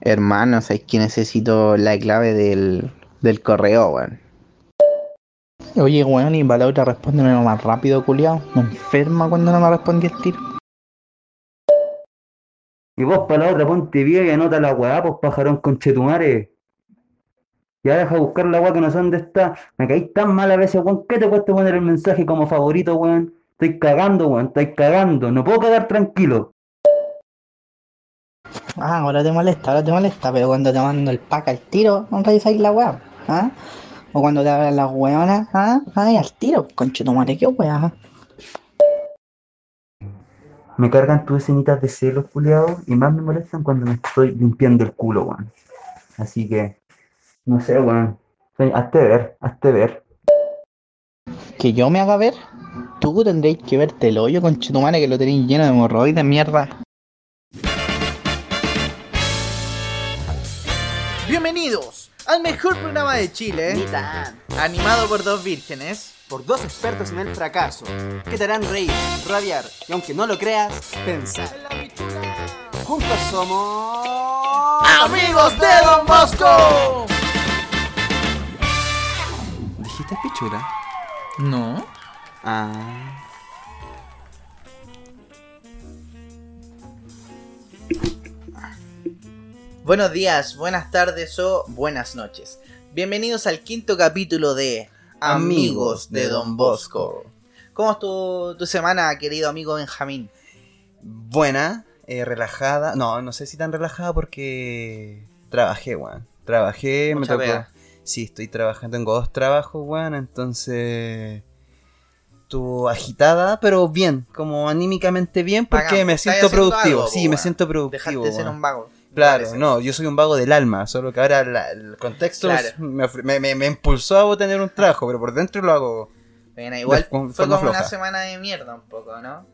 Hermano, ¿sabes que necesito la clave del, del correo, weón? Oye, weón, y para la otra respóndeme lo más rápido, culiao. Me enferma cuando no me respondí el tiro. Y vos para la otra ponte bien y anota la weá, pues pajarón conchetumare. Ya deja de buscar la weá que no sé dónde está. Me caí tan mal a veces, weón. ¿Qué te cuesta poner el mensaje como favorito, weón? Estoy cagando, weón. Estoy cagando. No puedo cagar tranquilo. Ah, ahora te molesta, ahora te molesta, pero cuando te mando el pack al tiro, no revisáis la weá, ¿ah? O cuando te hablan las weonas, ¿ah? Ay, al tiro, conchetumare, qué weá. Me cargan tus escenitas de celos, culiados, y más me molestan cuando me estoy limpiando el culo, weón. Así que, no sé, weón. Hazte ver, hazte ver. Que yo me haga ver, tú tendréis que verte el hoyo, conchetumare, que lo tenéis lleno de hemorroides, mierda. Bienvenidos al mejor programa de Chile, Ni tan. animado por dos vírgenes. Por dos expertos en el fracaso, que te harán reír, rabiar y aunque no lo creas, pensar. Juntos somos... ¡Amigos de Don Bosco! ¿Dijiste pichura? No. Ah. Buenos días, buenas tardes o buenas noches. Bienvenidos al quinto capítulo de Amigos de Don Bosco. ¿Cómo estuvo tu semana, querido amigo Benjamín? Buena, eh, relajada. No, no sé si tan relajada porque trabajé, weón. Trabajé, Mucha me tocó. pega. Sí, estoy trabajando, tengo dos trabajos, weón, entonces estuvo agitada, pero bien, como anímicamente bien, porque me siento productivo. algo, sí, po, me siento productivo. Dejaste de ser un vago. Claro, no, yo soy un vago del alma, solo que ahora la- el contexto Claro. me, me, me- me impulsó a tener un trabajo, pero por dentro lo hago. Bueno, igual De fue como floja. una semana de mierda un poco, ¿no?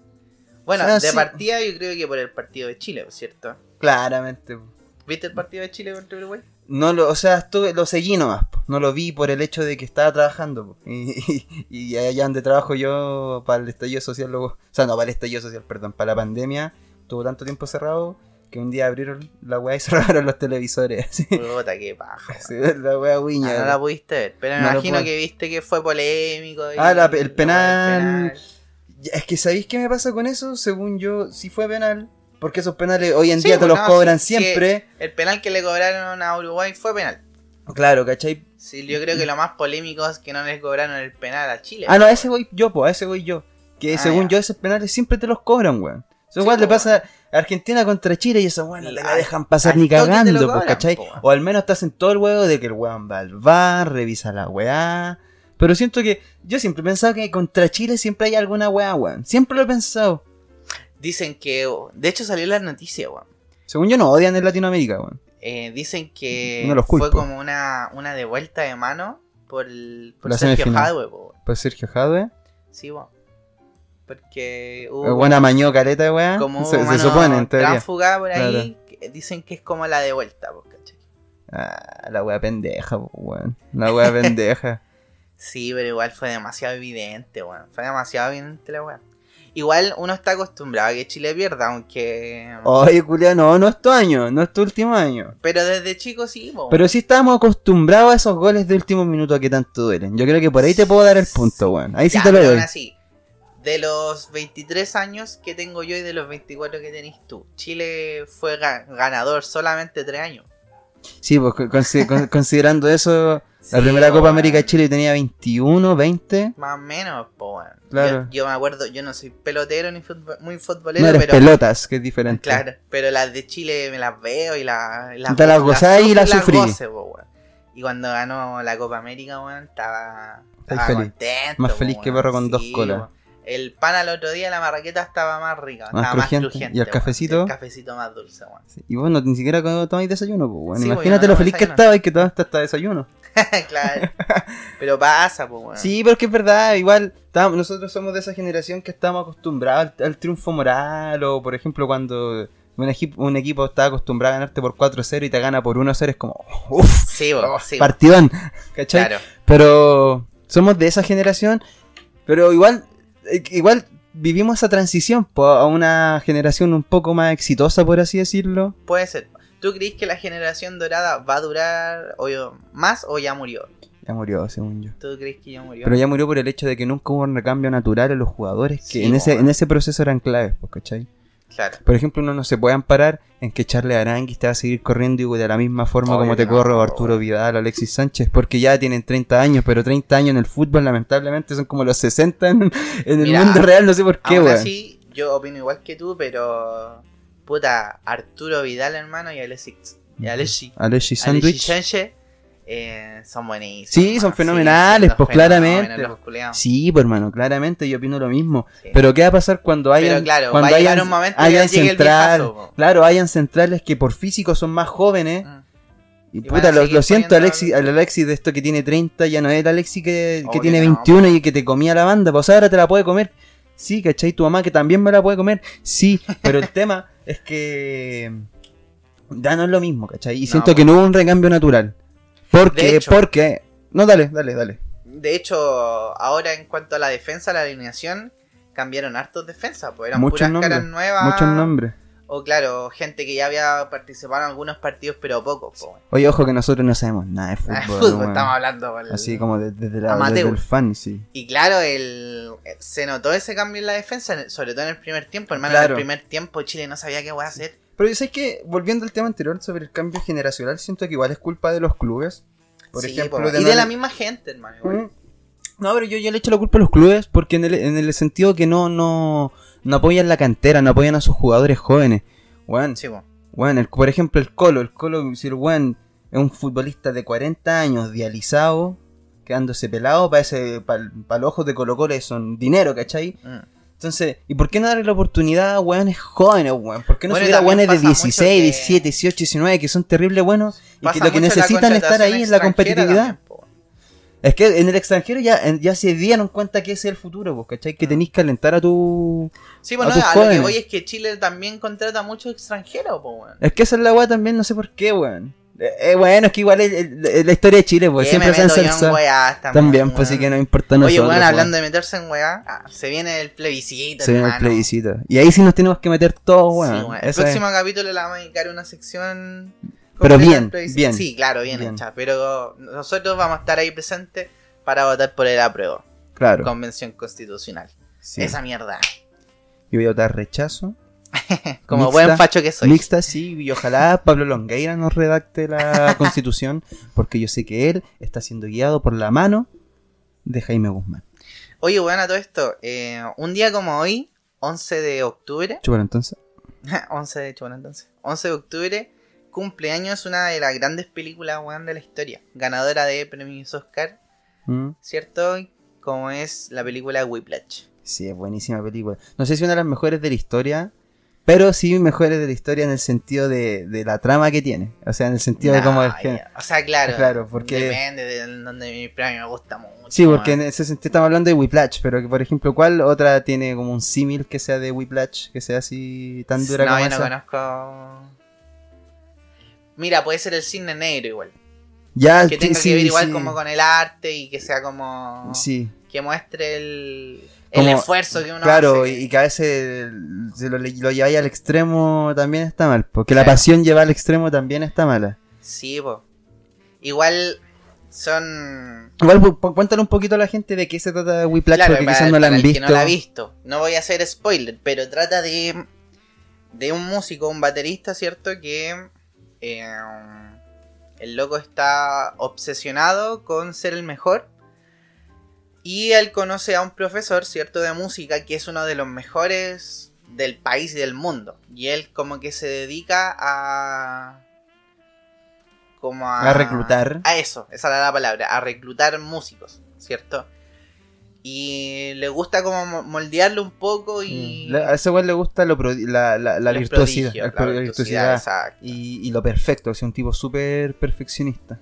Bueno, Ah, de sí. partida yo creo que por el partido de Chile, ¿cierto? Claramente. ¿Viste el partido de Chile contra Uruguay? No lo, o sea, estuve, lo seguí nomás, po. no lo vi por el hecho de que estaba trabajando. po. Y, y, allá donde trabajo yo, para el estallido social, luego, o sea, no, para el estallido social, perdón, para la pandemia, tuvo tanto tiempo cerrado que un día abrieron la weá y cerraron los televisores. así. Puta, qué paja. Sí, la weá Ah, guiña. no la pudiste ver, pero me No imagino que viste que fue polémico. y- Ah, la- el penal. el Es que ¿sabéis qué me pasa con eso? Según yo, sí fue penal. Porque esos penales hoy en Sí, día te pues, los cobran sí, sí, siempre. El penal que le cobraron a Uruguay fue penal. Claro, ¿cachai? Sí, yo creo que lo más polémico es que no les cobraron el penal a Chile. Ah, no, a ese voy yo, pues, a ese voy yo. Que Ah, según ya. yo, esos penales siempre te los cobran, weón. Eso Sí, igual le po, pasa Argentina contra Chile y esa weón te la al- dejan pasar ni te cagando, pues, ¿cachai? po. O al menos estás en todo el huevo de que el weón va al bar, revisa la weá. Pero siento que yo siempre he pensado que contra Chile siempre hay alguna weá, weón. Siempre lo he pensado. Dicen que. De hecho, salió la noticia, weón. Según yo, no odian en Latinoamérica, weón. Eh, dicen que No fue como una, una devuelta de mano por, el- por La Sergio. Jadwe, po, weón. Pues Sergio Jadwe. Sí, weón. Porque hubo Eh, Buena mañó caleta, weá. como Se, se supone, en teoría. por ahí. Claro. dicen que es como la de vuelta, po, ¿cachai? Ah, la weá pendeja, weón. La weá pendeja. Sí, pero igual fue demasiado evidente, weón. Fue demasiado evidente la weá. Igual uno está acostumbrado a que Chile pierda, aunque. Oye, culiao, no, no es tu año, no es tu último año. Pero desde chico sí, po. Pero sí estábamos acostumbrados a esos goles de último minuto que tanto duelen. Yo creo que por ahí te puedo dar el punto, weón. Ahí sí Ya, te lo doy. aún así, de los 23 años que tengo yo y de los 24 que tenés tú, Chile fue ga- ganador solamente 3 años. Sí, pues con- consi- con- considerando eso, la primera Copa. América de Chile tenía 21, 20. Más o menos, po, weón. Claro. Yo, yo me acuerdo, yo no soy pelotero ni muy futbolero, No eres pero. pelotas, que es diferente. Claro, pero las de Chile me las veo y la- las. Te las gozáis y las sufrí. goce, po, weón. Y cuando ganó la Copa América, weón, estaba. Estáis estaba feliz. contento. Más po, feliz que weón. perro con dos colas. weón. El pan al otro día, la marraqueta estaba más rica, Más estaba más crujiente. crujiente. ¿Y el cafecito? El cafecito más dulce. Sí, Y vos no, ni siquiera cuando tomáis desayuno, pues. Sí, pues, Imagínate no lo feliz que estaba y que tomaste hasta desayuno. claro. Pero pasa, pues, weón. Sí, pero es que es verdad, igual nosotros somos de esa generación que estamos acostumbrados al, al triunfo moral o por ejemplo cuando un, equipo un equipo está acostumbrado a ganarte por 4-0 y te gana por 1-0 es como, uff, Sí, weón, sí, partidón, ¿cachai? Claro. Pero somos de esa generación, pero igual, igual vivimos esa transición a una generación un poco más exitosa, por así decirlo. Puede ser. ¿Tú crees que la generación dorada va a durar o, más o ya murió? Ya murió, según yo. ¿Tú crees que ya murió? Pero ya murió por el hecho de que nunca hubo un recambio natural en los jugadores que Sí, en, ese, en ese proceso eran claves, ¿cachai? Claro. Por ejemplo, uno no se puede amparar en que Charles Aranguis te va a seguir corriendo y de la misma forma como te no, corre Arturo. Vidal, Alexis Sánchez, porque ya tienen 30 años, pero 30 años en el fútbol lamentablemente son como los 60 en, en el mundo real, no sé por qué, weón. así, yo opino igual que tú, pero. Puta, Arturo Vidal, hermano, y Alexis. Y Alexis. Alexis. Sánchez eh, son buenísimos. Sí, son fenomenales, pues, claramente. Sí, pues hermano, claramente yo opino lo mismo. Sí. Pero ¿qué va a pasar cuando hayan, claro, cuando hayan- un momento hayan central- viejazo, claro, hayan centrales que por físico son más jóvenes Mm. Y, puta, lo, siento, Alexis, al- al Alexis de esto que tiene 30 ya no es el Alexis que, que tiene que no, 21 y que te comía la banda. Pues ahora te la puede comer. Sí, ¿cachai? Tu mamá que también me la puede comer. Sí, pero el tema es que ya no es lo mismo, ¿cachai? Y No, siento que no hubo un recambio natural. Porque, hecho. porque... No, dale, dale, dale. De hecho, ahora en cuanto a la defensa, la alineación, cambiaron hartos defensas, pues eran Muchos puras nombres, caras nuevas. Muchos nombres. O claro, gente que ya había participado en algunos partidos, pero pocos. po, weón. Oye, ojo que nosotros no sabemos nada de fútbol. fútbol, estamos hablando. el- Así como de- desde, la, desde el fan, sí. Y claro, el, se notó ese cambio en la defensa, en- sobre todo en el primer tiempo. Hermano, Claro. en el primer tiempo Chile no sabía qué voy a hacer. Pero yo sé que, volviendo al tema anterior sobre el cambio generacional, siento que igual es culpa de los clubes. Por Sí, ejemplo, de y no de la misma gente, hermano. igual. Mm. No, pero yo ya le echo la culpa a los clubes porque en el, en el sentido que no, no, no apoyan la cantera, no apoyan a sus jugadores jóvenes. Weón, Sí, el- por ejemplo, el Colo, el Colo, si el weón es un futbolista de 40 años, dializado, quedándose pelado, para ese, para, los ojos de Colo Colo son dinero, ¿cachai? Mm. Entonces, ¿y por qué no darle la oportunidad a weones jóvenes, weón? ¿Por qué no Bueno, subir a weones de pasa mucho 16, que- 17, 18, 19 que son terribles buenos y que lo que necesitan estar ahí es la competitividad? también. Es que en el extranjero ya, en- ya se dieron cuenta que ese es el futuro, pues, ¿cachai? Que tenéis que alentar a tu... Sí, bueno, a tus a lo que jóvenes. voy es que Chile también contrata muchos extranjeros, weón. Es que esa es la weá también, no sé por qué, weón. Eh, eh, bueno, es que igual es, la historia de Chile, pues siempre se han weás También, pues sí que no importa a Oye, nosotros. weón, weón. hablando de meterse en weá, ah, se viene el plebiscito, Se viene el plebiscito. Y ahí sí nos tenemos que meter todos, Sí, weón. weón. El Esa es- próximo capítulo le vamos a dedicar una sección. Pero bien, bien. Sí, claro, bien, Bien. hecha. Pero nosotros vamos a estar ahí presentes para votar por el apruebo. Claro. Convención Constitucional. sí. Esa mierda. Yo voy a votar rechazo. Como Mixta, buen facho que soy. Mixta, sí, y ojalá Pablo Longueira nos redacte la constitución, porque yo sé que él está siendo guiado por la mano de Jaime Guzmán. Oye, weón, a todo esto. eh, un día como hoy, 11 de octubre. Chúpalo entonces. 11 de bueno, entonces. 11 de octubre, cumpleaños una de las grandes películas, weón, de la historia. Ganadora de premios Oscar, Mm. ¿cierto? Como es la película Whiplash. Sí, es buenísima película. No sé si una de las mejores de la historia, pero sí mejores de la historia en el sentido de, de la trama que tiene. O sea, en el sentido de No, cómo es que... O sea, claro. Claro, porque- Depende de donde mi premio me gusta mucho. Sí, porque en ese sentido estamos hablando de Whiplash, pero que por ejemplo, ¿cuál otra tiene como un símil que sea de Whiplash, que sea así tan dura No, como yo no esa? conozco. Mira, puede ser el cine negro igual. Ya, Que tenga sí, que ver igual sí. como con el arte y que sea como. Sí, Que muestre el. El esfuerzo que uno claro, hace. y que a veces se lo, lo lleváis al extremo también está mal, porque la pasión lleva al extremo también está mala. Sí, po. Igual son. Igual, cuéntale un poquito a la gente de qué se trata de Whiplash, Claro, porque para, quizás no la han visto. que no la ha visto. No voy a hacer spoiler, pero trata de. De un músico, un baterista, ¿cierto? Que. eh, el loco está obsesionado con ser el mejor. Y él conoce a un profesor, ¿cierto? De música que es uno de los mejores del país y del mundo. Y él como que se dedica a... Como a... A reclutar. A eso, esa era la palabra, a reclutar músicos, ¿cierto? Y le gusta como mo- moldearlo un poco y... Mm. A ese güey le gusta lo la, la, la el virtuosidad, prodigio, la virtuosidad, y, y lo perfecto, es un tipo súper perfeccionista.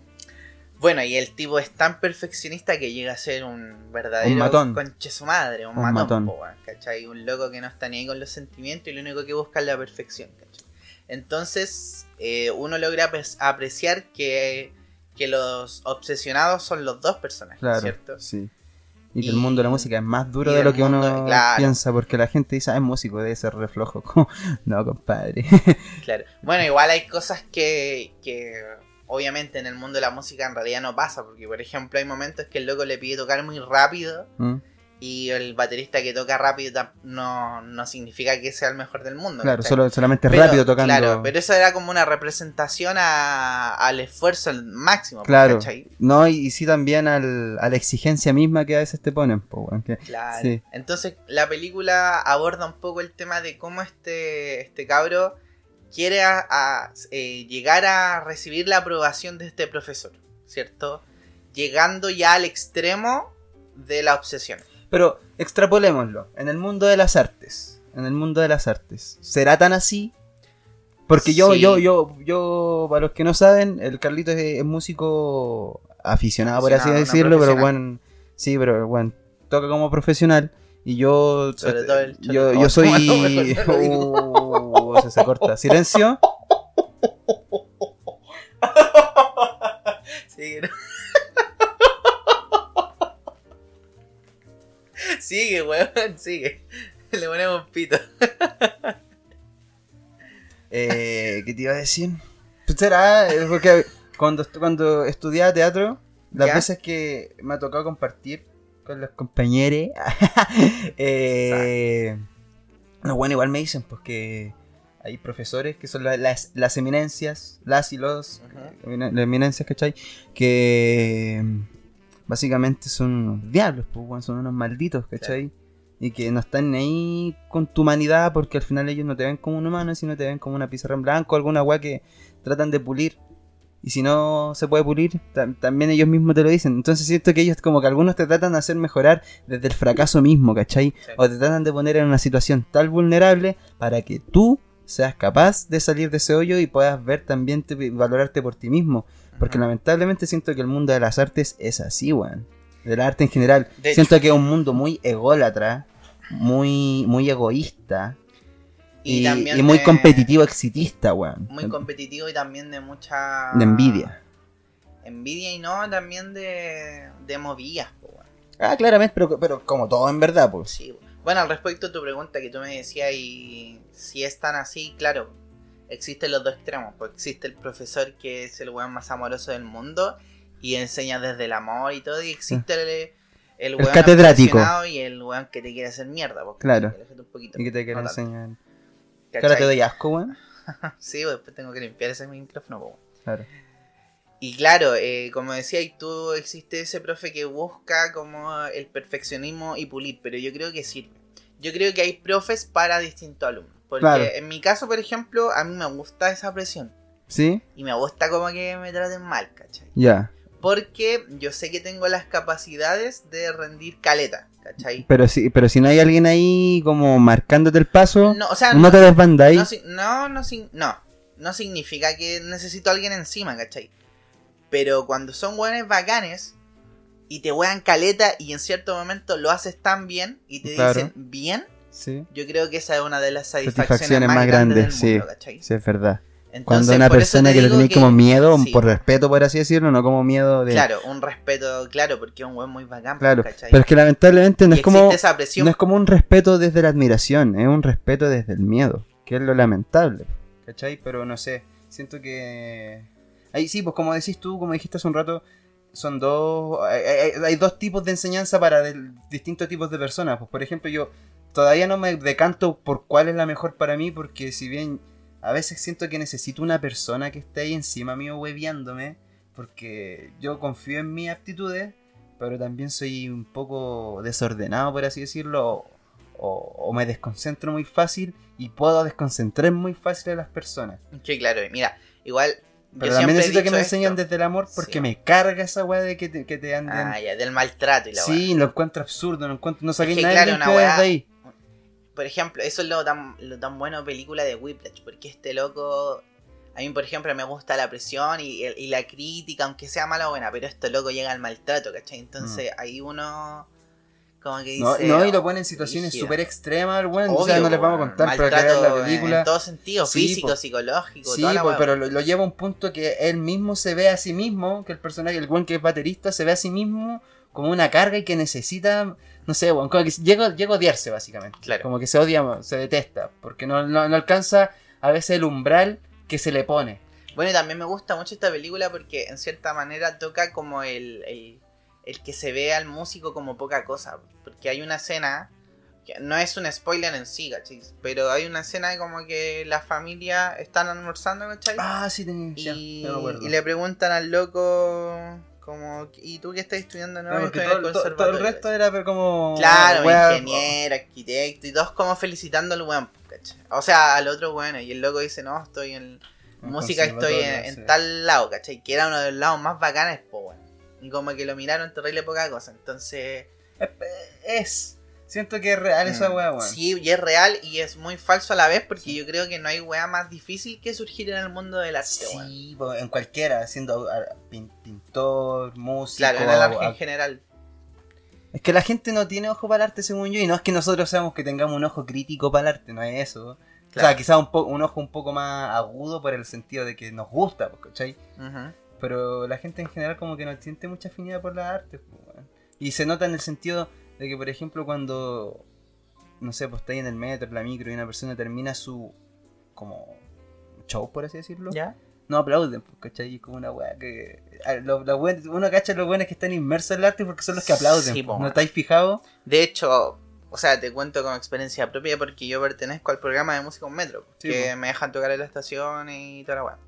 Bueno, y el tipo es tan perfeccionista que llega a ser un verdadero Un matón. conche su madre, un, Un matón, matón. po, ¿cachai? Un loco que no está ni ahí con los sentimientos y lo único que busca es la perfección, ¿cachai? Entonces, eh, uno logra apre- apreciar que, que los obsesionados son los dos personajes, Claro, ¿cierto? sí. Y que el mundo de la música es más duro de lo que uno claro. piensa, porque la gente dice, ah, es músico, debe ser reflojo. No, compadre. Claro. Bueno, igual hay cosas que, que obviamente en el mundo de la música en realidad no pasa, porque por ejemplo hay momentos que el loco le pide tocar muy rápido ¿Mm? y el baterista que toca rápido no, no significa que sea el mejor del mundo. Claro, solo, solamente Pero, rápido tocando. Claro, pero eso era como una representación a- al esfuerzo al máximo. Claro. ¿cachai? No, y, y sí también al- a la exigencia misma que a veces te ponen, Claro. Sí. Entonces la película aborda un poco el tema de cómo este, este cabro quiere a- a, eh, llegar a recibir la aprobación de este profesor, ¿cierto? Llegando ya al extremo de la obsesión. Pero extrapolémoslo. En el mundo de las artes. En el mundo de las artes. ¿Será tan así? Porque yo, Sí. yo, yo, yo, para los que no saben, el Carlito es, es músico aficionado, por así Aficionado, decirlo, pero bueno, sí, pero bueno, toca como profesional. Y yo, Sobre todo el yo, yo soy... Uh, se, se corta. Silencio. ¿no? sigue, weón, sigue. Le ponemos pito. Eh, ¿Qué te iba a decir? Pues será, eh, porque cuando, cuando estudiaba teatro, las ¿Ya? veces que me ha tocado compartir con los compañeros, eh, no, bueno, igual me dicen pues que hay profesores que son la- las, las eminencias, las y los, las eminencias, ¿cachai? Que mm, básicamente son unos diablos, pues, son unos malditos, ¿cachai? Y que no están ahí con tu humanidad porque al final ellos no te ven como un humano, sino te ven como una pizarra en blanco, alguna weá que tratan de pulir. Y si no se puede pulir, ta- también ellos mismos te lo dicen. Entonces siento que ellos como que algunos te tratan de hacer mejorar desde el fracaso mismo, ¿cachai? Sí. O te tratan de poner en una situación tal vulnerable para que tú seas capaz de salir de ese hoyo y puedas ver también, te- valorarte por ti mismo. Porque lamentablemente siento que el mundo de las artes es así, weón. De la arte en general. De siento que es un mundo muy ególatra, muy, muy egoísta y, también y muy de- competitivo, exitista, weón. Muy competitivo y también de mucha... De envidia. Envidia y no, también de, de movidas, weón. Ah, claramente, pero, pero como todo en verdad, pues. Sí, weón. Bueno, al respecto de tu pregunta que tú me decías y si es tan así, claro, existen los dos extremos. Pues existe el profesor que es el weón más amoroso del mundo y enseña desde el amor y todo, y existe el, el weón catedrático. obsesionado y el weón que te quiere hacer mierda. Pues, Claro. Aléjate un poquito. Y que te No tanto, enseñar. ¿Cachai? ahora te doy asco, weón. Sí, pues, después tengo que limpiar ese micrófono, weón. Claro. Y claro, eh, como decía, y tú existe ese profe que busca como el perfeccionismo y pulir, pero yo creo que sirve. Yo creo que hay profes para distintos alumnos. Porque Claro. en mi caso, por ejemplo, a mí me gusta esa presión. ¿Sí? Y me gusta como que me traten mal, ¿cachai? Ya. Porque yo sé que tengo las capacidades de rendir caleta, ¿cachai? Pero si, pero si no hay alguien ahí como marcándote el paso, No, o sea, no te desbandáis. no, no, no, no, no significa que necesito a alguien encima, ¿cachai? Pero cuando son buenos bacanes y te wean caleta y en cierto momento lo haces tan bien y te Claro. dicen bien, Sí, yo creo que esa es una de las satisfacciones, Satisfacciones más, más grandes, grandes, del sí. mundo, ¿cachai? sí, es verdad. Entonces, Cuando una persona que le tenéis como miedo, sí, por respeto, por así decirlo, no como miedo de. Claro, un respeto, claro, porque es un weón muy bacán, Claro, ¿cachai? Pero es que lamentablemente no Y es como. No es como un respeto desde la admiración, es un respeto desde el miedo, que es lo lamentable. ¿Cachai? Pero no sé, siento que... Ahí sí, pues como decís tú, como dijiste hace un rato, son dos... Hay, hay- hay dos tipos de enseñanza para distintos tipos de personas. Pues por ejemplo, yo todavía no me decanto por cuál es la mejor para mí, porque si bien a veces siento que necesito una persona que esté ahí encima mío hueviándome, porque yo confío en mis aptitudes, pero también soy un poco desordenado, por así decirlo, o, o me desconcentro muy fácil y puedo desconcentrar muy fácil a las personas. Sí, claro, mira, igual... Pero yo también necesito que me enseñen esto. desde el amor porque Sí. me carga esa weá de que te, que te anden. Ah, ya, del maltrato y la weá. sí, lo encuentro absurdo, no encuentro, no saqué Es que, nada claro, de ahí. Por ejemplo, eso es lo tan, lo tan bueno de película de Whiplash, porque este loco, a mí por ejemplo me gusta la presión y, y la crítica, aunque sea mala o buena, pero este loco llega al maltrato, ¿cachai? Entonces ahí uno como que dice... Mm. No, no, y lo pone en situaciones súper extremas, el weón. O sea, no les vamos a contar, pero maltrato la película. En todo sentido, Sí, físico, po. psicológico, Sí, toda la weá, pero lo, lo lleva a un punto que él mismo se ve a sí mismo, que el personaje, el buen que es baterista, se ve a sí mismo como una carga y que necesita, no sé, weón, como que llega, llega a odiarse básicamente. Claro. Como que se odia, se detesta, porque no, no, no alcanza a veces el umbral que se le pone. Bueno, y también me gusta mucho esta película porque en cierta manera toca como el, el, el que se ve al músico como poca cosa. Porque hay una escena, que no es un spoiler en sí, ¿cachai? Pero hay una escena como que la familia están almorzando, ¿cachai? Ah, sí, tenía, y, ya, no me acuerdo. y le preguntan al loco como, ¿y tú qué estás estudiando? No, No, estoy en todo, el todo- todo el conservatorio", resto ¿cachai? era pero como... Claro, ingeniero, arquitecto, y todos como felicitando al weón, ¿cachai? O sea, al otro weón, y el loco dice, no, estoy en música, estoy en, conservatorio, en sí. tal lado, ¿cachai? Que era uno de los lados más bacanes, po, weón. Y como que lo miraron terrible poca cosa, entonces... Es. Siento que es real esa mm, weá, weón. Sí, y es real y es muy falso a la vez, porque yo creo que no hay weá más difícil que surgir en el mundo del arte, weón. Sí, en cualquiera, siendo pin- pintor, músico. Claro, en el arte en general. Es que la gente no tiene ojo para el arte, según yo, y no es que nosotros seamos que tengamos un ojo crítico para el arte, no es eso. O sea, quizás un, po- un ojo un poco más agudo por el sentido de que nos gusta, ¿cachai? Ujú. Pero la gente en general como que no siente mucha afinidad por las artes. po, weón. Y se nota en el sentido de que, por ejemplo, cuando, no sé, pues está ahí en el metro, en la micro, y una persona termina su, como, show, por así decirlo. ¿Ya? No aplauden, pues, ¿cachai? Es como una weá que... lo- lo uno cacha los buenos que están inmersos en el arte porque son los que aplauden. Sí, ¿No estáis fijados? De hecho, o sea, te cuento con experiencia propia porque yo pertenezco al programa de música Un Metro, Sí, que po. me dejan tocar en la estación y toda la weá.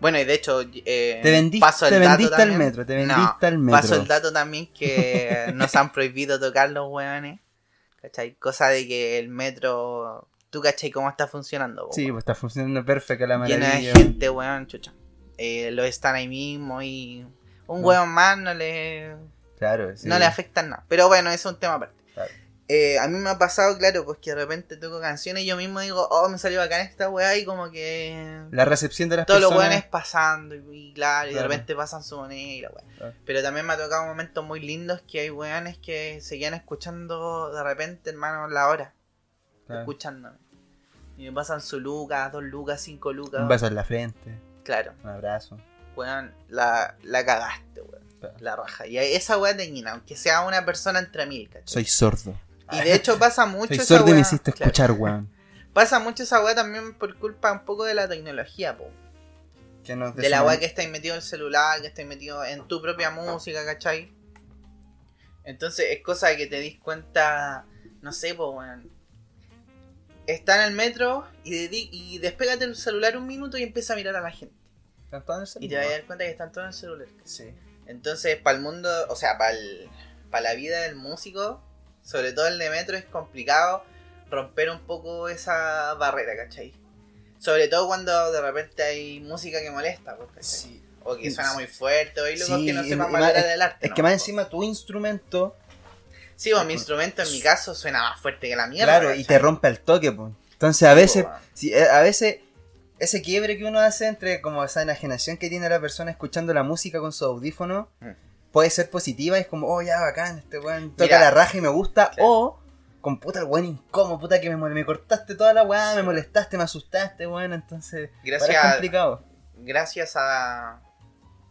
Bueno, y de hecho, eh, Te vendiste, paso el te dato vendiste al también. metro, te No, vendiste al metro. Paso el dato también que nos han prohibido tocar los weones. ¿Cachai? Cosa de que el metro. ¿Tú cachai cómo está funcionando? Sí, pues está funcionando perfecto la Llena de maravilla. gente, weón, chucha. Eh, los están ahí mismo y. Un No. weón más no le. Claro, sí. No le afecta nada. Pero bueno, es un tema aparte. Claro. Eh, a mí me ha pasado, claro, pues que de repente toco canciones y yo mismo digo, oh, me salió bacán esta weá y como que. La recepción de las Todos los personas... weones pasando y, y claro, y de repente pasan su moneda y la weá. Claro. Pero también me ha tocado momentos muy lindos que hay weones que seguían escuchando de repente, hermano, la hora. Claro. Escuchándome. Y me pasan su lucas, dos lucas, cinco lucas. Un beso en la frente, Claro, un abrazo. weón, la, la cagaste, weón. La raja. Y esa weá te llena, aunque sea una persona entre mil, ¿cachai? Soy sordo. Y de hecho pasa mucho Soy esa sordo y me weá. hiciste Claro. escuchar, weón. Pasa mucho esa weá también por culpa un poco de la tecnología, po. Que nos De la weá que estáis metido en el celular, que estáis metido en tu propia música, ¿cachai? Entonces es cosa de que te dis cuenta, no sé, pues, weón. Está en el metro y, dedi- y despégate el celular un minuto y empieza a mirar a la gente. ¿Están todos en el Y te vas a celular? dar cuenta que están todos en el celular. Sí. Entonces, para el mundo, o sea, para la vida del músico, sobre todo el de metro, es complicado romper un poco esa barrera, ¿cachai? Sobre todo cuando de repente hay música que molesta, pues, ¿cachai? Sí. O que suena Sí. muy fuerte, o hay locos Sí, que no y- sepan y valorar el arte. Es ¿no? que más encima tu instrumento, Sí, pues mi instrumento en mi caso suena más fuerte que la mierda. claro, y ¿cachai? te rompe el toque, pues. Entonces a Sí, veces, sí, eh, a veces ese quiebre que uno hace entre como esa enajenación que tiene la persona escuchando la música con su audífono Mm. Puede ser positiva y es como, oh ya bacán, este weón toca Mira. la raja y me gusta, Claro. o con puta el weón incómodo, puta que me, me cortaste toda la weá, me molestaste, me asustaste, weón, entonces Gracias es complicado. Gracias a. a-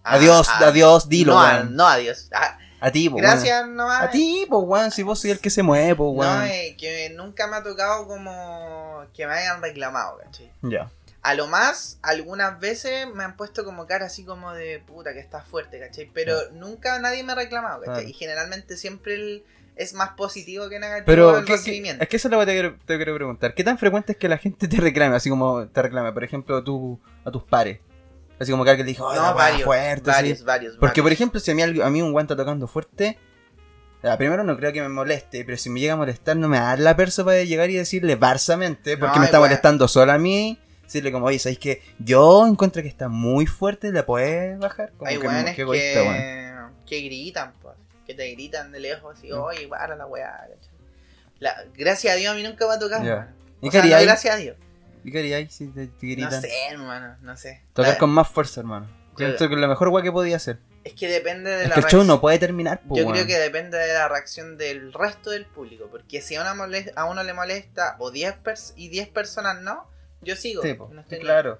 Adiós, a- adiós, dilo, no, a- no, adiós. A- A ti, po, gracias weón. nomás. A ti, pues weón, si vos soy el que se mueve, pues weón. No, eh, que nunca me ha tocado como que me hayan reclamado, ¿cachai? Ya. A lo más, algunas veces me han puesto como cara así como de puta que estás fuerte, ¿cachai? Pero nunca nadie me ha reclamado, ¿cachai? Y generalmente siempre el- es más positivo que negativo Pero, el ¿qué- qué- recibimiento. es que eso es lo que te quiero, te quiero preguntar. ¿Qué tan frecuente es que la gente te reclame? Así como te reclame, por ejemplo, tú, a tus pares. Así como que alguien dijo, "Ay, la no, varios, fuerte, así". varios, varios, Porque, por ejemplo, si a mí, a mí un guante está tocando fuerte, ah, primero no creo que me moleste, pero si me llega a molestar, no me a dar la perso para llegar y decirle barsamente, porque No, me está molestando solo a mí. Decirle como, oye, ¿sabéis que yo encuentro que está muy fuerte? ¿La puedes bajar? Como Hay que, weones que, egoísta, weón. que gritan, pues, que te gritan de lejos así, Mm. oye, para la weá. La- gracias a Dios a mí nunca me ha tocado. Mano. ¿Y O sea, no, gracias a Dios. ¿Y qué haríais si te, te gritan? No sé, hermano, no sé. Tocar La- con más fuerza, hermano. Siento que es la mejor weá que podía hacer. Es que depende de Es la que el show no puede terminar, po, Yo weón. creo que depende de la reacción del resto del público. Porque si a, una molest- a uno le molesta o 10 pers y 10 personas no, yo sigo. Sí, po, no claro.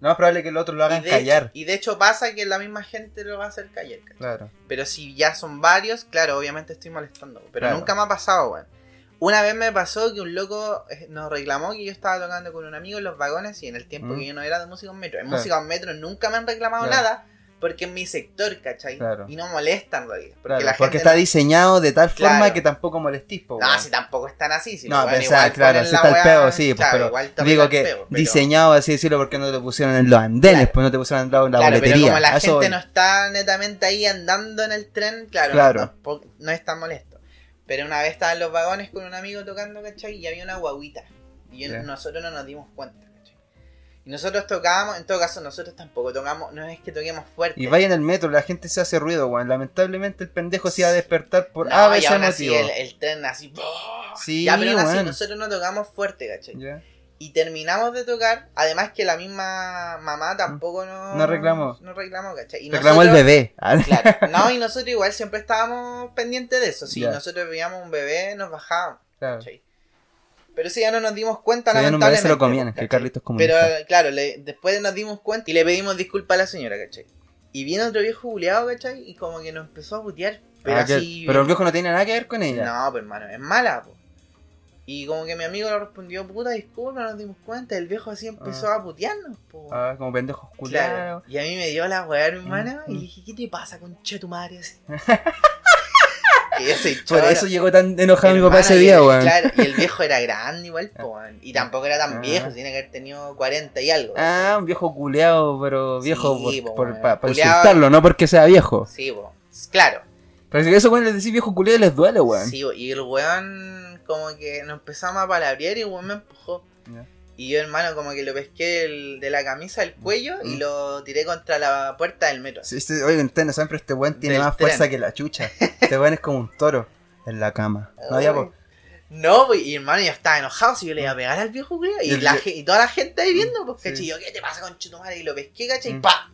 Lo más probable es que el otro lo Y hagan de, callar. hecho, y de hecho pasa que la misma gente lo va a hacer callar. ¿cachai? Claro. Pero si ya son varios, claro, obviamente estoy molestando. Pero Claro. nunca me ha pasado, weón. Una vez me pasó que un loco eh, nos reclamó que yo estaba tocando con un amigo en los vagones y en el tiempo Mm. que yo no era de música en metro. En Claro. música en metro nunca me han reclamado Claro. nada porque es mi sector, ¿cachai? Claro. Y no molestan, en realidad. Porque Claro, la porque gente está no- diseñado de tal forma Claro. que tampoco molestís, po, No, si tampoco están así. Si No, weón, pero, o sea, claro, la está el peo, sí, pues, pero Digo que el peo, pero- diseñado así decirlo porque no te pusieron en los andenes, pues no te pusieron en la, Claro, pero boletería. como la eso gente no está netamente ahí andando en el tren, claro, Claro. No, tampoco- no es tan molesto. Pero una vez estaba en los vagones con un amigo tocando, ¿cachai? Y había una guaguita. Y yo- nosotros no nos dimos cuenta. Y nosotros tocábamos, en todo caso, nosotros tampoco tocamos, no es que toquemos fuerte. Y vaya en el metro, la gente se hace ruido, weón. Lamentablemente el pendejo se iba a despertar por No, A y veces motivo. el, el tren así. Sí, ya, pero así nosotros no tocamos fuerte, ¿cachai? Ya. Y terminamos de tocar, además que la misma mamá tampoco no, No reclamó. No reclamó, ¿cachai? Y Reclamó el nosotros- bebé. Ah, Claro, no, y nosotros igual siempre estábamos pendientes de eso. Si Ya. nosotros veíamos un bebé, nos bajábamos. claro. ¿cachai? Pero si ya no nos dimos cuenta, un bebé, se lo lamentablemente, comían, que ¿cachai? Carlitos es Pero claro, le- después nos dimos cuenta y le pedimos disculpas a la señora, ¿cachai? Y viene otro viejo buleado, ¿cachai? Y como que nos empezó a putear. Pero Ah, que- así. pero el viejo no tiene nada que ver con ella. No, pues hermano, es mala, po. Y como que mi amigo le respondió, puta disculpa, no nos dimos cuenta. El viejo así empezó a putearnos, po. Ah, como pendejos Claro. culiados. Y a mí me dio la weá, hermana, Mm, y mm. le dije, ¿qué te pasa, concha tu madre? Por eso llegó tan enojado mi papá ese día, weón. Claro, y el viejo era grande igual, weón. Y tampoco era tan Ah. viejo, tiene que haber tenido 40 y algo. Ah, un viejo culeado, pero viejo Sí, por, po, por- weón. pa- para insultarlo, no porque sea viejo. Sí, po. Claro. Pero si eso, weón, les decís viejo culeado les duele, weón. Sí, y el weón como que nos empezamos a palabrear y el weón me empujó. Y yo, hermano, como que lo pesqué del- de la camisa al cuello y Mm. lo tiré contra la puerta del metro. Sí, sí, oye, ustedes no saben, pero este weón tiene Del más tren. fuerza que la chucha. Este weón es como un toro en la cama. No, ya, po. No, pues, y hermano, yo estaba enojado, si yo le iba a pegar al viejo culiao, y, Y el la y toda la gente ahí viendo, pues, Sí. ¿cachai? Yo, ¿qué te pasa con madre? Y lo pesqué, ¿cachai? Y Mm. ¡pa!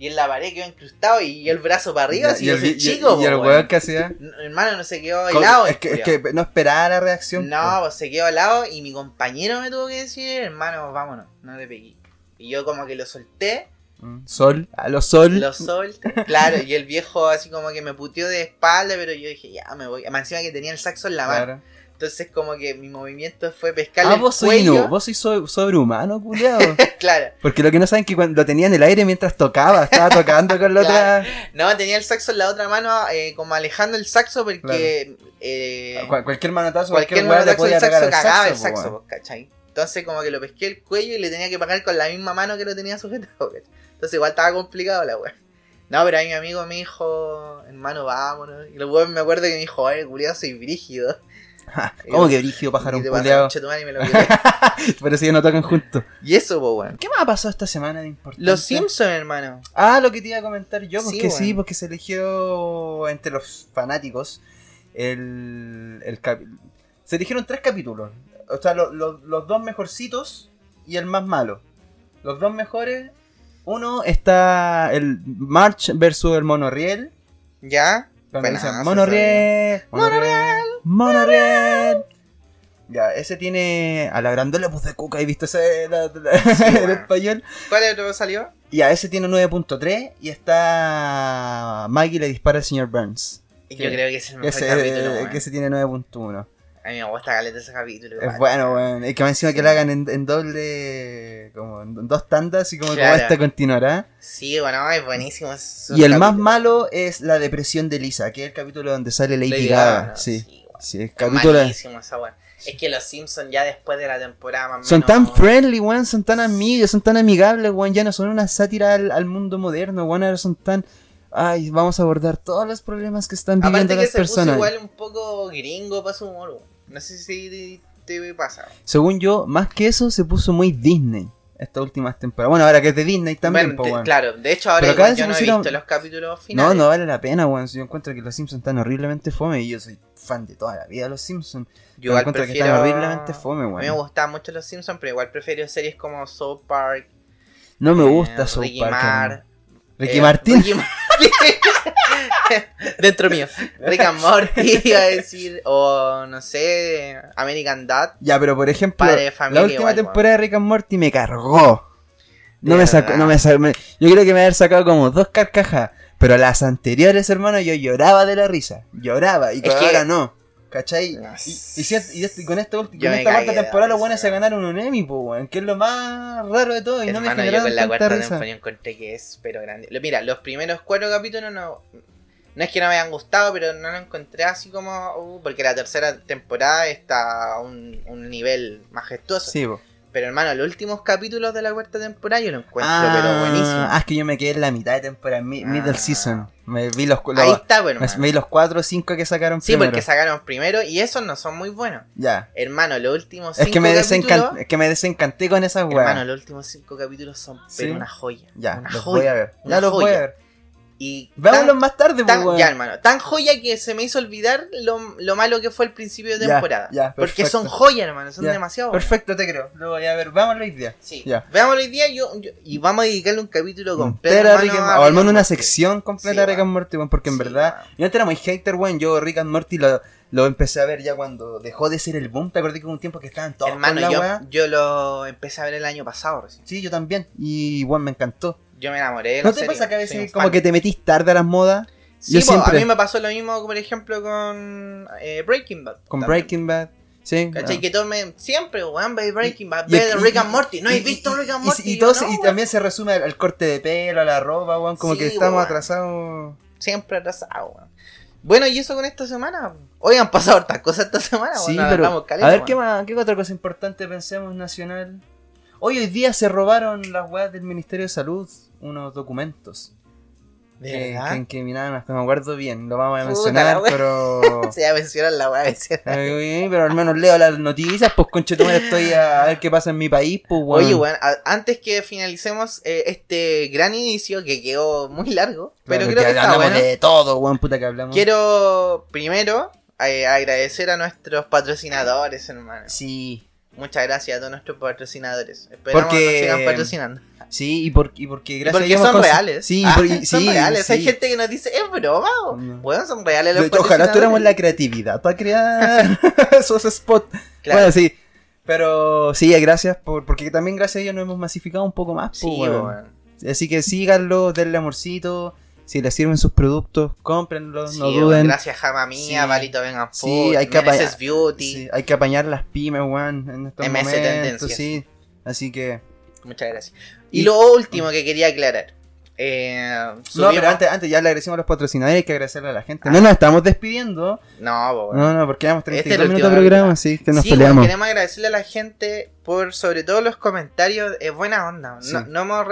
Y en la pared quedó incrustado y el brazo para arriba, si y el, soy y- y- chico, y el weón que hacía. No, Hermano, no se quedó helado. es, que, es que no esperaba la reacción. No, pues se quedó helado y mi compañero me tuvo que decir, hermano, vámonos, no le pegué. Y yo como que lo solté. Mm, Sol, a los sol. lo solté, claro, y el viejo así como que me puteó de espalda, pero yo dije, ya me voy. Más encima que tenía el saxo en la mano. Claro. Entonces como que mi movimiento fue pescarle Ah, el vos cuello. no, vos sois so- sobrehumano, culiado. claro. Porque lo que no saben es que cuando lo tenía en el aire mientras tocaba, estaba tocando con la Claro. otra. No, tenía el saxo en la otra mano, eh, como alejando el saxo porque eh, Cual- cualquier manotazo, cualquier cualquier manotazo podía saxo cagaba el po, saxo, ¿cachai? Entonces como que lo pesqué el cuello y le tenía que pagar con la misma mano que lo tenía sujetado, ¿cachai? Entonces igual estaba complicado la weá. No, pero ahí mi amigo me dijo, hermano, vámonos. Y luego me acuerdo que me dijo, ay, culiado, soy brígido. ¿Cómo que brígido pájaro quité. Pero si ya no tocan juntos. Y eso, pues, weón. ¿Qué más ha pasado esta semana de importante? Los Simpsons, hermano. Ah, lo que te iba a comentar yo, Sí, porque sí, bueno. porque se eligió entre los fanáticos el, el capi- Se eligieron tres capítulos. O sea, lo- lo- los dos mejorcitos y el más malo. Los dos mejores. Uno está el March versus el Monorriel. ¿Ya? Cuando Buenazo, dicen Monorriel, Monorriel, Monorriel. Ya, ese tiene a la grandola pues de cuca, ¿he visto ese la- la- Sí, en bueno. español? ¿Cuál otro salió? Ya, ese tiene 9.3 y está Maggie le dispara al señor Burns. Yo creo que es el mejor Ese, capítulo, eh, que ese tiene 9.1. A mí me gusta caleta ese capítulo. Es bueno, weón. Es que más encima Sí. que lo hagan en, en doble. como en dos tandas y como, como Claro. esta continuará. Sí, bueno, es buenísimo. es Y el más malo es la depresión de Lisa, que es el capítulo donde sale Lady, Lady Gaga. Sí, Sí, Es capítulo. malísimo esa weón. Es que los Simpsons ya después de la temporada más Son menos- tan friendly, weón, son tan amigos, son tan amigables, weón, ya no son una sátira al, al mundo moderno, weón, ahora son tan... Ay, vamos a abordar todos los problemas que están viviendo Aparte que las se puso personas. igual un poco gringo para su humor. weón. No sé si te, pasa. Según yo, más que eso, se puso muy Disney estas últimas temporadas. Bueno, ahora que es de Disney también, Bueno, po, te- weón. claro, de hecho ahora igual yo no he visto los capítulos No, finales. no vale la pena, weón. Yo encuentro que los Simpsons están horriblemente fome y yo soy fan de toda la vida de los Simpsons. Yo igual encuentro que prefiero... están horriblemente fome, A mí me weón. gustaban mucho los Simpsons, pero igual prefiero series como South Park, No me eh, gusta South Ricky Park. Mar. Ricky eh, Martin. Ricky Martin. Dentro mío. Rick and Morty iba a decir, o no sé, American Dad. Ya, pero por ejemplo, Padre familia la última igual, temporada de Rick and Morty me cargó. No me sacó, no me sacó. me- yo creo que me haber sacado como dos carcajas. Pero las anteriores, hermano, yo lloraba de la risa. Lloraba. Y Es que- ahora no. ¿Cachai? Y, y si y este- con, esta con esta cuarta temporada los buenos se ganaron un Emmy, po, weón. Que es lo más raro de todo. Y no me Hermano, yo con la cuarta risa. temporada encontré que es pero grande. Mira, los primeros cuatro capítulos no. No es que no me hayan gustado, pero no lo encontré así como. uh, porque la tercera temporada está a un, un nivel majestuoso. Sí, po. Pero hermano, los últimos capítulos de la cuarta temporada yo lo encuentro, ah, pero buenísimo. Ah, es que yo me quedé en la mitad de temporada, mi- middle Ah. season. Me vi los, los, Ahí está, pues, me hermano. vi los cuatro o cinco que sacaron Sí, primero. porque sacaron primero y esos no son muy buenos. Ya. Hermano, los últimos Es cinco que, me capítulos. desencan- es que me desencanté con esas Hermano, weas. los últimos cinco capítulos son Sí. una joya. Ya, una los joya. voy a ver. Ya los voy joya. a ver. Y Veámoslos tan- más tarde, pues, tan- ya, hermano, tan joya que se me hizo olvidar lo, lo malo que fue el principio de temporada. ya, porque son joyas, hermano, son demasiado buenas. Perfecto, te creo. Lo voy a ver. Vámonos hoy día. Sí. Ya. Veámoslo hoy día yo, yo- y vamos a dedicarle un capítulo completo. Hermano, Rick and- o al menos una sección completa Sí, de Rick and. Morty, porque en Sí, verdad. weón. Yo no era muy hater, weón. Yo Rick and Morty lo, lo empecé a ver ya cuando dejó de ser el boom. ¿Te acordás que hubo un tiempo que estaban todos Hermano, con la yo, yo lo empecé a ver el año pasado recién. Sí, yo también. Y, weón, me encantó. Yo me enamoré de ¿No la te serie, pasa que a veces como fan. que te metís tarde a las modas? Sí, yo po, siempre- a mí me pasó lo mismo, por ejemplo, con eh, Breaking Bad. Con también. Breaking Bad. Sí. ¿Cachai? ah. Que todos me... Siempre, weón, ve Breaking Bad, ve Rick and Morty. ¿No has visto Rick and y- Morty? Y, no, también se resume al, al corte de pelo, a la ropa, weón. Como Sí, que estamos atrasados. Siempre atrasado, weón. Bueno, y eso con esta semana. Hoy han pasado hartas cosas esta semana, Sí, weón. pero. caleta, a ver. ¿qué, más, ¿qué otra cosa importante pensemos nacional? Hoy, hoy día se robaron las weas del Ministerio de Salud unos documentos. ¿De que, verdad? que incriminaban, hasta me acuerdo bien, lo vamos a Puta mencionar, pero. Se ya mencionan la weá. pero al menos leo las noticias, pues conchetumare estoy a, a ver qué pasa en mi país, pues weón. Oye, weón, a- antes que finalicemos eh, este gran inicio que quedó muy largo, pero Claro, creo que está bueno. de todo, weón, puta que hablamos. Quiero primero eh, agradecer a nuestros patrocinadores, hermano. Sí, Muchas gracias a todos nuestros patrocinadores. Esperamos Porque- que nos sigan patrocinando. Sí, y, por, y porque gracias porque a son cons- reales. Sí, Ah, por- y- son sí, reales. Hay sí. gente que nos dice, es broma. o-". No. Bueno, son reales los hecho, Ojalá tuviéramos la creatividad para crear esos spots. Claro. Bueno, sí. Pero sí, gracias por, porque también gracias a ellos nos hemos masificado un poco más. Sí, pues, weón. weón. Así que síganlo, denle amorcito. Si les sirven sus productos, cómprenlos, Sí, no duden. Gracias, Jama Mía, Sí. Valito Vengan Sí, hay que apañar- Beauty. Sí, hay que apañar las pymes, weón, en estos MS momentos, Tendencias. sí. Así que... Muchas gracias. Y, Y- lo último que quería aclarar. Eh, No, pero antes, antes ya le agradecimos a los patrocinadores, hay que agradecerle a la gente. No nos estamos despidiendo. No. No, no, porque llevamos Este es 32 el minutos de programa, sí, que nos Sí, peleamos. weón, queremos agradecerle a la gente por sobre todo los comentarios. Es buena onda. No, Sí. no hemos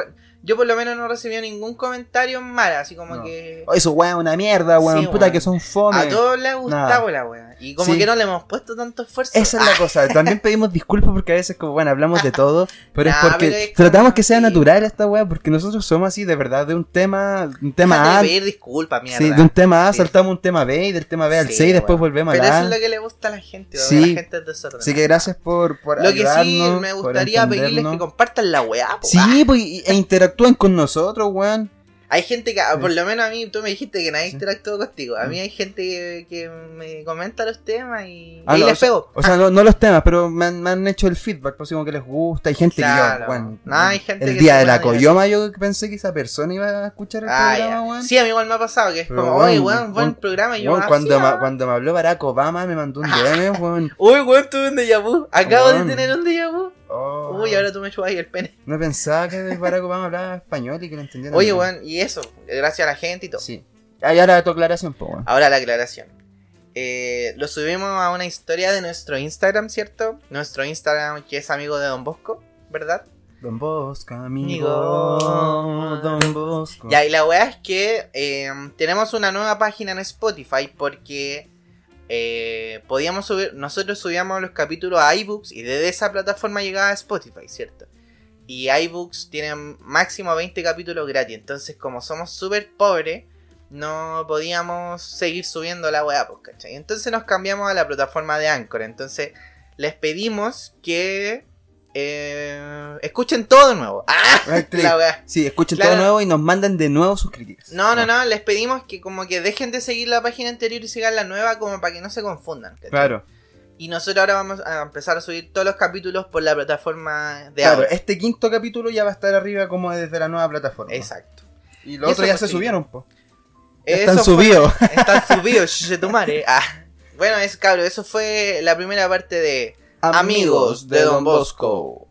Yo por lo menos no he recibido ningún comentario malo, así como No. que... Oh, eso, weón, una mierda, weón, Sí, puta weón. que son fome. A todos les ha gustado la wea. Y como Sí. que no le hemos puesto tanto esfuerzo. Esa es la cosa, también pedimos disculpas porque a veces, como, bueno, hablamos de todo, pero es porque pero es tratamos que sea natural esta weá, porque nosotros somos así, de verdad, de un tema, un tema Déjate A, de pedir disculpas, mierda. sí, de un tema A saltamos un tema B y del tema B al C y después weón. volvemos Pero al eso A. es lo que le gusta a la gente, weón, Sí. la gente es desordenada. Así que gracias por, por Lo que sí me gustaría pedirles que compartan la weá. Sí, pues, e interactúen con nosotros, weón. Hay gente que, Sí. por lo menos a mí, tú me dijiste que nadie interactuó contigo. A mí hay gente que, que me comenta los temas y, Ah, y no, les o sea- pego. O sea, no, no los temas, pero me han, me han hecho el feedback, pues como que les gusta. Hay gente que Claro. yo, bueno, No, hay gente el que día de la coyoma yo pensé que esa persona iba a escuchar el Ah, programa, weón. Sí, a mí igual me ha pasado que es Pero, como, oye, weón, buen programa. Y yo, Weón, ah, cuando, ma- ah. cuando me habló Barack Obama me mandó un DM, weón. Uy, weón, tuve un déjà vu. Acabo de tener un déjà vu. Oh, Uy, ahora tú me chupas ahí el pene. No pensaba que Barack Obama hablaba español y que lo entendía. Oye, weón, y eso, gracias a la gente y todo. Sí. Ah, y ahora tu aclaración, pues, weón. Ahora la aclaración. Eh, lo subimos a una historia de nuestro Instagram, ¿cierto? Nuestro Instagram que es amigo de Don Bosco, ¿verdad? Don Bosco, Amigo. amigo. Don Bosco. Ya, y la weá es que eh, tenemos una nueva página en Spotify porque eh, podíamos subir, nosotros subíamos los capítulos a iBooks y desde esa plataforma llegaba a Spotify, ¿cierto? Y iBooks tienen máximo 20 capítulos gratis, entonces como somos súper pobres, no podíamos seguir subiendo la weá, pues, ¿cachai? Entonces nos cambiamos a la plataforma de Anchor, entonces les pedimos que eh, escuchen todo de nuevo. ¡Ah! La. Sí, escuchen Claro. todo nuevo y nos mandan de nuevo sus críticas. No, no, no, les pedimos que como que dejen de seguir la página anterior y sigan la nueva como para que no se confundan. ¿cachai? Claro. Y nosotros ahora vamos a empezar a subir todos los capítulos por la plataforma de Claro, ahora. este quinto capítulo ya va a estar arriba como desde la nueva plataforma. Exacto. Y los otros ya se subieron, po. Eso Están subidos. Están subidos, chuchetumare. Ah. Bueno, es cabro, eso fue la primera parte de Amigos de Don Bosco.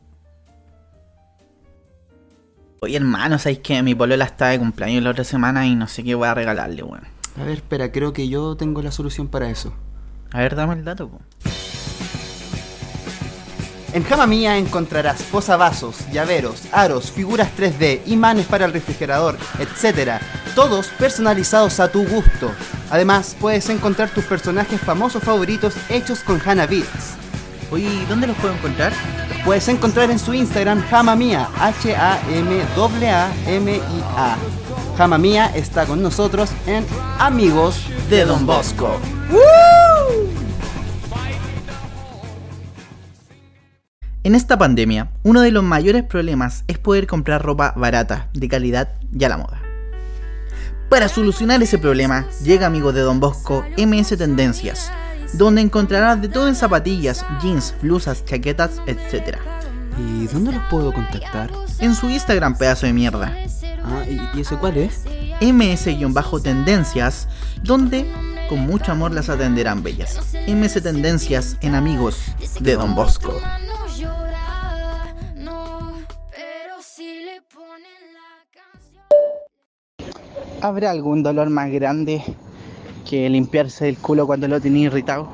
Oye, hermano, ¿sabéis que mi polola está de cumpleaños la otra semana y no sé qué voy a regalarle, weón? A ver, espera, creo que yo tengo la solución para eso. A ver, dame el dato, po. En Jama Mía encontrarás posavasos, llaveros, aros, figuras 3D, imanes para el refrigerador, etc. Todos personalizados a tu gusto. Además, puedes encontrar tus personajes famosos favoritos hechos con Hana Beats. Oye, ¿y ¿dónde los puedo encontrar? Los puedes encontrar en su Instagram Hamamia, H-A-M-A-M-I-A. Hamamia está con nosotros en Amigos De Don Bosco. En esta pandemia, uno de los mayores problemas es poder comprar ropa barata, de calidad y a la moda. Para solucionar ese problema, llega amigo de Don Bosco MS Tendencias, donde encontrarás de todo en zapatillas, jeans, blusas, chaquetas, etc. ¿Y dónde los puedo contactar? En su Instagram, pedazo de mierda, Ah, ¿y, y ese cuál es? ms-tendencias, donde con mucho amor las atenderán bellas. MS Tendencias en Amigos de Don Bosco. No llora, no, pero si le ponen la canción. ¿Habrá algún dolor más grande que limpiarse el culo cuando lo tenés irritado?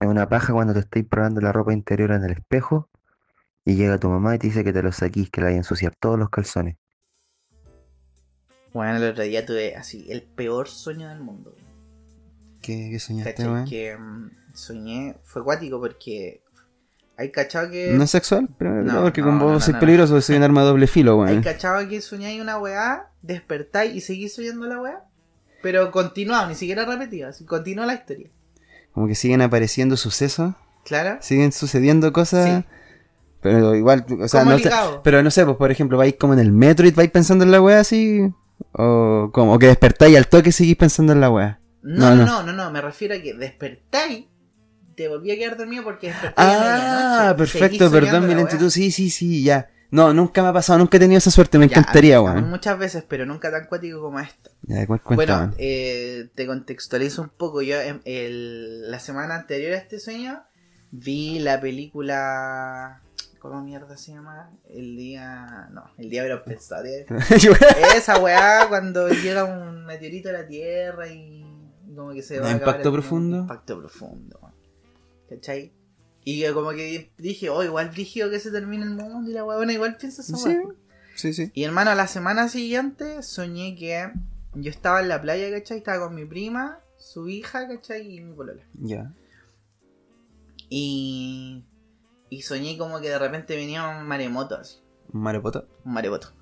Es una paja cuando te estáis probando la ropa interior en el espejo y llega tu mamá y te dice que te lo saquís, que le hay a ensuciar todos los calzones. Bueno, el otro día tuve así el peor sueño del mundo. ¿Qué, qué soñaste. Que mm, soñé, fue acuático porque hay cachado que. ¿No es sexual? Pero, No, porque no, con vos no, soy no, peligroso, soy un arma de doble filo, Hay weón. cachado que soñáis una weá, despertáis y seguís soñando la weá. Pero continuaba, ni siquiera repetía, así, continuó la historia. Como que siguen apareciendo sucesos, ¿Claro? siguen sucediendo cosas. Sí. Pero igual, o sea, no pero no sé, pues por ejemplo, vais como en el metro y vais pensando en la wea así. O como, o que despertáis y al toque seguís pensando en la wea. No, No, no, no. no, me refiero a que despertáis, te volví a quedar dormido porque despertáis Ah, perfecto, perdón mi lentitud. Sí, sí, sí, ya. No, nunca me ha pasado, nunca he tenido esa suerte, me Ya, encantaría, weón. Muchas veces, pero nunca tan cuático como esto. Ya, cu- cuenta, Bueno, eh, te contextualizo un poco. Yo em, el- la semana anterior a este sueño vi la película. ¿Cómo mierda se llama? El día. No, el día de los pensadores. Esa weá cuando llega un meteorito a la Tierra y como que se va a acabar ¿Impacto el profundo? Impacto profundo, weón. ¿Cachai? Y como que dije, oh, igual brígido que se termine el mundo y la bueno, igual pienso eso. Sí, sí, sí. Y hermano, la semana siguiente soñé que yo estaba en la playa, ¿cachai? Estaba con mi prima, su hija, ¿cachai? Y mi polola. Ya. Y, y soñé como que de repente venía un maremoto así, Marepoto. un maremoto.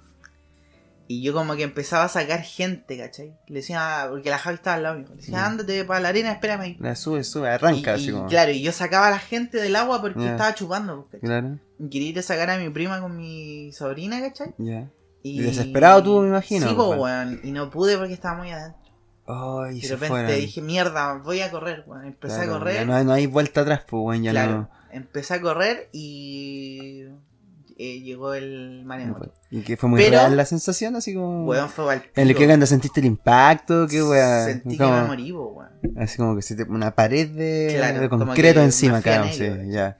Y yo como que empezaba a sacar gente, ¿cachai? Le decía, porque la Javi estaba al lado mío. Le decía, Ya. ándate para la arena, espérame ahí. La sube, sube, arranca y, así y, como. claro, y yo sacaba a la gente del agua porque estaba chupando, ¿cachai? Claro, Y quería ir a sacar a mi prima con mi sobrina, ¿cachai? ya. Y desesperado tú, me imagino, Sí, po, weón. weón. Y no pude porque estaba muy adentro. Ay, Y de repente fueron. dije, mierda, voy a correr, weón. Empecé Claro, a correr. ya no, hay- no hay vuelta atrás, pues, weón, ya claro, no. empecé a correr y eh, llegó el maremoto. Y que fue muy Pero- real la sensación, así como. Weón, fue al En el que cuando sentiste el impacto, qué weón. Sentí como- que me morí, weón. Así como que se te, una pared de, Claro, de como concreto encima, claro, sí, ya.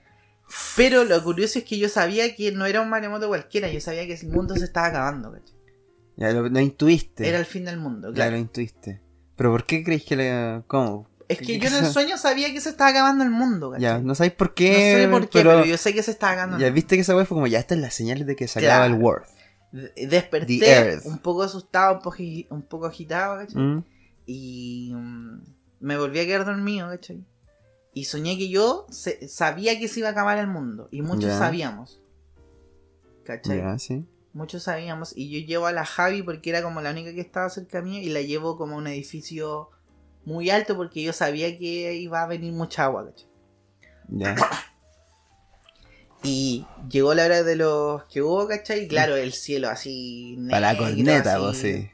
Pero lo curioso es que yo sabía que no era un maremoto cualquiera. Yo sabía que el mundo se estaba acabando, ¿cachai? Ya lo, lo intuiste. Era el fin del mundo, Ya claro. lo intuiste. Pero ¿por qué creéis que le. ¿Cómo? Es que yo en el sueño sabía que se estaba acabando el mundo, ¿cachai? Ya, no sabéis por No qué. sé por qué, pero, yo sé que se estaba acabando el Ya viste que esa weá fue como ya estas las señales de que se Claro. acaba el World. Desperté un poco asustado, un poco, un poco agitado, ¿cachai? ¿Mm? Y mm, me volví a quedar dormido, ¿cachai? Y soñé que yo se- sabía que se iba a acabar el mundo. Y muchos sabíamos. ¿Cachai? Sí. Muchos sabíamos. Y yo llevo a la Javi porque era como la única que estaba cerca mío. Y la llevo como a un edificio muy alto porque yo sabía que iba a venir mucha agua, ¿cachai? Ya. Y llegó la hora de los que hubo, ¿cachai? Y claro, el cielo así. Para la negro, corneta, vos sí.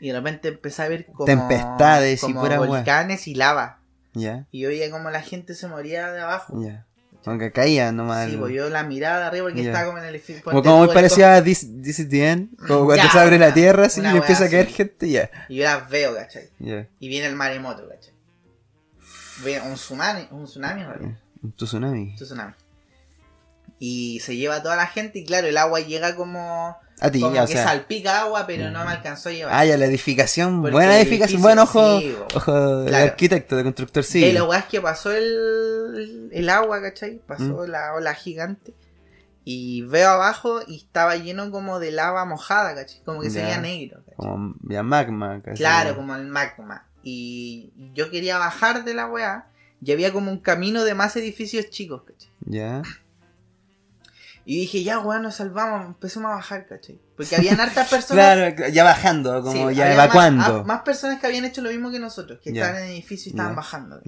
Y de repente empecé a ver como. Tempestades y pura volcanes y lava. Ya, y yo veía como la gente se moría de abajo. ya. Como que caía nomás. Sí, pues yo la miraba de arriba porque Ya. estaba como en el. Como, como muy parecido a This, This is the End. Como cuando Ya, se abre la una- tierra así y empieza a caer así. gente, ya. Y yo las veo, ¿cachai? Y viene el maremoto, ¿cachai? Un tsunami, un tsunami realidad. Un tsunami. Un tsunami. Y se lleva a toda la gente y claro, el agua llega como, A ti, como ya, o que sea. salpica agua, pero no me alcanzó a llevar. Ah, ya, la edificación. Porque buena el edificación. Buen ojo. sí, ojo de Claro. arquitecto, de constructor civil. la weá es que pasó el, el agua, ¿cachai? Pasó Mm. la ola gigante. Y veo abajo y estaba lleno como de lava mojada, ¿cachai? Como que se Ya. veía negro, ¿cachai? Como ya magma. casi. Claro, como el magma. Y yo quería bajar de la weá. Y había como un camino de más edificios chicos, ¿cachai? Ya. Y dije, ya weá, nos salvamos, empecemos a bajar, ¿cachai? Porque habían hartas personas. Claro, ya bajando, como Sí, ya más- evacuando. a- Más, personas que habían hecho lo mismo que nosotros, que estaban en el edificio y estaban bajando.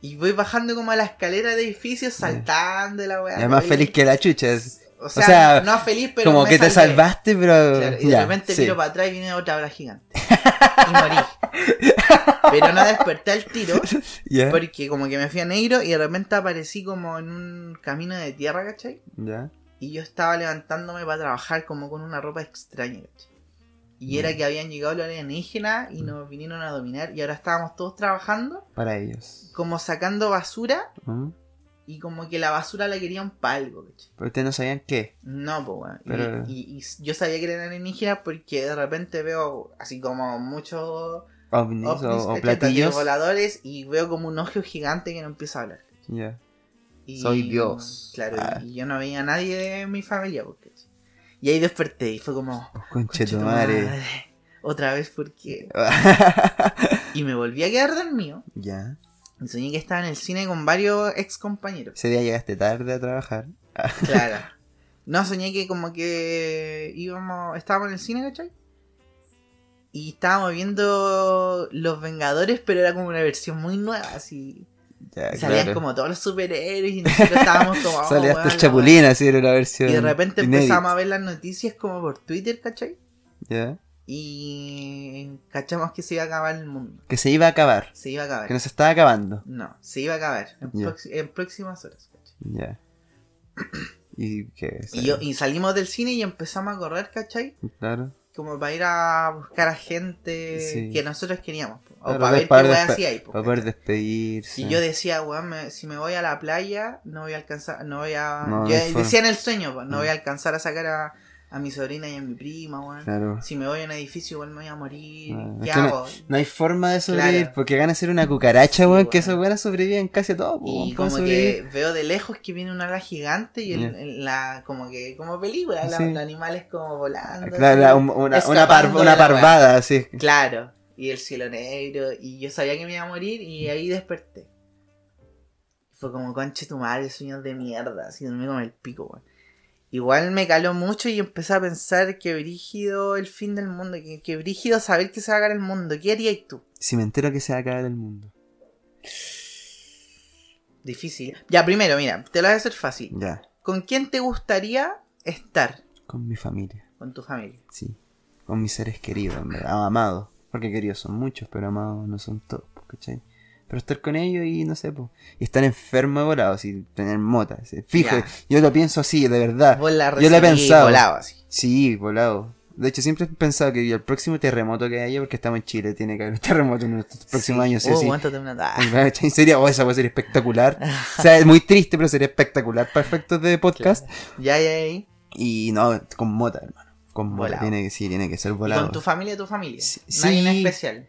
Y voy bajando como a la escalera de edificios, Ya. saltando la weá. Ya más feliz que la chucha. es- O sea, sea, no feliz, pero. como me que te salvé. salvaste, pero. Claro, y de repente sí. miro para atrás y viene otra ola gigante. Y morí. Pero no desperté al tiro, porque como que me fui a negro y de repente aparecí como en un camino de tierra, ¿cachai? Ya. Y yo estaba levantándome para trabajar como con una ropa extraña, ¿cachai? Y era Mm. que habían llegado los alienígenas y nos vinieron a dominar y ahora estábamos todos trabajando Para ellos. como sacando basura ¿Mm? y como que la basura la querían para algo, ¿cachai? Pero ustedes no sabían qué. No, pues, weón. Y- Y, y yo sabía que eran alienígenas porque de repente veo así como muchos ovnis, ovnis, o, platillos. voladores y veo como un ojo gigante que no empieza a hablar. Ya. Y- Soy Dios. Claro, Ah. y, yo no veía a nadie de mi familia. Porque... Y ahí desperté y fue como... Tu "Conchetumare, madre. Otra vez porque... Y me volví a quedar dormido. ya. Y soñé que estaba en el cine con varios ex compañeros. Ese día llegaste tarde a trabajar. Claro. No, soñé que como que íbamos, estábamos en el cine, ¿cachai? Y estábamos viendo Los Vengadores, pero era como una versión muy nueva, así. Ya, Salían claro. como todos los superhéroes y nosotros estábamos como... oh, Salía hasta el chapulín, así era una versión. Y de repente inédita. empezamos a ver las noticias como por Twitter, ¿cachai? Ya. Y cachamos que se iba a acabar el mundo. Que se iba a acabar. Se iba a acabar. Que no se estaba acabando. No, se iba a acabar en próximas horas. ¿cachai? Ya. ¿Y qué? Y, yo, y salimos del cine y empezamos a correr, ¿cachai? Claro. Como para ir a buscar a gente Sí. que nosotros queríamos. O Claro, para ver para qué weá hacía ahí. Para poder despedirse. Y yo decía, weón, me- si me voy a la playa, no voy a alcanzar, no voy a... No, yo decía en el sueño, no Mm. voy a alcanzar a sacar a, a mi sobrina y a mi prima, weón. Claro. Si me voy a un edificio, igual me voy a morir. Ah, ¿Qué no- hago? No hay forma de sobrevivir Claro. porque gana ser una cucaracha, Sí, weón. Que esos weones sobreviven casi a todo. Y weón, como pueden que veo de lejos que viene una ala gigante y el, la, como que, como película, Sí. los animales como volando. Claro, una, una, par- parvada, así. Claro, y el cielo negro, y yo sabía que me iba a morir, y ahí desperté. Fue como, conche tu madre, sueños de mierda, así dormí con el pico, weón. Igual me caló mucho y empecé a pensar que brígido el fin del mundo, que, que brígido saber que se va a acabar el mundo. ¿Qué harías tú? Si me entero que se va a acabar el mundo. Difícil. Ya, primero, mira, te lo voy a hacer fácil. Ya. ¿Con quién te gustaría estar Con mi familia. con tu familia? Sí. Con mis seres queridos, amados. Porque queridos son muchos, pero amados no son todos, ¿cachai? Pero estar con ellos y no sé, pues. Y estar enfermo de volado, así, tener motas. Fijo, yo lo pienso así, de verdad. La Yo lo he pensado. volado, así. Sí, volado. De hecho, siempre he pensado que el próximo terremoto que haya, porque estamos en Chile, tiene que haber un terremoto en los próximos Sí. años, Oh, sí. una- ah. ¿Cachai? Sería, oh, esa puede ser espectacular. O sea, es muy triste, pero sería espectacular para efectos de podcast. Ya, ya, ya. Y no, con mota, hermano. Con mota. Tiene que, sí, tiene que ser Y volado. con tu familia, tu familia. Sí, Nadie en especial.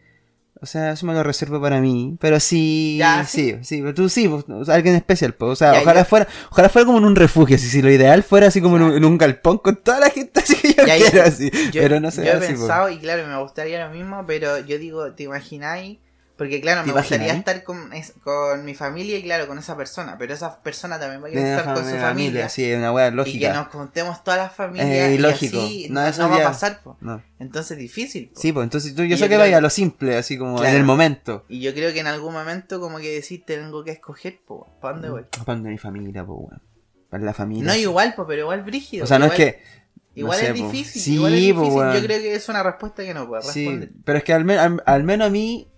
O sea, eso me lo reservo para mí. Pero sí, Ya, sí, sí, pero tú sí, o sea, alguien especial. Pues, o sea, Ya, ojalá fuera, ojalá fuera como en un refugio. Así, si lo ideal fuera así como en un, en un galpón con toda la gente así que yo quiero, así. Yo, pero no sé yo he así, pues. pensado, y claro, me gustaría lo mismo, pero yo digo, ¿te imagináis? Porque claro, ¿Te me gustaría estar con, es- con mi familia y claro, con esa persona, pero esa persona también va a querer estar con su familia, familia. sí, una wea Y que lógica. nos juntemos todas las familias Eh, y ilógico. así No, no, eso no va a pasar. po. No. Entonces difícil. po. Sí, pues entonces tú, yo yo sé que vaya a lo simple, así como Claro. en el momento. Y yo creo que en algún momento como que decir tengo que escoger, po, ¿para dónde voy? Para mi familia, pues, weón. Para la familia. No sí. igual, po, pero igual brígido. O sea, no igual, es que. no Igual sé, es po. difícil. Sí, igual es po, difícil. weón. Yo creo que es una respuesta que no puedo Sí, responder. pero es que al, men- al- al menos a mí,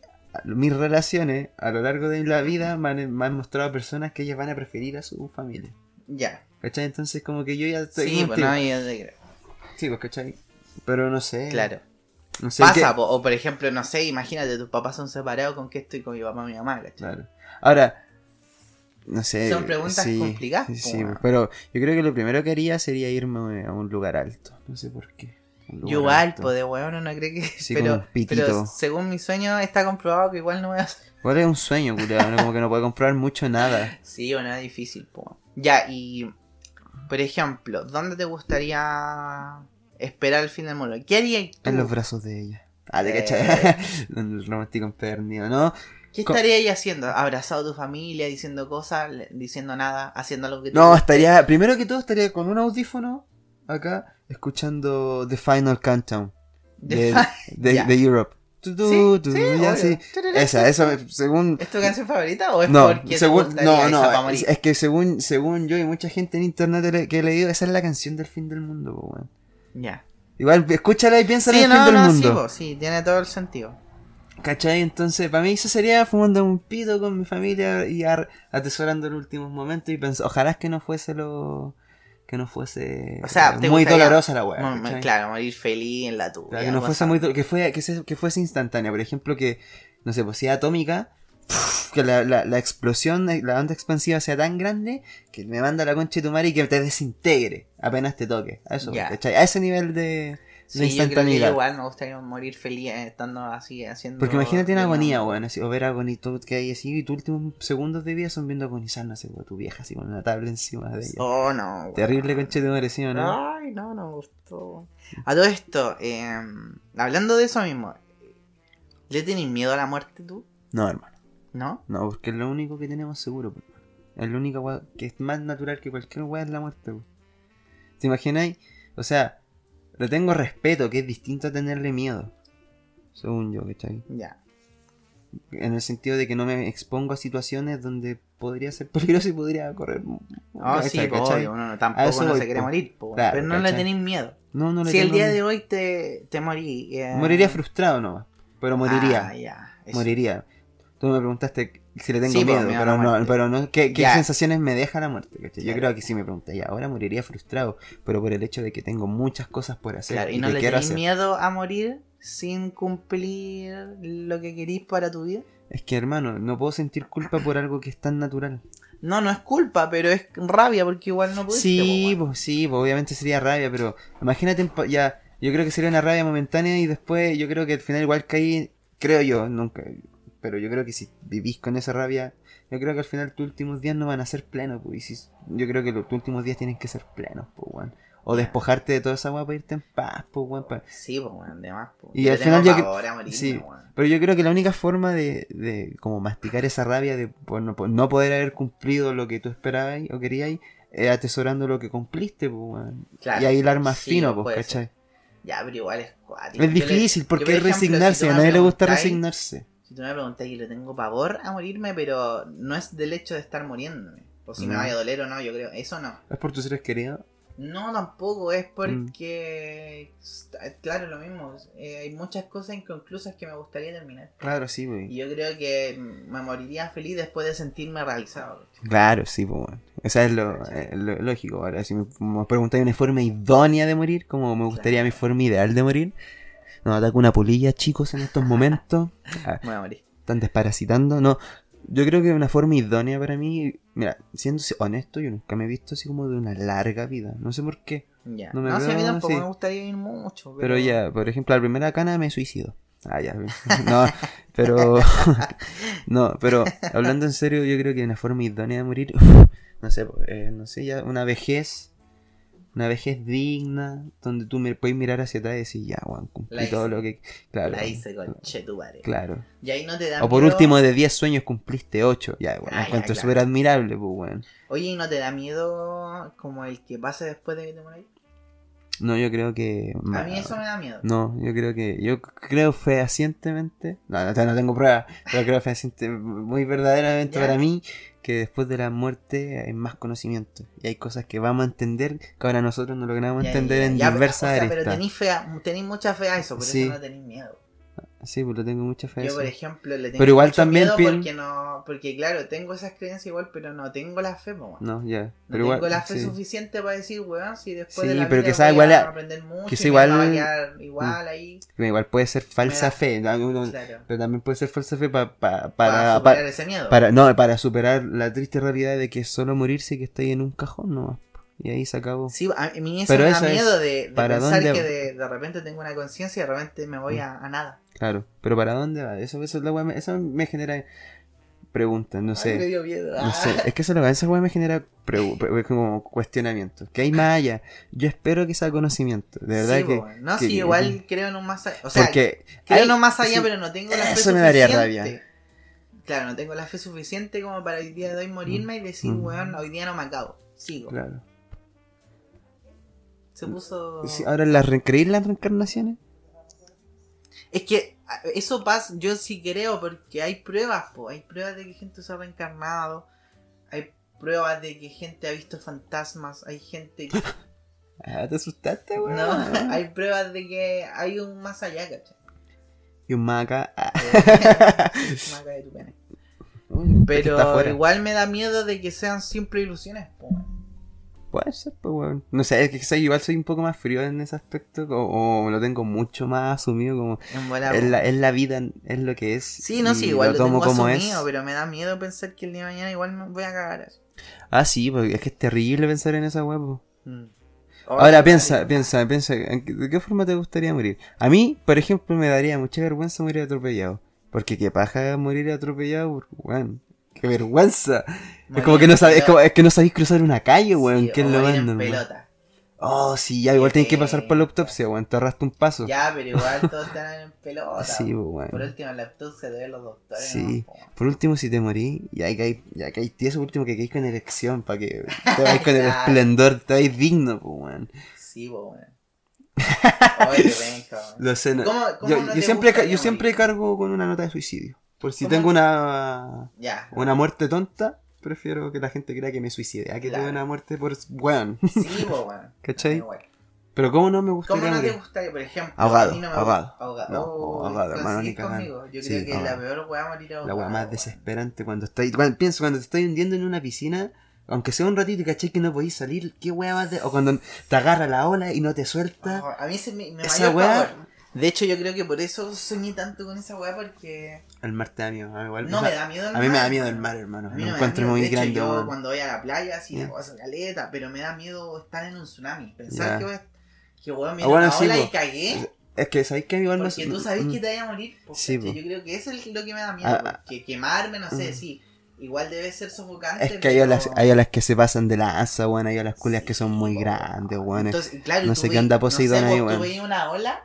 mis relaciones a lo largo de la vida me han, me han mostrado personas que ellas van a preferir a su familia. Ya. ¿Cachai? Entonces como que yo ya estoy... Sí, pues no, yo te creo. Sí, pues, ¿cachai? Pero no sé. Claro. No sé Pasa, qué- o por ejemplo, no sé, imagínate, tus papás son separados, ¿con qué estoy con mi papá y mi mamá? ¿cachai? Claro. Ahora, no sé. Son preguntas sí, complicadas, Sí, sí, pero yo creo que lo primero que haría sería irme a un lugar alto. No sé por qué. Yo igual, alto. pues de weón uno cree que... Sí, pero, pero según mi sueño está comprobado que igual no voy a hacer. Igual es un sueño, culiado. ¿no? Como que no puede comprar mucho nada. Sí, bueno, es difícil, po. Ya, y... Por ejemplo, ¿dónde te gustaría esperar el fin del mundo? ¿Qué harías tú? En los brazos de ella. Ah, te Eh. el romántico empedernido, ¿no? ¿Qué estaría ahí haciendo? ¿Abrazado a tu familia, diciendo cosas, diciendo nada, haciendo algo que te No, guste? estaría. Primero que todo, estaría con un audífono acá, escuchando The Final Countdown De de, Europe. Tu, tu, Sí, tu, sí, ya, obvio. sí. Esa, eso, según. ¿Es tu canción favorita o es No, porque te según, gustaría no, esa no, es, es que según, según yo y mucha gente en internet que he leído, esa es la canción del fin del mundo, weón. Ya. Igual, escúchala y piensa Sí, en el no, fin del no, sí, mundo. po, sí, tiene todo el sentido. ¿Cachai? Entonces, para mí eso sería fumando un pito con mi familia y atesorando los últimos momentos y pensar, ojalá es que no fuese lo... que no fuese O sea, te muy gustaría- dolorosa la weá. Claro, morir feliz en la tuya. Claro, que no fuese muy que, fue, que, se- que fuese instantánea. Por ejemplo, que, no sé, pues sea atómica, que la, la, la explosión, la onda expansiva sea tan grande que me manda la concha de tu madre y que te desintegre apenas te toque. A eso. A ese nivel de, Sí, yo creo que instantaneidad. igual me gustaría morir feliz eh, estando así, haciendo... Porque imagínate una agonía, weón, así, o ver agonito que hay así, y tus últimos segundos de vida son viendo agonizar, no sé, weón, tu vieja así con una tabla encima de ella. Oh, no. Terrible conche de mereció, ¿no? Ay, no, no me gustó. A todo esto, eh, hablando de eso mismo, ¿le tienes miedo a la muerte tú? No, hermano, ¿No? no, porque es lo único que tenemos seguro, pues, hermano. Es lo único que es más natural que cualquier weá es la muerte, weón. ¿Te imagináis? O sea, le tengo respeto, que es distinto a tenerle miedo. Según yo, ¿cachai? Ya. En el sentido de que no me expongo a situaciones donde podría ser peligroso y podría correr. Ah, sí, ¿cachai? po, ¿cachai? obvio, uno no- A tampoco eso no voy, se quiere morir, po, Claro, pero no le tenéis miedo. No, no le Si el día miedo. de hoy te, te morí... eh, Moriría frustrado nomás. Pero moriría. Ah, ya. eso. moriría. Tú me preguntaste si le tengo Sí, pues, miedo, pero, no, pero no, ¿qué, qué sensaciones me deja la muerte? Yo creo que sí me preguntaría, ahora moriría frustrado, pero por el hecho de que tengo muchas cosas por hacer Claro, y y no le hacer. miedo a morir sin cumplir lo que querís para tu vida. Es que hermano, no puedo sentir culpa por algo que es tan natural. No, no es culpa, pero es rabia porque igual no pudiste. Sí, po, pues sí, pues obviamente sería rabia, pero imagínate ya, yo creo que sería una rabia momentánea y después yo creo que al final igual caí, creo yo, nunca, pero yo creo que si vivís con esa rabia, yo creo que al final tus últimos días no van a ser plenos, pues, y si- yo creo que los tus últimos días tienen que ser plenos, pues, weón. O despojarte de toda esa weá para irte en paz, pues, weón. pa- Sí, pues, weón, de más. po. Y Yo al final yo morirme, sí. Pero yo creo que la única forma de, de como masticar esa rabia de por no, por no poder haber cumplido lo que tú esperabas o querías es atesorando lo que cumpliste, pues, weón. Claro. Y ahí hilar más Sí, fino, pues, puede ¿cachai? ser. Ya, pero igual es cuático. Es difícil, yo, porque por es resignarse, si a nadie le gusta resignarse. Si tú me preguntas y le tengo pavor a morirme, pero no es del hecho de estar muriéndome. O si me No. vaya a doler o no, yo creo. Eso no. ¿Es por tus seres queridos? No, tampoco. Es Mm. porque. Claro, lo mismo. eh, hay muchas cosas inconclusas que me gustaría terminar. Claro, sí, Y güey. yo creo que me moriría feliz después de sentirme realizado. Claro, sí, pues, weón. Esa es lo, eh, lo lógico. Ahora, si me, me preguntáis una forma idónea de morir, como me gustaría mi forma ideal de morir, nos ataca una polilla, chicos, en estos momentos. Ah, Me voy a morir. están desparasitando. No, yo creo que una forma idónea para mí, mira, siendo honesto, yo nunca me he visto así como de una larga vida. No sé por qué. Ya. No No, me si a mí tampoco me gustaría vivir mucho. Pero, Pero ya, por ejemplo, la primera cana me suicido. Ah, ya. No, pero. no, pero hablando en serio, yo creo que una forma idónea de morir. No sé, eh, no sé, ya una vejez. Una vejez digna, donde tú me puedes mirar hacia atrás y decir, ya, Juan, cumplí La hice. todo lo que. Claro. La hice con Chetumare. Claro. Y ahí no te da O por miedo- último, de 10 sueños cumpliste 8. Ya, bueno, Ah, encuentro claro. súper admirable, pues, weón. Oye, ¿y no te da miedo como el que pase después de que te mueras? No, yo creo que. A mí eso me da miedo. No, yo creo que. Yo creo fehacientemente. No, no, no tengo pruebas. Pero creo fehaciente, muy verdaderamente para mí. Que después de la muerte hay más conocimiento. Y hay cosas que vamos a entender que ahora nosotros no logramos Ya, entender ya, en ya, diversas o sea, pero tenéis mucha fe a eso, por Sí. eso no tenéis miedo. Sí, pues le tengo mucha fe Yo, por ejemplo, le tengo Pero igual mucho también miedo pien- porque no, porque claro, tengo esas creencias igual, pero no tengo la fe, po. No, ya. No tengo igual. la fe sí. suficiente para decir, weón, si después Sí, de la pero vida que voy igual a a- aprender mucho que sea igual- va a quedar igual ahí, Igual puede ser falsa da- fe. claro, Pero también puede ser falsa fe pa- pa- para, para, superar para, ese miedo. para- no, para superar la triste realidad de que es solo morirse y que está ahí en un cajón nomás. Y ahí se acabó. Sí, a mí eso Pero me da es- miedo de, de ¿para pensar dónde- que de, de repente tengo una conciencia y de repente me voy a, a nada. Claro. Pero ¿para dónde va? Eso, eso, es la me- eso me genera preguntas, no Ay, me sé. dio miedo. No sé, es que eso esa weá me genera como cuestionamiento. Que hay más allá. Yo espero que sea conocimiento. De verdad Sí, que. No, que- sí, igual creo en un más allá. O sea, porque creo hay- en un más allá, sí, pero no tengo la fe eso me daría suficiente. rabia. Claro, no tengo la fe suficiente como para el día de hoy morirme y decir, Mm. weón, hoy día no me acabo. Sigo. Claro. Se puso. Y si ahora las re- ¿creéis las reencarnaciones? Es que eso pasa, yo sí creo, porque hay pruebas, po. hay pruebas de que gente se ha reencarnado, hay pruebas de que gente ha visto fantasmas, hay gente que... Ah, te asustaste, weón. No, hay pruebas de que hay un más allá, ¿cachai? Y un maca. ah, más acá de tu pene. Pero igual me da miedo de que sean siempre ilusiones, po. Puede ser, pues, weón. No sé, es que soy- igual soy un poco más frío en ese aspecto. O, o lo tengo mucho más asumido como. Es la, es la vida, es lo que es. Sí, no, sí, igual lo, tomo tengo como asumido, es. pero me da miedo pensar que el día de mañana igual me voy a cagar así. Ah, sí, porque es que es terrible pensar en esa po. Mm. Ahora piensa, piensa, piensa, ¿en qué- ¿de qué forma te gustaría morir? A mí, por ejemplo, me daría mucha vergüenza morir atropellado. Porque qué paja morir atropellado, weón. Qué vergüenza. es como que no sabes, es, como- es que no sabéis cruzar una calle, weón. Sí, que es lo normal. pelota. Oh, sí, ya igual tienes que Eh, pasar por la autopsia, weón. Te ahorraste un paso. Ya, pero igual todos están en pelota. Sí, po. weón. Por último, en la autopsia te ven los doctores. Sí. Por último, si te morís, ya caí, ya caí por último que caís con erección, para que te vayas con el esplendor, te vayas digno, pues, weón. Sí, po, weón. Oye, qué penca, weón. Lo sé, no. ¿Cómo- cómo yo, no yo te siempre, yo siempre cargo con una nota de suicidio. Por si ¿Cómo? tengo una, Ya. una muerte tonta, prefiero que la gente crea que me suicide, a que Claro. tuve una muerte por weón. Sí, weón. ¿Cachai? Pero ¿cómo no me ¿Cómo gustaría no te gustaría, por ejemplo? Ahogado, no me ahogado. Ahogado. No, Oh, ahogado, hermano, ¿coincidís ni conmigo? Yo Sí, creo que es la ahogado. peor weá morir ahogado. La weá más desesperante cuando cuando, pienso cuando te estoy hundiendo en una piscina, aunque sea un ratito y caché que no podís salir, qué weá más de, o cuando te agarra la ola y no te suelta. Oh, a mí se me, me Esa weá-. De hecho, yo creo que por eso soñé tanto con esa weá porque El mar te da miedo, a mí igual. no o sea, me da miedo el A mí me mar, da miedo el weón. mar, hermano. Lo no me encuentro miedo. muy de hecho, grande, yo weón. cuando voy a la playa, sí, la paso caleta, pero me da miedo estar en un tsunami. Pensar Ya. que, a- que weón, Ah, viene bueno, sí, y cagué. Es que sabéis que igual me Porque tú sabes mm, que te vaya a morir. po, Sí. Yo creo que eso es lo que me da miedo. Ah, ah. porque quemarme, no sé, Mm. sí. Igual debe ser sofocante. Es que hay a, pero- las, hay a las que se pasan de la asa, weón. Hay a las culias que son muy grandes, weón. Entonces, claro, no sé qué anda Poseidón no sé, ahí, weón. Tú veis una ola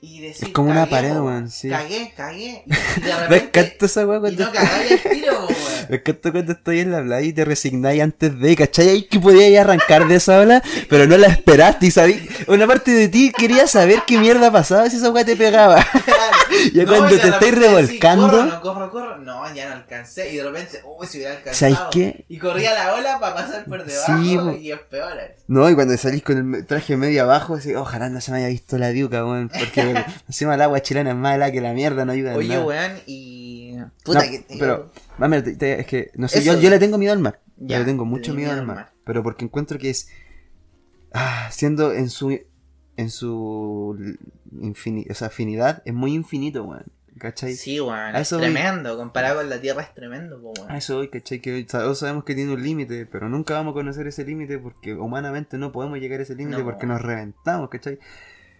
y Es como una pared, weón, sí. Cagué, cagué. Y de Me repente. encanta esa weá y cuando. no cagáis el tiro, weón. Me encanta cuando estoy en la playa y te resignáis antes de, ¿cachai? Ahí que podías arrancar de esa ola, pero no la esperaste y sabí. Una parte de ti quería saber qué mierda pasaba si esa weá te pegaba. Ya No, cuando te estáis decís, revolcando. corro, no corro, corro. No, ya no alcancé. Y de repente, uy, si hubiera alcanzado. ¿Sabéis qué? Y corría la ola para pasar por debajo. Sí, y es peor. No, y cuando salís con el me- traje medio abajo, así, ojalá no se me haya visto la diuca, weón. Porque encima el agua chilena es más helada que la mierda, no ayuda Oye, nada. weón, y. Puta No, que te. pero, mami, te- te- es que, no sé, Eso. yo, yo le tengo miedo al mar. Ya, yo le tengo mucho miedo miedo al mar. mar. Pero porque encuentro que es. Ah, siendo en su. En su. infini- o sea, afinidad, es muy infinito, weón. ¿Cachai? Sí, weón. Es tremendo. Comparado con la Tierra es tremendo, po, weón. A eso hoy, ¿cachai? Que todos sabemos que tiene un límite, pero nunca vamos a conocer ese límite porque humanamente no podemos llegar a ese límite No. porque nos reventamos, ¿cachai?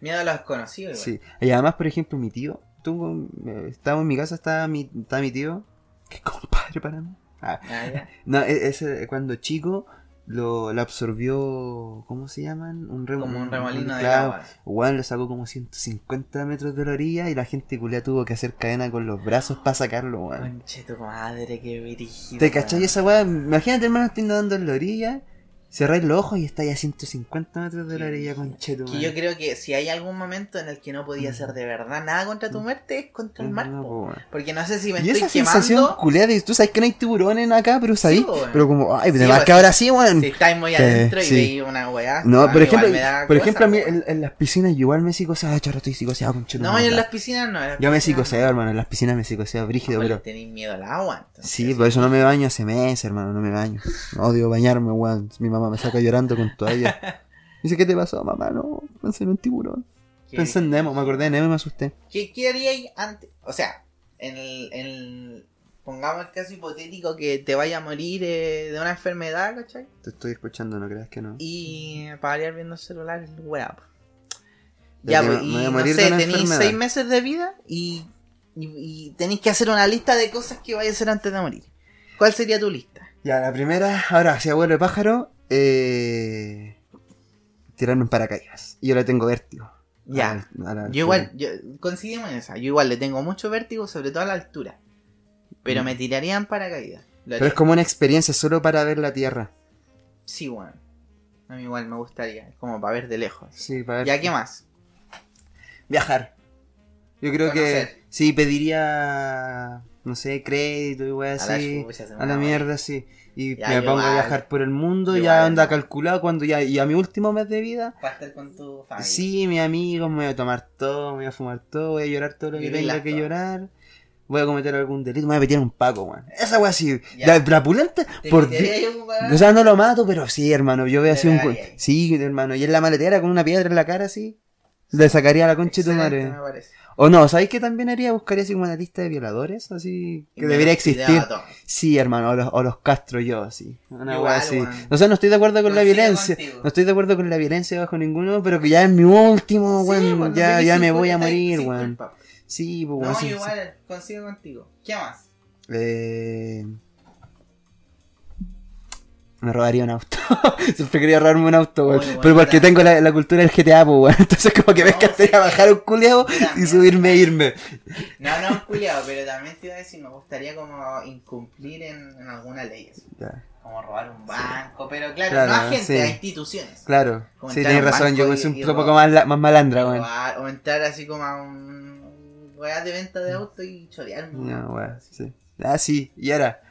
Miedo a lo desconocido, igual. Sí. Y además, por ejemplo, mi tío, tuvo, eh, estaba en mi casa, estaba mi, estaba mi tío, que compadre para mí. Ah, Ah, ya. no, e- ese cuando chico lo, lo absorbió, ¿cómo se llaman? Un remo- Como un remolino de agua. Weón, lo sacó como 150 metros de la orilla y la gente culea tuvo que hacer cadena con los brazos para sacarlo, weón. Conche tu madre, qué brígido. ¿Te cachai weón. esa weá? Imagínate, hermano, estoy nadando en la orilla, cerráis los ojos y estáis a 150 metros de la Sí. orilla con cheto. Que yo creo que si hay algún momento en el que no podía hacer de verdad nada contra tu muerte es contra el mar. po. Porque no sé si me Y estoy esa sensación quemando. culiada de tú sabes que no hay tiburones acá, pero po, weón. pero como, ay, Sí, además pues, que ahora sí, weón. Si estáis muy adentro y sí. veis una weá. No, a por ejemplo, por ejemplo a mí en, en las piscinas yo igual me psicoseo, ah, chorro, estoy psicoseado con cheto. No, yo en las piscinas no. las Yo me psicoseo, hermano, en las piscinas me psicoseo brígido, pero... tenéis miedo al agua. entonces, Sí, por eso no me baño hace meses, hermano, no me baño. Odio bañarme, weón. Mi mamá me saca llorando con toalla. Dice, ¿qué te pasó, mamá? No, pensé en un tiburón. ¿Qué- Pensé en Nemo, me acordé de Nemo y me asusté. ¿Qué, qué haríais antes? O sea, en el, en el- Pongamos el caso hipotético que te vaya a morir eh, de una enfermedad, ¿cachai? Te estoy escuchando, ¿no creas que no? Y para variar viendo el celular, weá. po. De Ya, pues, me- y me no sé, tenéis seis meses de vida y, y, y tenéis que hacer una lista de cosas que vais a hacer antes de morir. ¿Cuál sería tu lista? Ya, la primera, ahora, si abuelo de pájaro, eh... tirarme en paracaídas. Y yo le tengo vértigo. Ya. A la- a la Yo igual, yo, coincidimos en esa. Yo igual le tengo mucho vértigo, sobre todo a la altura. Pero Mm. me tiraría en paracaídas. Pero es como una experiencia solo para ver la tierra. Sí, bueno. A mí igual me gustaría, como para ver de lejos. Sí, para ver. ¿Ya qué más? Viajar. Yo creo Conocer. que sí, pediría, no sé, crédito y A la así. A la va a mierda, sí. Y Ya, me pongo a viajar por el mundo, ya anda no. calculado cuando ya. Y a mi último mes de vida, Para estar con tu familia. sí, mis amigos, me voy a tomar todo, me voy a fumar todo, voy a llorar todo lo que tenga que llorar. Voy a cometer algún delito, me voy a meter un paco, weón. Esa weá sí. Ya. La, la pulenta, ¿Te por O sea, no lo mato, pero sí, hermano. Yo veo así un. ahí. Sí, hermano. Y en la maletera con una piedra en la cara, así. Le sacaría la concha de tu madre. me parece. O no, ¿sabéis qué también haría? Buscaría así como una lista de violadores, así. Que debería existir. Sí, hermano, o los, o los castro yo, así. Una Igual, así. weón. O sea, no estoy de acuerdo con la violencia. contigo. No estoy de acuerdo con la violencia bajo ninguno, pero que ya es mi último, Sí, weón. bueno, ya, ya me voy a morir, weón. Sí, pues, No, weón, sí, yo sí. igual consigo contigo. ¿Qué más? Eh... Me robaría un auto. Siempre quería robarme un auto, weón. Pero porque tengo la, la cultura del GTA, pues, weón. Entonces como que me No, encantaría sí. bajar un culeado y subirme e irme. No, no, culiado, pero también te iba a decir, me gustaría como incumplir en, en alguna ley. así. Como robar un banco, pero claro, Claro, no a gente, sí. a instituciones. claro. Como Sí, a un razón. Yo soy un poco más, la- más malandra, weón. O entrar así como a un weá de venta de auto y chorearme. un No, weón. Sí. Ah, sí. Y ahora.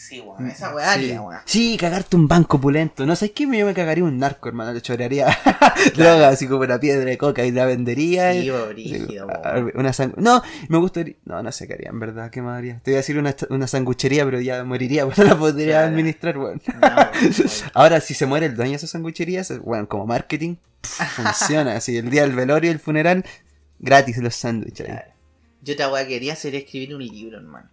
Sí, weón, esa weá Sí. weón. Sí, cagarte un banco opulento. No sabes qué, yo me cagaría un narco, hermano. Le chorearía droga así como una piedra de coca y la vendería. Sí, weón, brígido, Ah, weón. Una sang- No, me gustaría. No, no sé qué haría, en verdad. ¿Qué más haría? Te iba a decir una, una sanguchería, pero ya moriría, porque no la podría Claro. administrar, weón. No, weón. Ahora, si se muere el dueño de esas sangucherías, bueno, como marketing, pff, funciona. Así, el día del velorio y el funeral, gratis los sándwiches. ahí. Claro. Yo otra weá que quería sería escribir un libro, hermano.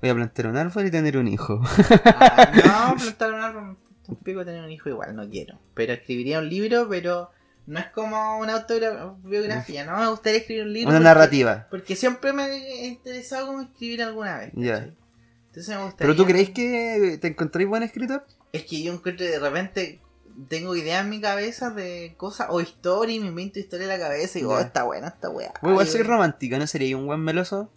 Voy a plantar un árbol y tener un hijo. Ah, no, plantar un árbol, un pico tener un hijo igual, no quiero. Pero escribiría un libro, pero no es como una autobiografía, ¿no? Me gustaría escribir un libro. Una porque- narrativa. Porque siempre me he interesado como escribir alguna vez. Ya. ¿cachai? Entonces me gustaría. ¿Pero tú creéis que te encontráis buen escritor? Es que yo encuentro de repente. Tengo ideas en mi cabeza de cosas o historia y me invento historia en la cabeza y digo, Ya. oh, está buena esta weá. Igual soy romántica, ¿no sería un buen meloso?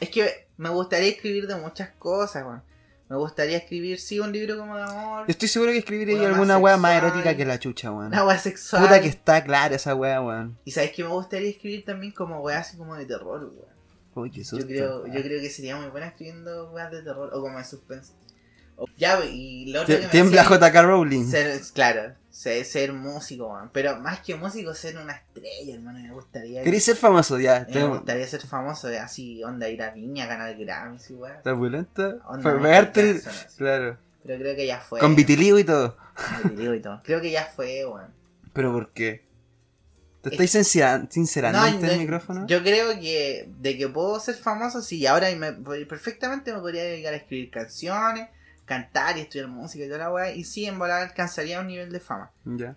Es que me gustaría escribir de muchas cosas, weón. Me gustaría escribir, sí, un libro como de amor. Yo estoy seguro que escribiría Una alguna weá más erótica que la chucha, weón. Una weá sexual. Puta que está clara esa weá, weón. Y sabes que me gustaría escribir también como weas así como de terror, weón. Uy, qué Yo susto. creo, yo creo que sería muy buena escribiendo weas de terror o como de suspense. Ya, y lo otro que me Tiembla decía- JK Rowling. Ser, claro, ser, ser músico, weón. Pero más que músico, ser una estrella, hermano. Me gustaría. ¿Querés ser famoso ya? me gustaría ser famoso, así, onda, ir a Viña, ganar Grammy, y weón. ¿Estás violenta? Onda, Fue Michael pegarte el- Jackson, así. Claro. Pero creo que ya fue. Con vitiligo y todo. Con vitiligo y todo. Creo que ya fue, weón. ¿Pero por qué? ¿Te estáis sincera- sincerando No, ante no, el micrófono? Yo creo que de que puedo ser famoso, sí, ahora me, perfectamente me podría dedicar a escribir canciones, cantar y estudiar música y toda la weá, y sí, en volar alcanzaría un nivel de fama. Ya.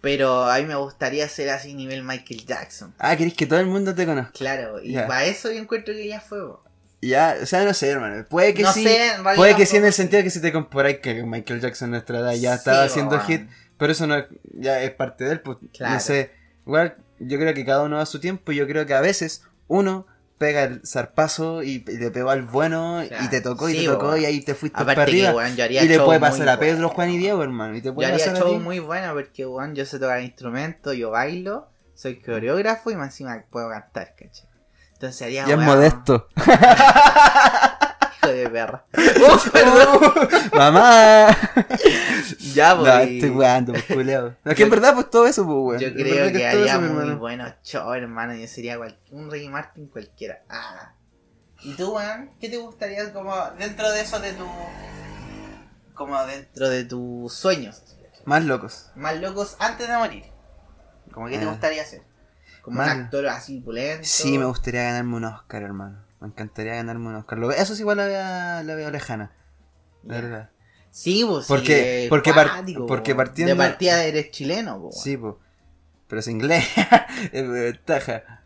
Pero a mí me gustaría ser así nivel Michael Jackson. Ah, querés que todo el mundo te conozca. Claro, y Ya. para eso yo encuentro que ya fue. bo. Ya, o sea, no sé, hermano. Puede que no sí. sé, Puede que sí en el sentido que si te comparáis que Michael Jackson nuestra edad ya Sí, estaba haciendo hit, pero eso no ya es parte de él, pues Claro. no sé. Igual yo creo que cada uno a su tiempo, yo creo que a veces uno pega el zarpazo y, y le pegó al bueno y Claro. te tocó y Sí, te tocó y ahí te fuiste Aparte para que, arriba. weón, yo haría y le show puede pasar a Pedro, bueno. Juan y Diego, hermano. Y te Yo puede haría pasar a show ti. muy bueno porque, weón, yo sé tocar instrumento, yo bailo, soy coreógrafo y más encima puedo cantar, ¿cachai? Entonces haría, Y es modesto. Hijo de perra. Oh, perdón. ¡Mamá! ya, no, pues. estoy jugando, pues. No, es que en verdad, pues todo eso, pues, weón. Yo creo que todo haría mi muy hermano. buenos shows, hermano. Yo sería cual- un Ricky Martin cualquiera. Ah. ¿Y tú, weón? ¿Qué te gustaría como dentro de eso de tu... Como dentro de tus sueños? Más locos. Más locos antes de morir. Como que te Ah. gustaría hacer. Como un Mal. actor así pulento. Sí, me gustaría ganarme un Oscar, hermano. Me encantaría ganarme un Oscar. Eso sí, igual la veo, la veo lejana. La verdad. Sí, pues sí, Porque- es porque par- cuático, porque po. partiendo- De partida eres chileno, po. Sí, pues. Pero es inglés. es ventaja.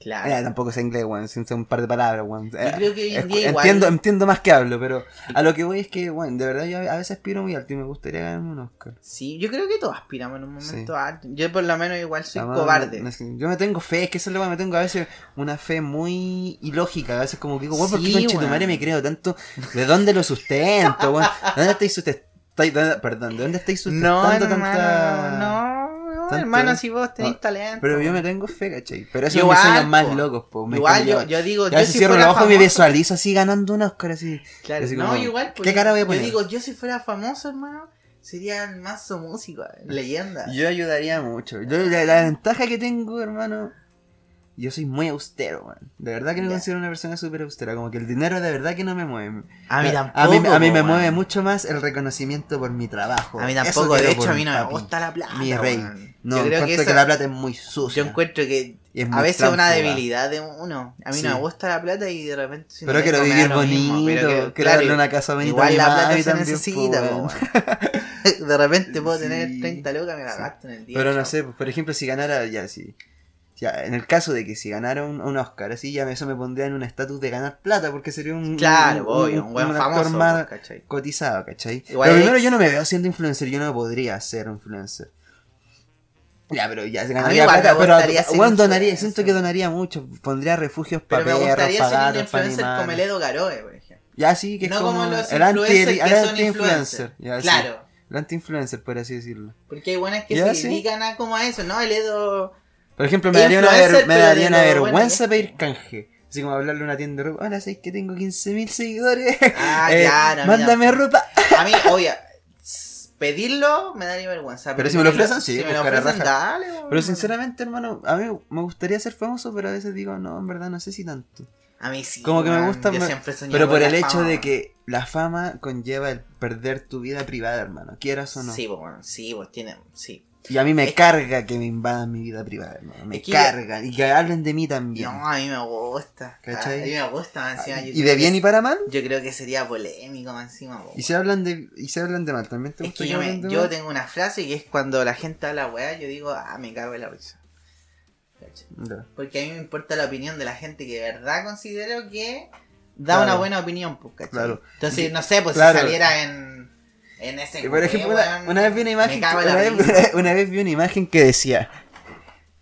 Claro. Eh, tampoco sé inglés, weón. Sin un par de palabras, weón. Eh, creo que hoy en es- día igual- entiendo, entiendo más que hablo, pero a lo que voy es que, weón, de verdad yo a veces aspiro muy alto y me gustaría ganarme un Oscar. Sí, yo creo que todos aspiramos en un momento Sí. alto. Yo por lo menos igual soy Además, cobarde. no yo me tengo fe, es que eso es lo que me tengo a veces una fe muy ilógica. A veces como que digo, weón, ¿por qué Sí, con weón. me creo tanto? ¿De dónde lo sustento, weón? ¿De dónde estáis sustentando? Perdón, ¿de dónde estáis No, sustentando tanta...? no, no, hermano, si vos tenés No, talento. Pero yo me tengo fe, ¿cachai? Pero eso Igual, es mis sueños más locos, po. Me Igual yo, yo digo, yo si cierro los ojos y me visualizo así ganando un Oscar así. Claro, así no, como, igual. pues, ¿Qué cara voy a yo poner? digo, yo si fuera famoso, hermano, sería el mazo músico, leyenda. Yo ayudaría mucho. Yo, la, la ventaja que tengo, hermano, yo soy muy austero, man. De verdad que me considero una persona súper austera. Como que el dinero de verdad que no me mueve. A mí a tampoco. mí, a mí me mueve mucho más el reconocimiento por mi trabajo. A mí tampoco, de hecho, a mí no me gusta la plata. Mi rey. No, yo creo que, eso- que la plata es muy sucia. Yo encuentro que es a veces es una debilidad de uno. A mí Sí. no me gusta la plata y de repente. si no Pero quiero vivir lo mismo, bonito, pero que- claro, darle una casa bonita a Igual la plata se también, necesita. De repente puedo tener Sí. 30 lucas, me la gasto en el día. Pero no sé, pues, por ejemplo, si ganara, ya sí. Ya, en el caso de que si ganara un, un Oscar, así ya eso me pondría en un estatus de ganar plata, porque sería un. Claro, un, obvio, un buen actor famoso, más pues, ¿cachai? cotizado, ¿cachai? Igual pero primero es- yo no me veo siendo influencer, yo no podría ser influencer. Ya, pero ya se ganaría me plata, pero bueno, donaría, siento que donaría mucho, pondría refugios Pero para me perros, gustaría para ser un para influencer como el. Edo Garoe, por ejemplo. Ya sí, que es no como, como los el anti anti-influencer. influencers. ya, sí. Claro. El anti-influencer, por así decirlo. Porque hay buenas que Ya, se sí. dedican a como a eso, ¿no? El Edo. Por ejemplo, me daría una, ver- me daría una vergüenza pedir canje. Así como hablarle a una tienda de ropa. Hola, sabéis que tengo 15.000 seguidores. Ah, Eh, claro, mira. Mándame ropa. A mí, obvio, pedirlo me daría vergüenza. Pero si me lo ofrecen, sí, Si me pues, lo ofrecen, dale. Pero sinceramente, hermano, a mí me gustaría ser famoso, pero a veces digo, no, en verdad no sé si tanto. A mí sí. Como que me gusta, yo siempre pero por el hecho fama, de que la fama conlleva el perder tu vida privada, hermano, quieras o no. Sí, pues, bueno, sí, pues tiene. Sí. Y a mí me Es- carga que me invadan mi vida privada, hermano. Me Es que- carga. Y que hablen de mí también. No, a mí me gusta. ¿Cachai? A mí me gusta, encima. yo ¿Y de que bien y para mal? Yo creo que sería polémico encima. Y se hablan de, y se hablan de mal, ¿también te Es gusta que yo, me- yo tengo una frase que es cuando la gente habla weá, yo digo, ah, me cago en la risa. ¿Cachai? Ya. Porque a mí me importa la opinión de la gente que de verdad considero que da Claro. una buena opinión, pues, ¿cachai? Claro. Entonces, no sé, pues Claro. si saliera en, en ese por ejemplo, una, vez vi una imagen, me cago en una la vez, risa. una vez vi una imagen que decía,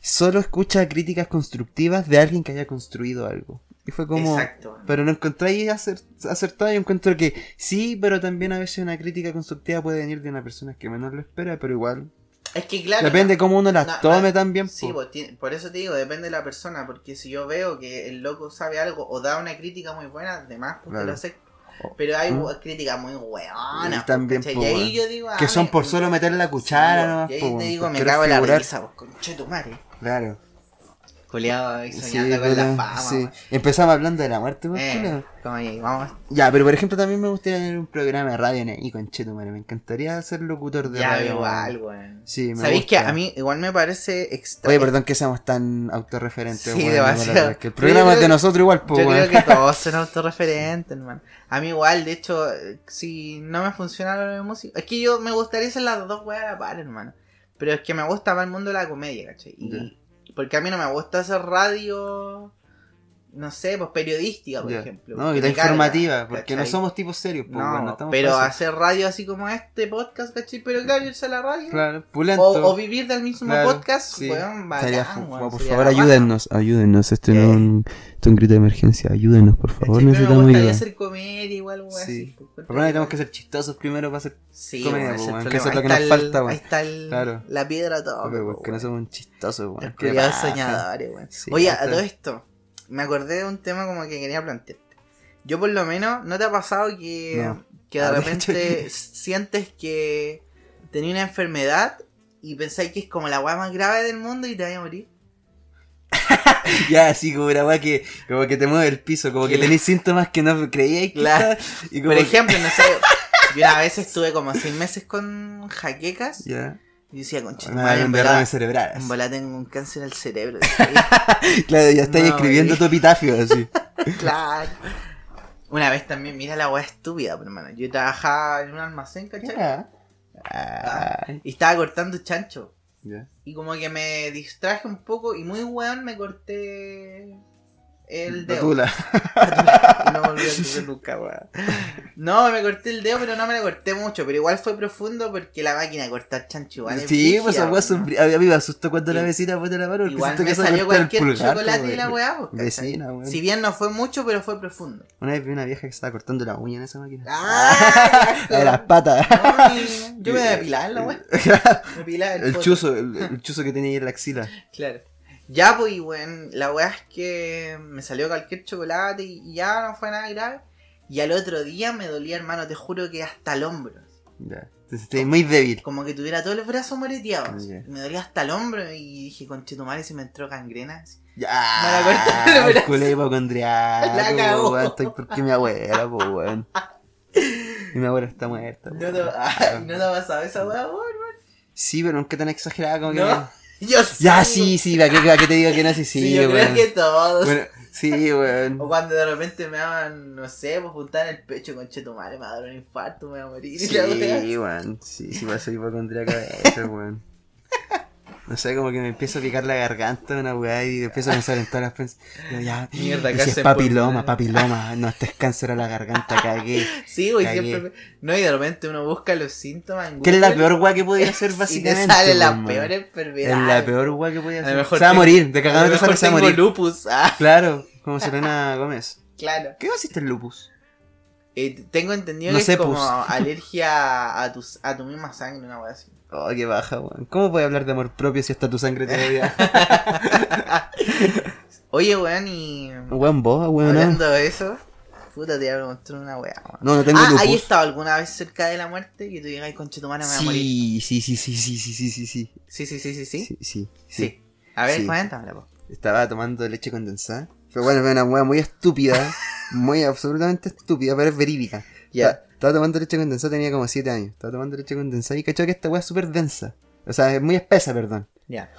solo escucha críticas constructivas de alguien que haya construido algo. Y fue como, Exacto. pero no encontráis acer- acertado. Yo encuentro que sí, pero también a veces una crítica constructiva puede venir de una persona que menos lo espera, pero igual. Es que claro. Depende cómo uno las no, tome no, también. Sí, pues, por eso te digo, depende de la persona, porque si yo veo que el loco sabe algo o da una crítica muy buena, además, pues Claro. lo sé. Pero hay ¿Mm? críticas muy hueonas. Y también, po, y ahí yo digo, ah, que son me- por solo meter la cuchara, Sí, nomás, Y ahí po, te digo, por me cago en la risa, pues, conche tu madre. Claro. Coleado ahí Sí, soñando con la fama. sí. Empezamos hablando de la muerte, pues, Eh, como ahí, vamos. Ya, pero por ejemplo también me gustaría tener un programa de radio en y con Chetumare. Me encantaría ser locutor de Ya, radio. igual, weón. Sí, me ¿Sabéis que a mí igual me parece extraño? Oye, perdón que seamos tan autorreferentes. Sí, demasiado. la es Que el yo programa es creo de nosotros igual, pues, Yo creo weón. que todos son autorreferentes, hermano. A mí igual, de hecho, si no me funciona de música... Es que yo me gustaría hacer las dos weas a la par, hermano. Pero es que me gusta más el mundo de la comedia, ¿cachai? Y- Porque a mí no me gusta hacer radio no sé, pues periodística, por Ya. ejemplo. No, que y la me carga, informativa, porque no ¿cachai? somos tipos serios, pues, No, no estamos pero hacer radio así como este podcast, ¿cachai? Pero claro, irse a la radio. Claro, pulento. O, o vivir del mismo Claro, podcast, sí. weón, bacán, weón, por sería favor, ayúdennos, ayúdennos. Este no es un, esto es un grito de emergencia. Ayúdenos, por favor, ¿Cachai? Pero necesitamos me gustaría ayuda. hacer comedia igual, weón. Sí. así, pues, Por lo menos tenemos que ser chistosos primero para hacer. Sí, comedia, weón, pues, que eso es lo que Ahí nos está el- falta, weón. Ahí está la piedra todo. Porque, pues, porque no somos chistosos, weón. Paja. soñadores, weón. Oye, a está. todo esto, me acordé de un tema como que quería plantearte. Yo por lo menos, ¿no te ha pasado que, No. que de Ah, repente sientes que tenía una enfermedad y pensáis que es como la weá más grave del mundo y te vas a morir? Ya, así como una weá que, como que te mueve el piso, como que tenéis síntomas que no creíais Claro. y como Por que- ejemplo, no sé, yo una vez estuve como seis meses con jaquecas Ya. Y decía, concha, un derrame cerebral. en bola tengo un cáncer al cerebro. Claro, ya estáis No, escribiendo tu epitafio así. claro. Una vez también, mira la weá estúpida, pero, hermano. Yo trabajaba en un almacén, ¿cachai? Y estaba cortando chancho. Y como que me distraje un poco y muy weón me corté el dedo. tula. No volví a cortar nunca, weón. No, me corté el dedo, pero no me lo corté mucho. Pero igual fue profundo porque la máquina de cortar chancho igual Sí, pues esa weá a mí me asustó cuando la vecina puso la mano Igual me que salió cualquier pulgar, chocolate y la weá, pues, ¿cachai? Vecina, weón. Si bien no fue mucho, pero fue profundo. Una vez vi una vieja que estaba cortando la uña en esa máquina. ¡Ah! De las patas. No, yo me depilaba en la weá. Me el, El chuzo, el, el chuzo que tenía ahí en la axila. Claro. Ya, pues, bueno, la weá es que me salió cualquier chocolate y ya no fue nada grave. Y al otro día me dolía, hermano, te juro que hasta el hombro. Ya. Entonces estoy muy débil. Como que tuviera todo el brazo moreteado. así. Ya. Me dolía hasta el hombro y dije, conche tu madre, si me entró gangrena. Ya. Me la el culo hipocondriaco, La cagó. weón. Estoy porque mi abuela, pues, weón. Y mi abuela está muerta. ¿No te, ¿no te ha pasado esa weá, weón? Sí, pero nunca tan exagerada como que. Yo Ya, sí, sí, para que, para que te diga que no, sí, sí, Sí, yo weón. creo que todos. Bueno, sí, weón. O cuando de repente me daban, no sé, pues puntar en el pecho, conche tu madre, me va a dar un infarto, me voy a morir. Sí, weón. Sí, sí, pasa hipocondriaca eso, weón. No sé, como que me empiezo a picar la garganta una weá y empiezo a pensar en todas las pens- Digo, ya, Mierda, y si es papiloma, papiloma. No, este es cáncer a la garganta, cagué. Sí, güey, siempre. No, y de repente uno busca los síntomas. en Que es la peor weá que podía hacer Y básicamente. te sale la peor Es enfermedad. la peor weá que podía A lo hacer. mejor se va a morir, de cagado mejor se va a morir. lupus. Ah, Claro, como Selena Gómez. claro. ¿Qué consiste el lupus? Eh, tengo entendido que es como pues. alergia a, tus, a tu misma sangre, una weá así. Oh, qué baja, weón. ¿Cómo puede hablar de amor propio si está tu sangre todavía? Oye, weón, y. Weón, vos, weón. Hablando eso, puta, te voy a una weá, weón. No, no tengo ah, ¿Hay estado alguna vez cerca de la muerte que tú digas, ay, conche tu mano, voy a morir? Sí, sí, sí, sí, sí, sí, sí, sí. Sí, sí, sí, sí, sí. Sí, sí. A ver, sí. cuéntamela, po. Estaba tomando leche condensada pero bueno, fue una wea muy estúpida. muy absolutamente estúpida, pero es verídica. Ya. Estaba, estaba tomando leche condensada, tenía como 7 años. Estaba tomando leche condensada y cachó que esta wea es súper densa. O sea, es muy espesa, perdón. Ya.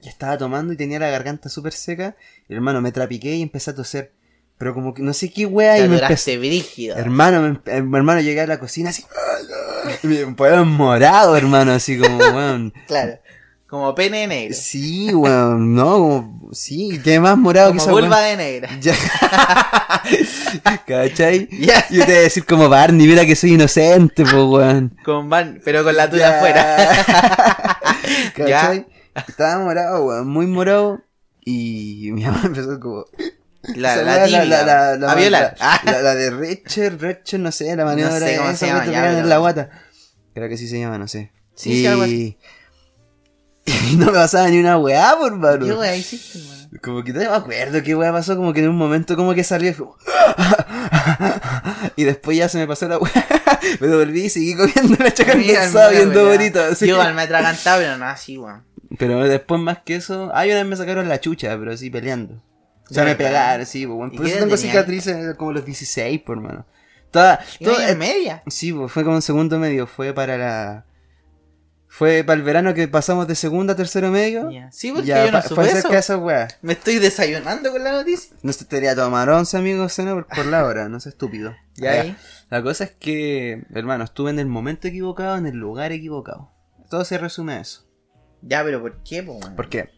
Y estaba tomando y tenía la garganta súper seca. Y hermano, me trapiqué y empecé a toser. Pero como que no sé qué wea Te y me empecé. brígido. Hermano, me, mi hermano llegué a la cocina así. Me ponían morado, hermano, así como, weón. Claro. Como pene negro. Sí, weón, no, como, sí, qué más morado que Como esa vulva weón. de negra. Ya. ¿Cachai? Ya. Yo te voy a decir como Barney, mira que soy inocente, pues, weón. Con van, pero con la tuya Ya. afuera. ¿Cachai? Estaba morado, weón, muy morado. Y mi mamá empezó como. La, esa la, weá, tibia. a violar. La, Ah. la- la de Recher, Recher, no sé, la maniobra sé cómo esa se llama, en la guata. Creo que sí se llama, no sé. Sí, y... y no me pasaba ni una weá, por mano. ¿Qué wea hiciste, hermano? Como que no me acuerdo qué weá pasó, como que en un momento como que fue como- Y después ya se me pasó la weá. Me devolví y seguí comiendo leche condensada viendo bonito. así. Yo igual me atragantaba, pero no así, weón. Pero después más que eso, ay, una vez me sacaron la chucha, pero sí peleando. O sea, ¿De me pegaron, sí, pues. ¿Y Por eso tengo cicatrices como los 16, por mano. Toda, ¿Y todo- no en media? Sí, pues fue como en segundo medio, fue para la... Fue para el verano que pasamos de segundo a tercero medio. Ya. Sí, porque Ya, yo no supe eso. Me estoy desayunando con la noticia. No se te debería tomar 11 amigos cena por, por la hora, no seas estúpido. Ya ahí. La cosa es que, hermano, estuve en el momento equivocado, en el lugar equivocado. Todo se resume a eso. Ya, pero ¿por qué, po? ¿Por qué?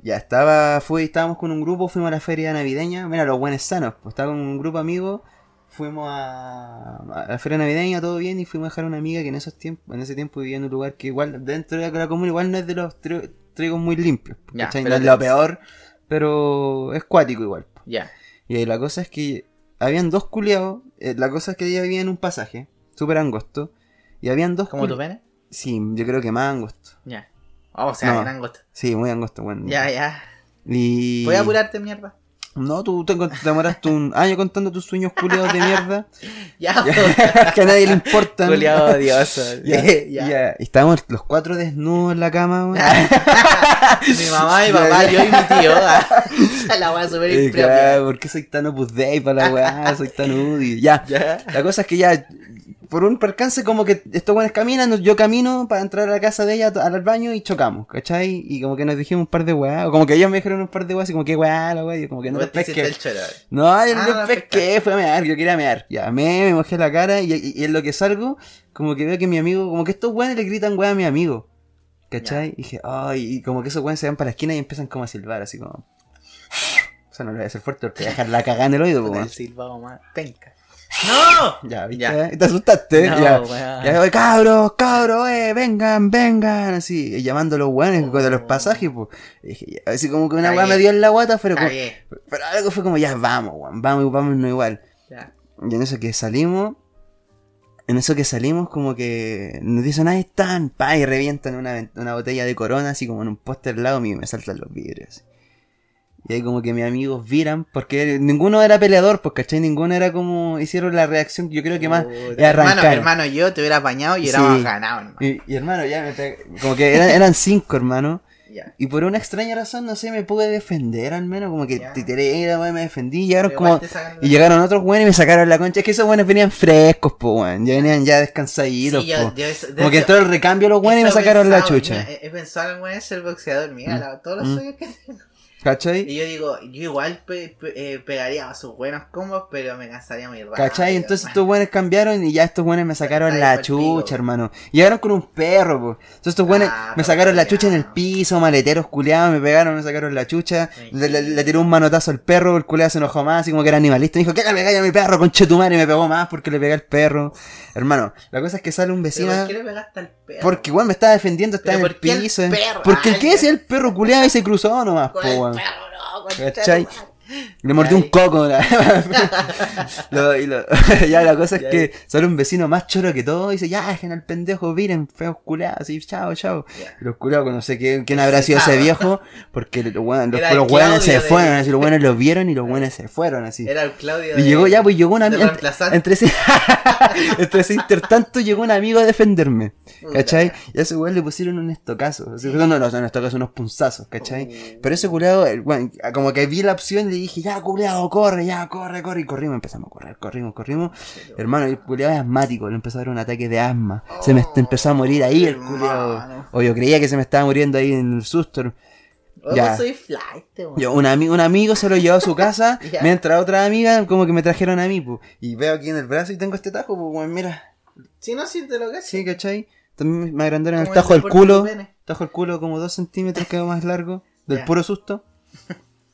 Ya estaba, fui, estábamos con un grupo, fuimos a la feria navideña, mira, los buenos sanos, pues estaba con un grupo de amigos, fuimos a, a la feria navideña, todo bien, y fuimos a dejar a una amiga que en esos tiempos, en ese tiempo vivía en un lugar que igual, dentro de la comuna, igual no es de los tri- trigos muy limpios, Ya, No es lo peor, pero es cuático igual. Ya. Y la cosa es que habían dos culiados, eh, la cosa es que ella vivía en un pasaje, súper angosto, y habían dos ¿Como tu pene? Sí, yo creo que más angosto. Ya. Oh, o sea, No. angosto. Sí, muy angosto, bueno. Ya, ya. Y... Voy a apurarte, mierda. No, tú te, te demoraste un año contando tus sueños culiados de mierda. Ya, que a nadie le importan. Culiado odioso. Ya, Ya. ya. Y estábamos los cuatro desnudos en la cama, weón. mi mamá, mi papá, yo y mi tío. ah. La weá súper Eh, impropia. claro, ¿Por qué soy tan opus dei para la weá? Soy tan UDI. Ya. Ya. La cosa es que ya, por un percance, como que estos buenos caminan, yo camino para entrar a la casa de ella, al baño y chocamos, ¿cachai? Y como que nos dijimos un par de weá, o como que ellos me dijeron un par de weá, así como que weá, la weá, y yo como que no te te pesqué. No, yo no Ah, me no, pesqué, fue a mear, yo quería mear. Ya, me, me mojé la cara y, y- y en lo que salgo, como que veo que mi amigo, como que estos weones le gritan weá a mi amigo. ¿Cachai? Y dije, ay, y como que esos weones se van para la esquina y empiezan como a silbar, así como. O sea, no le voy a hacer fuerte porque voy a dejar la cagada en el oído, weón. el silbado más penca. ¡No! Ya, ¿viste? Ya. Te asustaste, No, ya. Ya, cabros, cabros, eh, vengan, vengan, así, llamando a los weones de los pasajes, pues. Y dije, ya, así como que una weá me dio en la guata, pero, como- pero algo fue como, ya, vamos, weón, vamos, vámonos igual. Ya. Y en eso que salimos, en eso que salimos, como que nos dicen, ahí están, pa, y revientan una, una botella de corona, así como en un poste al lado mío, y me saltan los vidrios. Y ahí como que mis amigos viran, porque ninguno era peleador, pues, ¿cachai? Ninguno era como, hicieron la reacción, yo creo que más, arrancar. Hermano, hermano, yo te hubiera apañado y Sí. hubiéramos ganado, hermano. Y, y hermano, ya me como que eran, eran cinco, hermano. Ya. Y por una extraña razón, no sé, me pude defender al menos, como que Ya. te tiré, y la weá, me defendí, y llegaron como... Y llegaron otros buenos y me sacaron la concha. Es que esos buenos venían frescos, po, weón. Ya venían ya descansaditos, Sí, yo- po. Como que entró el recambio los buenos y me sacaron la chucha. He, he pensado en el boxeador, mira, Mm. la- todos los Mm. sueños que tengo. ¿Cachai? Y yo digo, yo igual pe- pe- eh, pegaría a sus buenos combos, pero me cansaría muy rápido. ¿Cachai? Entonces estos buenos cambiaron y ya estos buenos me sacaron la pico, chucha, hermano. Llegaron con un perro, po. Entonces estos buenos Ah, me sacaron la chucha en el piso, maleteros culiados, me pegaron, me sacaron la chucha. Le, le- le tiró un manotazo al perro, el culiado se enojó más, así como que era animalista. Me dijo, ¿qué le pegáis a mi perro, conchetumare? Y me pegó más porque le pegué al perro. Hermano, la cosa es que sale un ¿Pero vecino. ¿Por qué le pegaste al perro? Porque, weón, me estaba defendiendo, estaba en ¿Pero el piso. perro? Porque el Ay, que decía el perro culiado y se cruzó nomás, po. Perro, no, ¿Cachai? Le mordió un coco. la- Lo- y lo- ya la cosa es Ya. que sale un vecino más choro que todo y dice, ya, dejen al pendejo, miren, feos culiados, y chao, chao. Ya. Y los culiados, no sé quién, quién habrá sido ese viejo, porque los, weones se de- fueron, así, los buenos los vieron y los buenos se fueron, así. Era el Claudio. Y de- llegó ya, pues llegó un amigo. Entre ese, entre ese intertanto llegó un amigo a defenderme. ¿Cachai? Y a ese weón le pusieron un estocazo. Así, no, no, no, un estocazo, unos punzazos, ¿cachai? Uh. Pero ese culeado, el weón, como que vi la opción y dije, ya culeado, corre, ya, corre, corre. Y corrimos, empezamos a correr, corrimos, corrimos. Hermano, el culeado es asmático, le empezó a dar un ataque de asma. Se me empezó a morir ahí el culeado. O yo creía que se me estaba muriendo ahí en el susto. Oh, Ya. soy flight. Yo, un, ami- un amigo se lo llevó a su casa, mientras otra amiga como que me trajeron a mí, pu. Y veo aquí en el brazo y tengo este tajo, pues, weón, mira. Si no siente lo que. Sí, ¿cachai? También me agrandaron el tajo del culo. Tajo el culo como dos centímetros, quedó más largo. Del puro susto.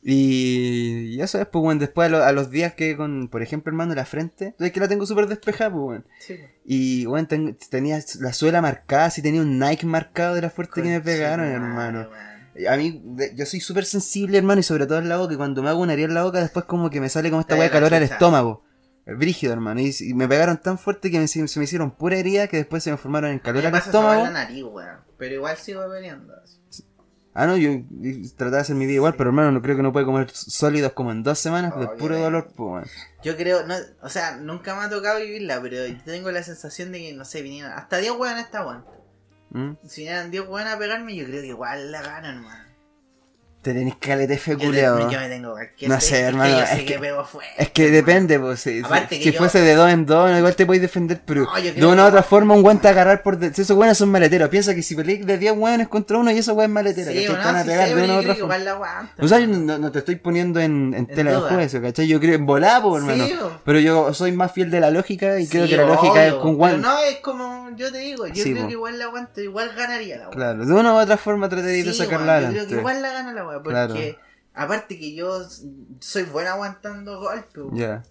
Y, y eso es, pues, bueno, después a, lo- a los días que con, por ejemplo, hermano, la frente, es que la tengo súper despejada, pues, bueno. Sí, weón. Y, bueno, ten- tenía la suela marcada, si tenía un Nike marcado de la fuerte que me pegaron, hermano. A mí, de- yo soy súper sensible, hermano, y sobre todo en la boca, y cuando me hago una herida en la boca, después como que me sale como esta weá de calor al estómago. Brígido, hermano. Y, y me pegaron tan fuerte que me, se me hicieron pura herida que después se me formaron en calor al estómago. la nariz, weón. Pero igual sigo peleando. así. Ah, no, yo, trataba de hacer mi vida igual, pero hermano, no creo que no puede comer sólidos como en dos semanas de puro dolor, pues, weón. Yo creo, no, o sea, nunca me ha tocado vivirla, pero tengo la sensación de que, no sé, vinieran. Hasta 10 weones está bueno. ¿Mm? Si vinieran 10 weones a pegarme, yo creo que igual la gano, hermano. Te tenés calete fe Yo, te- yo me tengo que No sé, hermano, es que- que pego fuerte. Es que depende, pues. Si, si- que si yo- fuese de dos en dos, igual te podéis defender, pero No, de una u que- otra forma, un guante a agarrar por. de- Si esos buenos son maleteros, piensa que si peleáis de 10 hueones contra uno y esos hueones maleteros, Sí, ¿cachai? bueno, Te van a pegar de una u otra que forma. O sea, yo no, no te estoy poniendo en, en tela de juicio, ¿cachai? Yo creo en volado, pues, hermano. Sí. Pero yo soy más fiel de la lógica y creo que la lógica es obvio, con pero guante. no, es como yo te digo, yo creo que igual la aguanto, igual ganaría la. Claro, de una u otra forma trataría de sacarla yo creo que igual la gana la weón, porque Claro. aparte que yo soy bueno aguantando golpes, weón.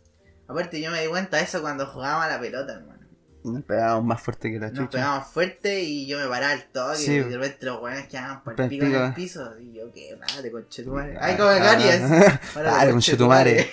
Aparte yo me di cuenta de eso cuando jugábamos a la pelota, hermano. Nos pegábamos más fuerte que la Nos chucha. pegábamos fuerte y yo me paraba al toque Sí. y de repente los weones quedaban por el pico en el piso y yo qué madre conchetumare. Ay como Garias. Ah, conchetumare.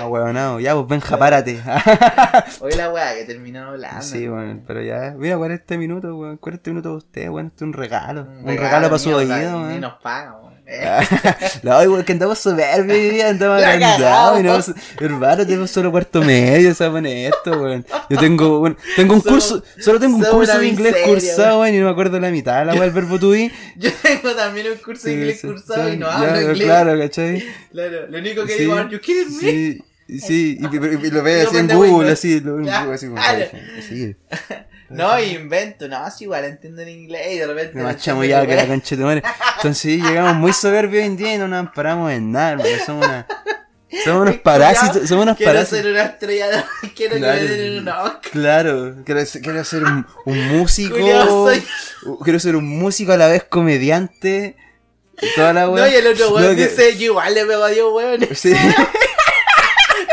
Ah, huevonao. Ya, pues Benja, párate. Hoy la weá que terminó hablando. Sí, bueno, pero ya, mira, 40 minutos, weón. 40 minutos de usted, weón. Esto es un regalo. Un, regalo, para su oído, Ni weón. nos pagan, weón. No, weón, que andamos soberbios hoy día, andamos agrandados. y no, hermano, tengo solo cuarto medio, se pone esto, weón. Yo tengo, bueno, tengo un Somos- curso, solo tengo un curso de inglés miseria, cursado, weón, y no me acuerdo la mitad de la weá del verbo to be. Yo tengo también un curso de inglés sí, cursado sí, y no hablo inglés. Claro, ¿cachai? Claro, lo único que Sí, digo, ¿you kidding me? Sí, y, y- y lo ve así en Google, así, lo Claro. así como, Claro. No, invento, no, es igual, entiendo en inglés y de repente. Me más chamullado que la concha de madre. Entonces llegamos muy soberbios hoy en día y no nos amparamos en nada, hermano. Somos una... Somos unos parásitos, somos unos Quiero parásitos. ser una estrella, de- quiero Claro. que me den un Oscar. Claro, quiero ser, quiero ser un, un músico. Soy- Quiero ser un músico a la vez comediante. Toda la No, weá. y el otro weón No, que- dice, yo igual le pego a Dios, weón. Sí.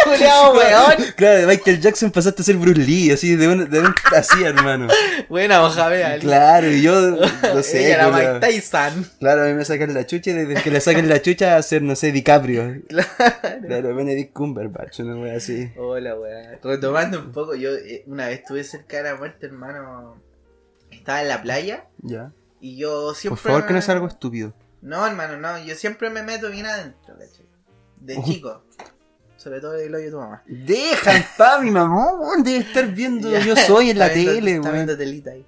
Weón. Claro, de Michael Jackson pasaste a ser Bruce Lee, así, de un, de un así, hermano. Buena, Mohamed Ali. Claro, y yo, no sé, Ella era. Mike Tyson. Claro, a mí me sacan la chucha y desde que le saquen la chucha a ser, no sé, DiCaprio. Claro, Benedict Cumberbatch, una wea así. Hola, weón. Retomando un poco, yo eh, una vez estuve cerca de la muerte, hermano. Estaba en la playa Ya. y yo siempre. Por favor, que no sea algo estúpido. No, hermano, no. Yo siempre me meto bien adentro, ¿cachai? De chico. Sobre todo el hoyo de tu mamá. Deja en paz, mi mamá, weón, debe estar viendo Yo Soy en la está viendo- tele, Está viendo telita ahí.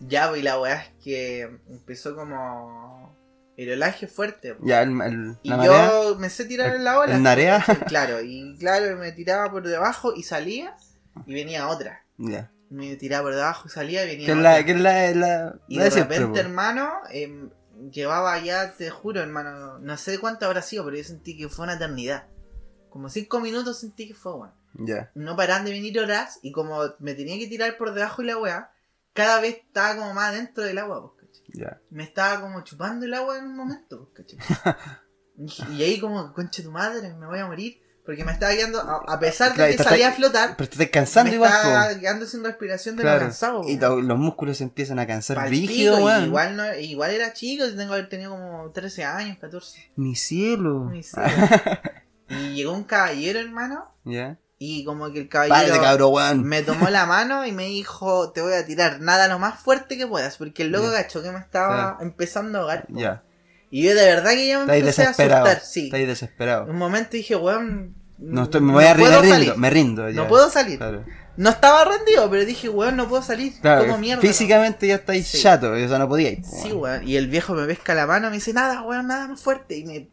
Ya, pues y la weá es que empezó como. El olaje fuerte. pues. Ya, el, el- Y marea. yo me sé tirar en la ola. ¿El narea? Claro, y claro, me tiraba por debajo y salía y venía otra. Ya. Me tiraba por debajo y salía y venía Que es otra. la, que es la, la, Y la de siempre, repente, hermano, em, llevaba ya, te juro, hermano, no sé cuánto habrá sido, pero yo sentí que fue una eternidad. Como cinco minutos sentí que fue, weón. Ya. No paraban de venir horas y como me tenía que tirar por debajo y la weá, cada vez estaba como más dentro del agua, pues, ¿cachai? Ya. Me estaba como chupando el agua en un momento, pues, ¿cachai? y, y ahí como, concha tu madre, me voy a morir. Porque me estaba quedando, a, pesar de Claro, que salía a flotar, Pero te estás cansando me igual, estaba po. quedando sin respiración de lo cansado. Y lo- los músculos se empiezan a cansar Pal rígido, weón. igual, no, igual era chico, tengo que haber tenido como 13 años, 14. Mi cielo. Ni sé. y llegó un caballero, hermano, Ya. y como que el caballero cabrón, weón. me tomó la mano y me dijo, te voy a tirar nada lo más fuerte que puedas, porque el loco gacho que me estaba empezando a ahogar. Ya. Y yo de verdad que ya me empecé a asustar, sí. Estáis desesperado. Un momento dije, weón, No, estoy, me voy a puedo rindo, salir. me rindo. Ya. No puedo salir. Claro. No estaba rendido, pero dije, weón, no puedo salir. Claro, como mierda. físicamente ya estáis Sí. chato, o sea, no podíais. no. po, Sí, weón. weón. Y el viejo me pesca la mano y me dice, nada, weón, nada más fuerte. Y me,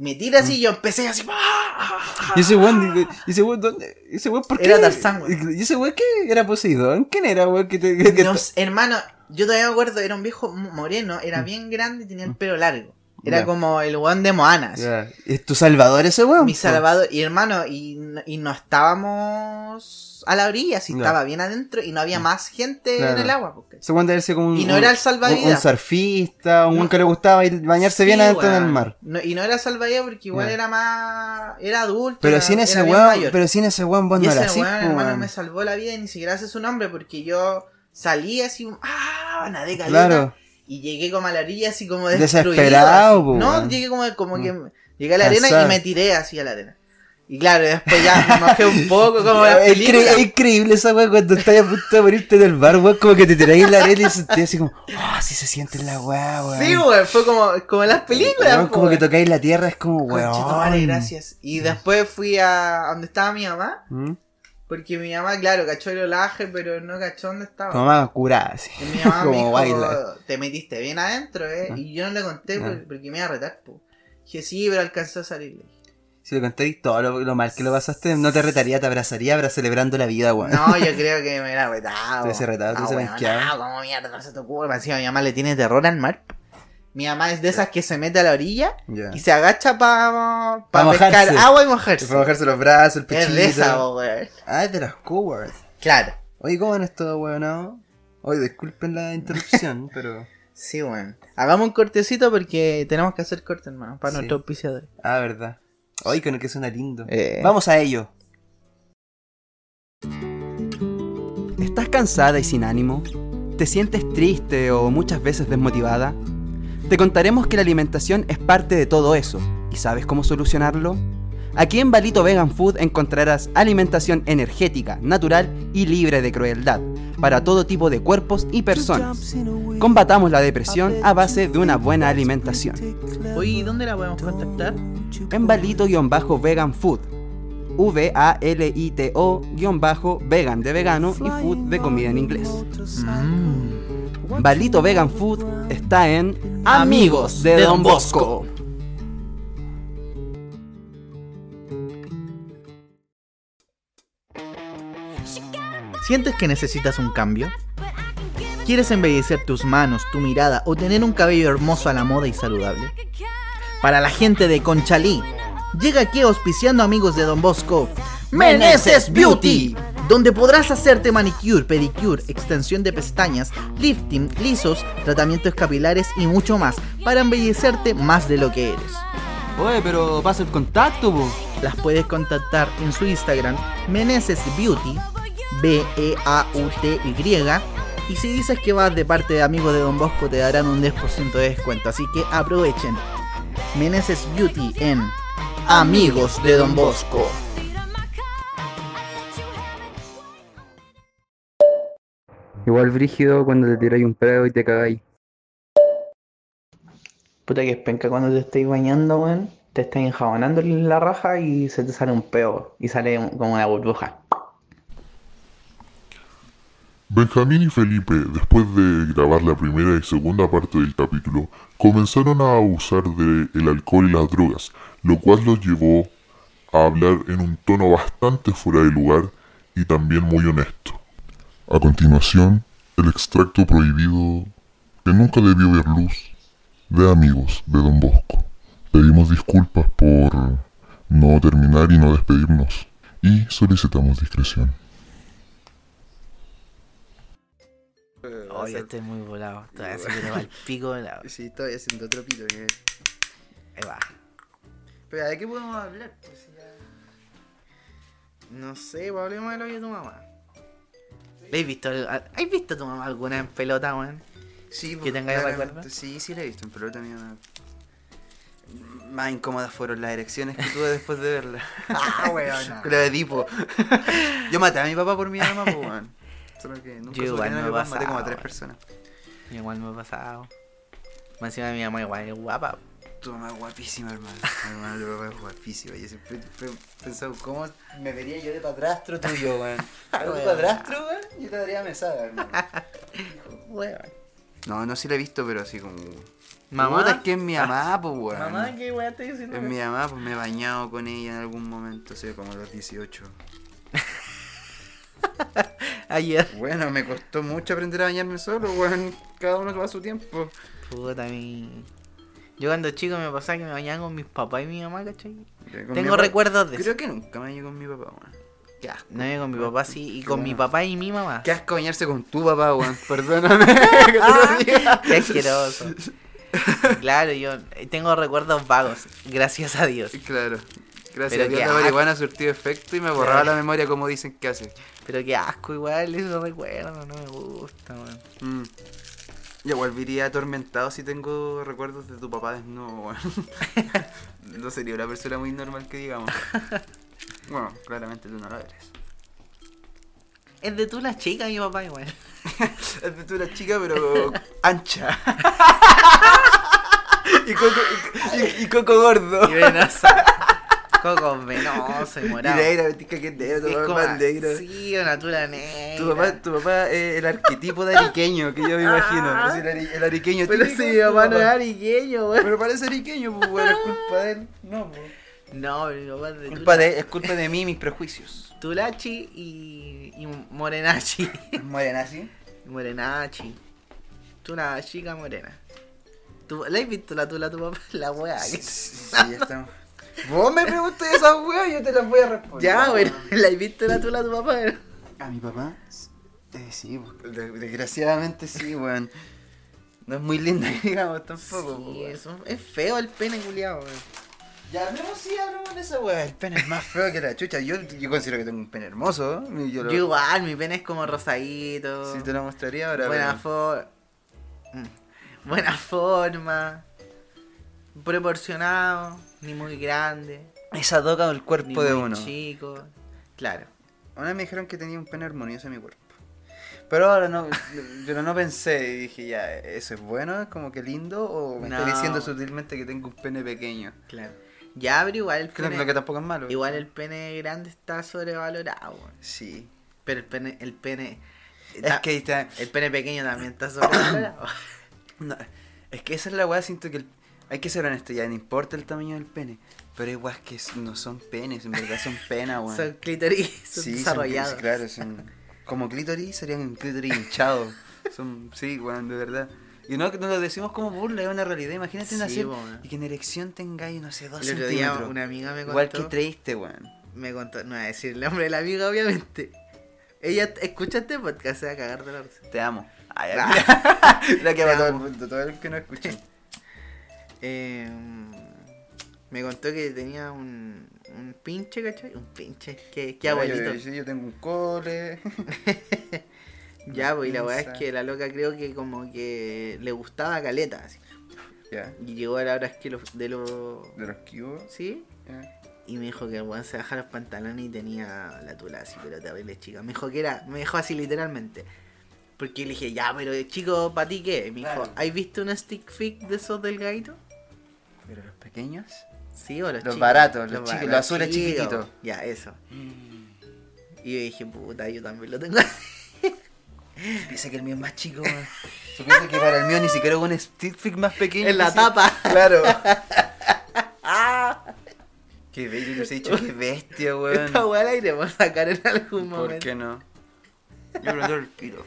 me tira así y yo empecé así. ¡ah! Y ese weón, y ese weón, ¿dónde? ¿Y ese weón por qué? Era Tarzán, weón. ¿Y ese weón qué? ¿Era Poseidón? ¿Quién era, weón? Que te, que- que- No sé, hermano, yo todavía me acuerdo, era un viejo moreno, era bien grande y tenía el pelo largo. Era como el weón de Moana. así. Ya. ¿Es tu salvador ese weón? Mi salvador. Y hermano, y, no- y no estábamos a la orilla, si estaba bien adentro y no había más gente Claro. en el agua. Porque... Weón debe ser como un. Y no un- era el salvavidas. Un, surfista, un No. que le gustaba ir- bañarse bien adentro del mar. Y no era salvavidas porque igual era más. Era adulto. Pero era- sin ese weón, pero sin ese weón vos Y no ese era weón, hermano, me salvó la vida y ni siquiera sé su nombre porque yo salí así, ah, nadé caleta, Claro. Y llegué como a la orilla así como destruido. Desesperado, así. No, llegué como, como que Mm. llegué a la arena Cansado. y me tiré así a la arena. Y claro, después ya me mojé un poco como la Es, incre- película. es increíble esa weá cuando estás a punto de morirte en el bar, weón, como que te tiráis en la arena y sentís así como, ah, así se siente en la weá, weón. Sí, weón, fue como, como en las películas. Weón, como que tocáis la tierra, es como, weón. Conchetumare, gracias. Y después fui a donde estaba mi mamá, ¿Mm? Porque mi mamá, claro, cachó el olaje, pero no cachó dónde estaba. Mamá curada, así. Y mi mamá me como dijo, baila. te metiste bien adentro, eh. Ah. Y yo no le conté Ah. por- porque me iba a retar, po. Dije, sí, pero alcanzó a salir. Si le contáis todo lo, lo mal que lo pasaste, no te retaría, te abrazaría, pero celebrando la vida, weón. No, yo creo que me hubiera retado. Te hubiese retado, te no, hubiese weón, banqueado. no, ¿cómo mierda se te ocurre? Encima mi mamá le tiene terror al mar. Mi mamá es de esas que se mete a la orilla y se agacha para Pa pescar mojarse. agua y mojarse. Para bajarse los brazos, el pechito. Es de esa, weón. Ah, es de los cowards. Claro. Oye, ¿cómo van estos weonados? Oye, disculpen la interrupción, pero. Sí, weón. Hagamos un cortecito porque tenemos que hacer corte, hermano, para Sí. nuestro auspiciador. Ah, verdad. Ay, con el que suena lindo. Eh. Vamos a ello. ¿Estás cansada y sin ánimo? ¿Te sientes triste o muchas veces desmotivada? Te contaremos que la alimentación es parte de todo eso. ¿Y sabes cómo solucionarlo? Aquí en Balito Vegan Food encontrarás alimentación energética, natural y libre de crueldad para todo tipo de cuerpos y personas. Combatamos la depresión a base de una buena alimentación. Oye, ¿y dónde la podemos contactar? En Balito-Vegan Food. V-A-L-I-T-O-vegan de vegano y food de comida en inglés. Mm. Balito Vegan Food está en Amigos de Don Bosco. ¿Sientes que necesitas un cambio? ¿Quieres embellecer tus manos, tu mirada o tener un cabello hermoso a la moda y saludable? Para la gente de Conchalí, llega aquí auspiciando amigos de Don Bosco, Meneses Beauty, donde podrás hacerte manicure, pedicure, extensión de pestañas, lifting, lisos, tratamientos capilares y mucho más para embellecerte más de lo que eres. Oye, pero pasa el contacto, po. Las puedes contactar en su Instagram, Meneses Beauty, B-E-A-U-T-Y. Y si dices que vas de parte de amigos de Don Bosco, te darán un 10% de descuento. Así que aprovechen. Meneses Beauty en Amigos de Don Bosco. Igual brígido cuando te tiráis un pedo y te cagáis. Puta que es penca cuando te estáis bañando, weón. Te estás enjabonando la raja y se te sale un peo. Y sale como una burbuja. Benjamín y Felipe, después de grabar la primera y segunda parte del capítulo, comenzaron a abusar del el alcohol y las drogas, lo cual los llevó a hablar en un tono bastante fuera de lugar y también muy honesto. A continuación, el extracto prohibido que nunca debió ver luz de amigos de Don Bosco. Pedimos disculpas por no terminar y no despedirnos y solicitamos discreción. Oye, estoy muy volado. Todavía se quiere el pico volado. Sí, estoy haciendo otro pito. que- Ahí va. Pero ¿de qué podemos hablar? Pues, ya- No sé, pues hablemos de lo de tu mamá. ¿Has visto, ¿Has visto a tu mamá alguna en pelota, weón? Sí, ¿Que pues, recuerdo? Sí, sí la he visto en pelota mía. Más incómodas fueron las erecciones que tuve después de verla. Ah, weón. Con la de tipo. Yo maté a mi papá por mi mamá, pues, weón. Solo que nunca Yo igual me mi papá, maté como a tres personas. Igual me ha pasado. Más encima mi mamá igual es guapa. Tu mamá es guapísima, hermano. Mamá tu papá es guapísima. Yo siempre he pensado, ¿cómo me vería yo de padrastro tuyo, weón? ¿Algo de padrastro, weón? Yo te daría mesada, hermano. Weón. No, no sí la he visto, pero así como. Mamá. Puta, es que es mi mamá, pues, weón. Mamá, ¿qué weón estoy diciendo? Es mi mamá, pues me he bañado con ella en algún momento, sé, como a los 18. Ayer. Bueno, me costó mucho aprender a bañarme solo, weón. Cada uno toma su tiempo. Puta, mi. Yo cuando chico me pasaba que me bañaba con mis papás y mi mamá, ¿cachai? Tengo recuerdos de Creo eso. que nunca me bañé con mi papá, weón. Qué asco. No, yo con mi papá sí, y con mi papá y mi mamá. Qué asco bañarse con tu papá, weón. Perdóname que te lo diga. Qué asqueroso. claro, yo tengo recuerdos vagos, gracias a Dios. Claro. Gracias Pero a Dios qué la asco. marihuana surtió efecto y me borraba la memoria como dicen que hace. Pero qué asco igual, eso recuerdo, no me gusta, weón. Mm. Yo volvería atormentado si tengo recuerdos de tu papá desnudo, weón. no sería una persona muy normal que digamos. Bueno, claramente tú no lo eres. Es de tú la chica, mi papá igual. Es de tú la chica, pero ancha. y, coco, y, y coco gordo. Y venosa. Coco venoso y Y morado. negra, ventisca que es negro, tu Es es sí, una tula negra. Tu papá, tu papá es el arquetipo de ariqueño que yo me imagino. Es el, ari- el ariqueño Pero típico, si mi papá no es ariqueño, weón. Pero parece ariqueño, pues, weón, es culpa de él. No, pues. No, pero mi papá es de Culpa de, es culpa de mí y mis prejuicios. Tulachi y, y Morenachi. Morena, ¿sí? Morenachi. Tú una chica morena. ¿Tú, ¿La has visto la tula a tu papá? La weá. que- Sí, ya estamos. Vos me preguntas esas weas y yo te las voy a responder. Ya, bueno, ¿la has visto la tula a tu papá? A mi papá, eh, sí, pues, de- desgraciadamente sí, weón. No es muy linda, digamos, tampoco. po, Sí, weón. eso, es feo el pene culiado, Ya hablemos, sí, hablemos de esa weá. El pene es más feo que la chucha. Yo, yo considero que tengo un pene hermoso. ¿eh? Yo, lo, Yo igual, mi pene es como rosadito. sí te lo mostraría ahora. buena, pero- for- mm, buena forma. Proporcionado. Ni muy grande. Esa toca el Ni cuerpo de uno. chico. Claro. Una vez me dijeron que tenía un pene armonioso en mi cuerpo. Pero ahora no, pero no pensé y dije, ya, ¿eso es bueno? ¿Es como que lindo? ¿O me está No. diciendo sutilmente que tengo un pene pequeño? Claro. Ya, pero igual el pene. lo que tampoco es malo. Igual el pene grande está sobrevalorado. Sí. Pero el pene. El pene. Es que está- El pene pequeño también está sobrevalorado. no, es que esa es la weá, siento que el- hay que ser honesto, ya no importa el tamaño del pene. Pero weas que no son penes, en verdad son penas, weón. Son clítoris son Sí, son- desarrollados. claro, son como clítoris, serían un clítoris hinchado. Son, sí, weón, de verdad. Y no, no lo decimos como burla, es una realidad. Imagínate Sí, nacer y que en erección tengáis, no sé, dos El otro día una amiga me contó. Igual que triste, weón. Me contó. No voy a decir el nombre de la amiga, obviamente. Ella escucha este podcast, se va a cagar de la risa. Te amo. Ay, la que va todo el mundo, todo el que no escucha. Eh, me contó que tenía un, un pinche, ¿cachai? Un pinche, qué, qué abuelito. Yo, yo, tengo un cole. Ya, pues, y la weá es que la loca creo que como que le gustaba caleta, así. ya. Y llegó a la hora es que los, de los... De los cubos. ¿Sí? Y me dijo que el weón se bajaba los pantalones y tenía la tula así, pero terrible chica. Me dijo que era, me dejó así literalmente. Porque le dije, ya, pero chico, ¿para ti qué? Me dijo. ¿has visto un stick fig de esos delgaditos? Pero los pequeños. Sí, o los, Los chicos? baratos, los ba- los azules chicos. chiquititos. Ya, eso. Mm. Y yo dije, puta, yo también lo tengo. Piensa que el mío es más chico. Supiese que para el mío ni siquiera hubo un stick fig más pequeño. en la tapa. Claro. Qué bello, yo os he dicho, qué bestia, weón. Esta weá la iremos a sacar en algún ¿Por momento. qué no? Yo prefiero el pito.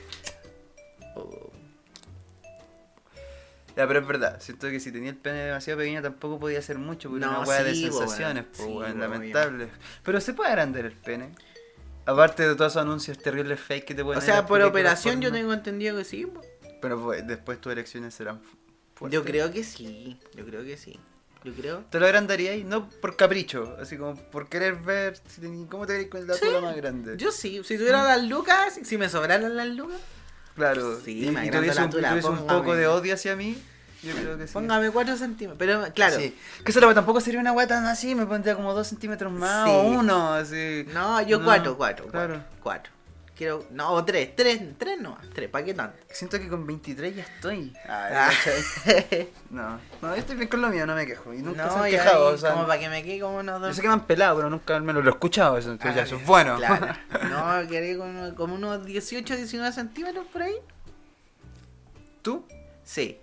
Ya, pero es verdad, siento que si tenía el pene demasiado pequeño tampoco podía hacer mucho, porque era una weá de sí, po, sensaciones, po, Sí, po, lamentable. Pero se puede agrandar el pene. Aparte de todos esos anuncios terribles fake que te pueden O sea, por operación yo tengo entendido que sí. po. Pero pues, después tus elecciones serán fu- fuertes. Yo creo que sí. Yo creo que sí. Yo creo. ¿Te lo agrandarías? No por capricho, así como por querer ver si cómo te verías con la Sí, más grande. Yo sí. Si tuviera las lucas, si me sobraran las lucas, Claro. Sí, y, y tuviese un, tula, tuviese un poco de odio hacia mí, yo creo que sí. póngame 4 centímetros. Pero claro. Sí. Que eso tampoco sería una tan así, me pondría como dos centímetros más Sí. o uno, así. No, yo No, 4, 4. claro. 4. Quiero. No, 3. 3. 3 no. 3. ¿Para qué tanto? Siento que con 23 ya estoy. Ah. ¿cachai? no, no, yo estoy bien con lo mío, no me quejo. Y nunca se no, han ya quejado, ahí, o sea, como para que me quede como unos Yo dos. sé que me han pelado, pero nunca al menos lo he escuchado, eso, entonces ya Ah, eso es bueno. Claro. No, quería como, como unos 18, 19 centímetros por ahí. ¿Tú? Sí.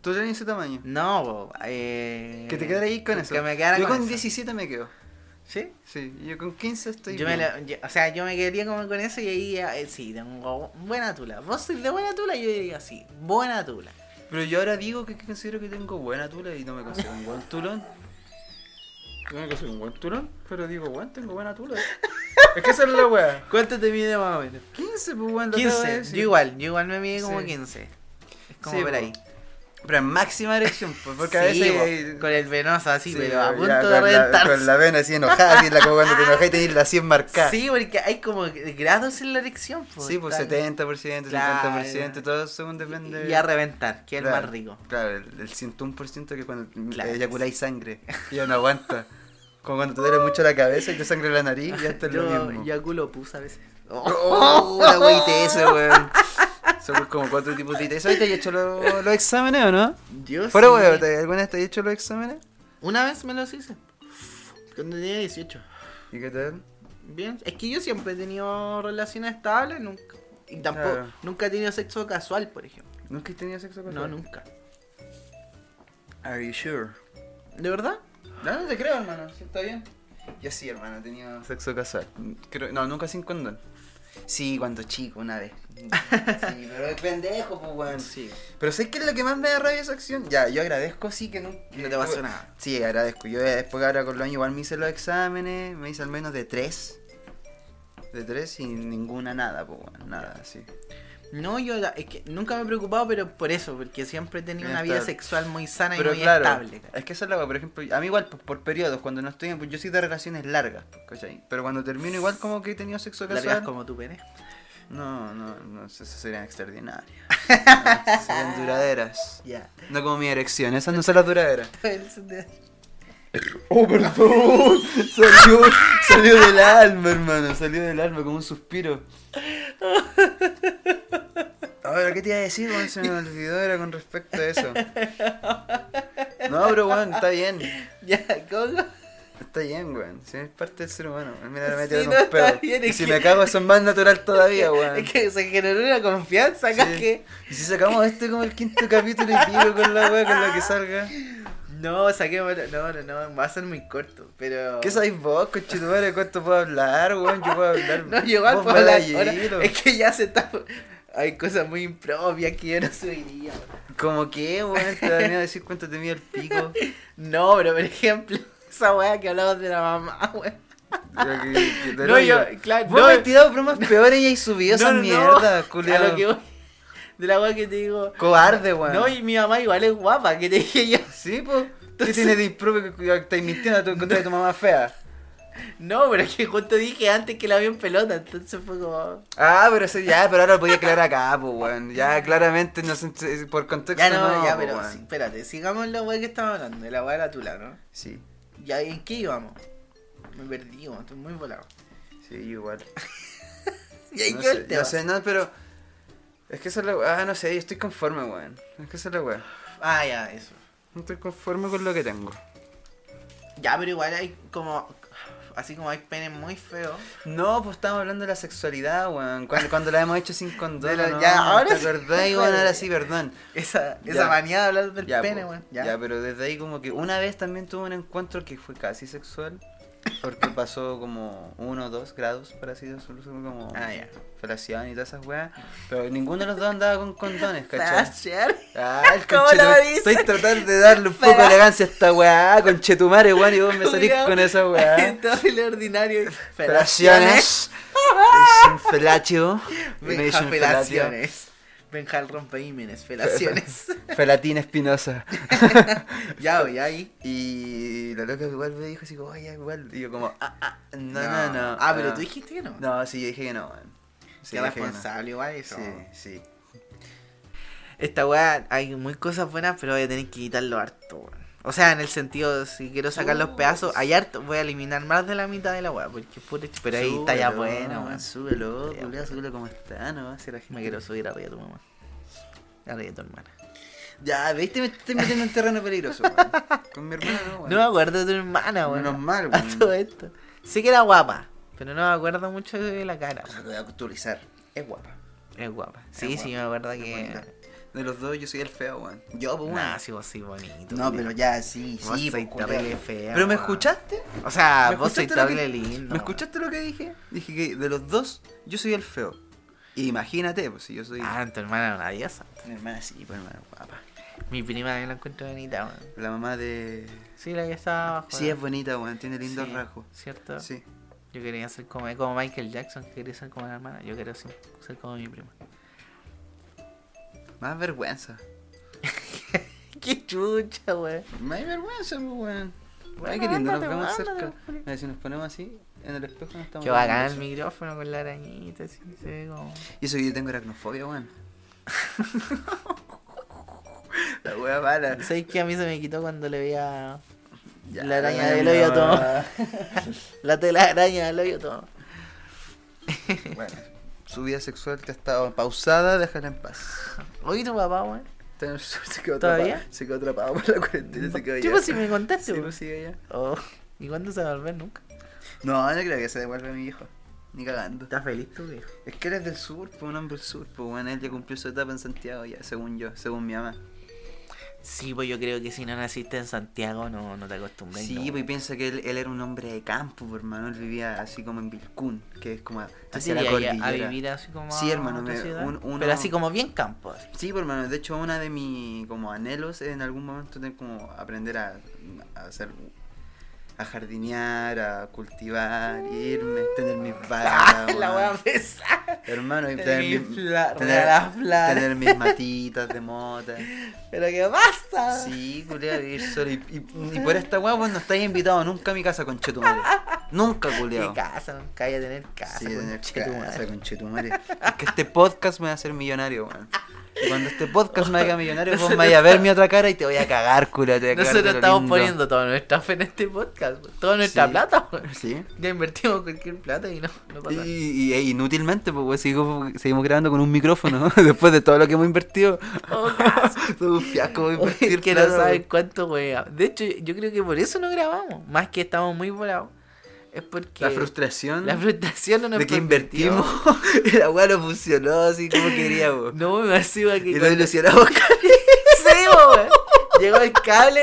¿Tú tenés ese tamaño? No, eh. Que te quedara ahí con eso. Que me quedara yo con con eso. 17 me quedo. ¿Sí? Sí, yo con 15 estoy Yo me la- yo- o sea, yo me quedaría como con eso y ahí eh, sí, tengo buena tula. Vos sois de buena tula, yo diría sí, buena tula. Pero yo ahora digo que considero que tengo buena tula y no me considero un buen tulón. No me considero un buen tulón, pero digo, bueno, tengo buena tula. es que esa es la wea. ¿Cuánto te mide más o menos? 15, pues bueno, lo acabo de 15. decir. Yo igual, yo igual me mide como Sí. 15. Es como Sí, por po. ahí. Pero en máxima erección, pues, porque a Sí, veces. po, con el venoso así, Sí, pero a ya, punto de con la- reventarse. Con la vena así enojada, así, la, como cuando te enojas y tenés la 100 marcada. Sí, porque hay como grados en la erección. po, Sí, pues está- 70%, Claro. 50%, todo según depende. Y a reventar, que es el Claro, más rico. Claro, el, el 101% que cuando Claro. eyaculáis sangre, ya no aguanta. Como cuando te duele mucho la cabeza y te sangra la nariz, ya está es lo mismo. yo culo pus a veces. ¡Oh! La wey ese, weón. Son como cuatro tipos de ITS. ¿Hoy te has hecho los, exámenes o no? Sí. weón, ¿te- ¿alguna vez te has hecho los exámenes? Una vez me los hice. Cuando tenía 18. ¿Y qué tal? Bien, es que yo siempre he tenido relaciones estables, nunca. Y tampoco, Claro. nunca he tenido sexo casual, por ejemplo. ¿Nunca has tenido sexo con No, nunca. Are you sure? ¿De verdad? No, no te creo, hermano. ¿Sí está bien? Yo sí, hermano, he tenido sexo casual. Creo- no, nunca sin condón. Sí, cuando chico, una vez. Sí, pero es pendejo, pues, weón. Sí. Pero ¿sabes qué es lo que más me da rabia esa acción? Ya, yo agradezco, sí, que no... No te pasó nada. Sí, agradezco. Yo después ahora con los años igual me hice los exámenes, me hice al menos de tres. De tres y ninguna nada, pues, weón, nada, sí. No, yo es que nunca me he preocupado, pero por eso, porque siempre he tenido una vida sexual muy sana y muy claro, estable. es que esa es la por ejemplo, a mí igual por, por periodos, cuando no estoy, pues yo soy de relaciones largas, pues, ¿cachai? Pero cuando termino igual como que he tenido sexo Largas casual. como tu pene. No, no, no, esas serían extraordinarias. No, serían duraderas. Ya. No como mi erección, esas no son las duraderas. Oh, perdón. Salió, salió del alma, hermano. Salió del alma como un suspiro. Ahora, ¿qué te iba a decir, weón? Se me olvidó, era con respecto a eso. No, pero weón, está bien. Ya, ¿cómo? Está bien, weón. Si es parte del ser humano. Mira, me Sí, no, está pedo. bien, Y si que- me cago, eso es más natural todavía, weón. Es que se generó una confianza acá Sí. que. Y si sacamos este como el quinto capítulo y pico con la weá con la que salga. No, saquemos. No, no, no, va a ser muy corto, pero. ¿Qué sabéis vos, conchetumare? ¿Cuánto puedo hablar, weón? Yo puedo hablar. No, yo igual puedo hablar. ahora, es que ya se está. Hay cosas muy impropias que yo no subiría. weón. ¿Cómo qué, weón? Te da miedo decir cuánto te mide el pico. No, pero por ejemplo, esa weá que hablamos de la mamá, weón. Que- que No, yo, claro, Vos no, me tirado bromas peores y hay subido no, no, mierdas, A culiado. lo que voy. De la weá que te digo. Cobarde, weón. No, y mi mamá igual es guapa, que te dije yo. Sí, pues. ¿Qué tiene de impropio que estáis mintiendo? Tú encontraste a tu mamá fea. No, pero es que justo dije antes que la vi en pelota, entonces fue como. Ah, pero eso ya, pero ahora lo podía aclarar acá, pues, weón. Ya, claramente, no sé, por contexto. Ya no, ya, po, pero sí, espérate, sigamos la weá que estamos hablando, de la weá de la tula, ¿no? Sí, Ya, ¿en qué íbamos? Me perdí, weón, estoy muy volado. sí, igual. ¿Y ahí No el tema? no sé, no, pero. Es que eso es la weá. Ah, no sé, yo estoy conforme, weón. Es que eso es la weá. Ah, ya, eso. No estoy conforme con lo que tengo. Ya, pero igual hay como. Así como hay penes muy feos. No, pues estamos hablando de la sexualidad, weón. Cuando, cuando la hemos hecho sin condón. La- ¿no? ya, ahora ¿Te sí. acordás, weón? Ahora sí, perdón. Esa, Ya. esa manía de hablar del Ya, pene, po. weón. Ya. Ya. pero desde ahí como que una vez también tuve un encuentro que fue casi sexual. Porque pasó como uno o dos grados, por así decirlo, como Ah, ya. felación y todas esas weas. Pero ninguno de los dos andaba con condones, ¿cachai? Ah, el ¿Cómo lo? Estoy tratando de darle un poco de elegancia a esta weá, con chetumare, weón, y vos me salís con esa weá. Todo el ordinario. Felaciones. Es un felacio. Me felatio. felaciones. Benja el rompeímenes, felaciones. Felatina espinosa. ya, voy ahí. Y la loca igual me dijo así como, ay, igual. Y yo como, ah, ah, no, no, no. Ah, pero tú dijiste que no. No, sí, yo dije que no, weón. Sí, Qué responsable, igual eso. Sí, sí. Esta weá, hay muy cosas buenas, pero voy a tener que quitarlo harto, weón. O sea, en el sentido, si quiero sacar los pedazos, hay harto, voy a eliminar más de la mitad de la weá, porque pura ch- Pero ahí está ya buena, weón. Súbelo, Ya, culiao, súbelo como está, no si la gente- Me quiero subir arriba de tu mamá. Arriba de tu hermana. Ya, viste, me estoy metiendo en terreno peligroso, weón. Con mi hermana no, weón. No me acuerdo de tu hermana, weón. Menos mal, A weón. todo esto. Sí que era guapa, pero no me acuerdo mucho de la cara. O sea, que voy a actualizar. Es guapa. Es guapa. Sí, Es sí, guapa, me acuerdo que. De los dos, yo soy el feo, weón. Yo, pues, weón. Nah, sí, vos sí bonito. No, pero ya, sí, Vos sí, pues, terrible fea, ¿Pero me escuchaste? O sea, ¿Me vos sois que- terrible lindo. ¿Me escuchaste lo que dije? Dije que de los dos, yo soy el feo. Imagínate, pues si yo soy. Ah, tu hermana era una diosa. Mi hermana sí, pues hermana guapa. Mi prima también la encuentro bonita, weón. La mamá de. Sí, la que estaba abajo. Sí, es bonita, weón. Tiene lindos Sí, rasgos. ¿Cierto? Sí. Yo quería ser como, como Michael Jackson, que quería ser como la hermana. Yo quería ser, ser como mi prima. Más vergüenza. Qué chucha, weón. Más vergüenza, pues, weón. Bueno, Ay, qué lindo, nos vemos ándate, cerca. Si nos ponemos así, en el espejo no estamos. Qué bacán el micrófono con la arañita, así se ve como. Y eso que yo tengo aracnofobia, weón. La wea mala. ¿Sabes qué? A mí se me quitó cuando le veía Ya, la araña del hoyo todo. la tela araña del hoyo todo. Bueno, su vida sexual te ha estado pausada, déjala en paz. Oye, tu papá, weón. Se quedó ¿Todavía? atrapado, se quedó atrapado por la cuarentena, se quedó ¿Qué allá. pues si me contaste, Sí, pues sigue allá. Oh, ¿Y cuándo se va a volver? Nunca. No, no creo que se devuelva a mi hijo. Ni cagando. ¿Estás feliz tú, viejo? Es que eres del sur, pues un hombre del sur, pues bueno, él ya cumplió su etapa en Santiago ya, según yo, según mi mamá. Sí, pues yo creo que si no naciste en Santiago no, no te acostumbras. Sí, no. pues piensa que él, él era un hombre de campo, pues, hermano, él vivía así como en Vilcún, que es como ¿Tú hacia la cordillera. a vivir así como Sí, hermano, otra me- ciudad? un- uno- Pero así como bien campo. así. Sí, pues hermano, de hecho una de mis como anhelos es en algún momento tener como aprender a, a hacer a jardinear, a cultivar, irme, tener mis Ah, vacas, la wea pesada. hermano, y Tener mi- fla- tener- tener mis matitas de mota. Pero qué pasa. Sí, culiao, vivir solo. Y, y- y por esta weá, vos no estáis invitado nunca a mi casa con Chetumare. Nunca, ¿Qué culiao. casa? Nunca hay a tener casa. Sí, con tener chetumare. casa con Chetumare. Es que este podcast me va a hacer millonario, weón. Cuando este podcast me haga millonario, vos me vayas a ver mi otra cara y te voy a cagar. Te cagar Nosotros estamos lindo. poniendo toda nuestra fe en este podcast, toda nuestra Sí. plata. Sí. Ya invertimos cualquier plata y no, no pasa nada. Y, y- e inútilmente, pues seguimos, seguimos grabando con un micrófono después de todo lo que hemos invertido. Oh, un fiasco invertir que no weón. cuánto wea. De hecho, yo creo que por eso no grabamos. Más que estamos muy volados. Es porque. La frustración La frustración no nos de que permitió. invertimos la weá no funcionó así como queríamos. No, me encima que. y lo cuando- ilusionamos Sí, weón. Llegó el cable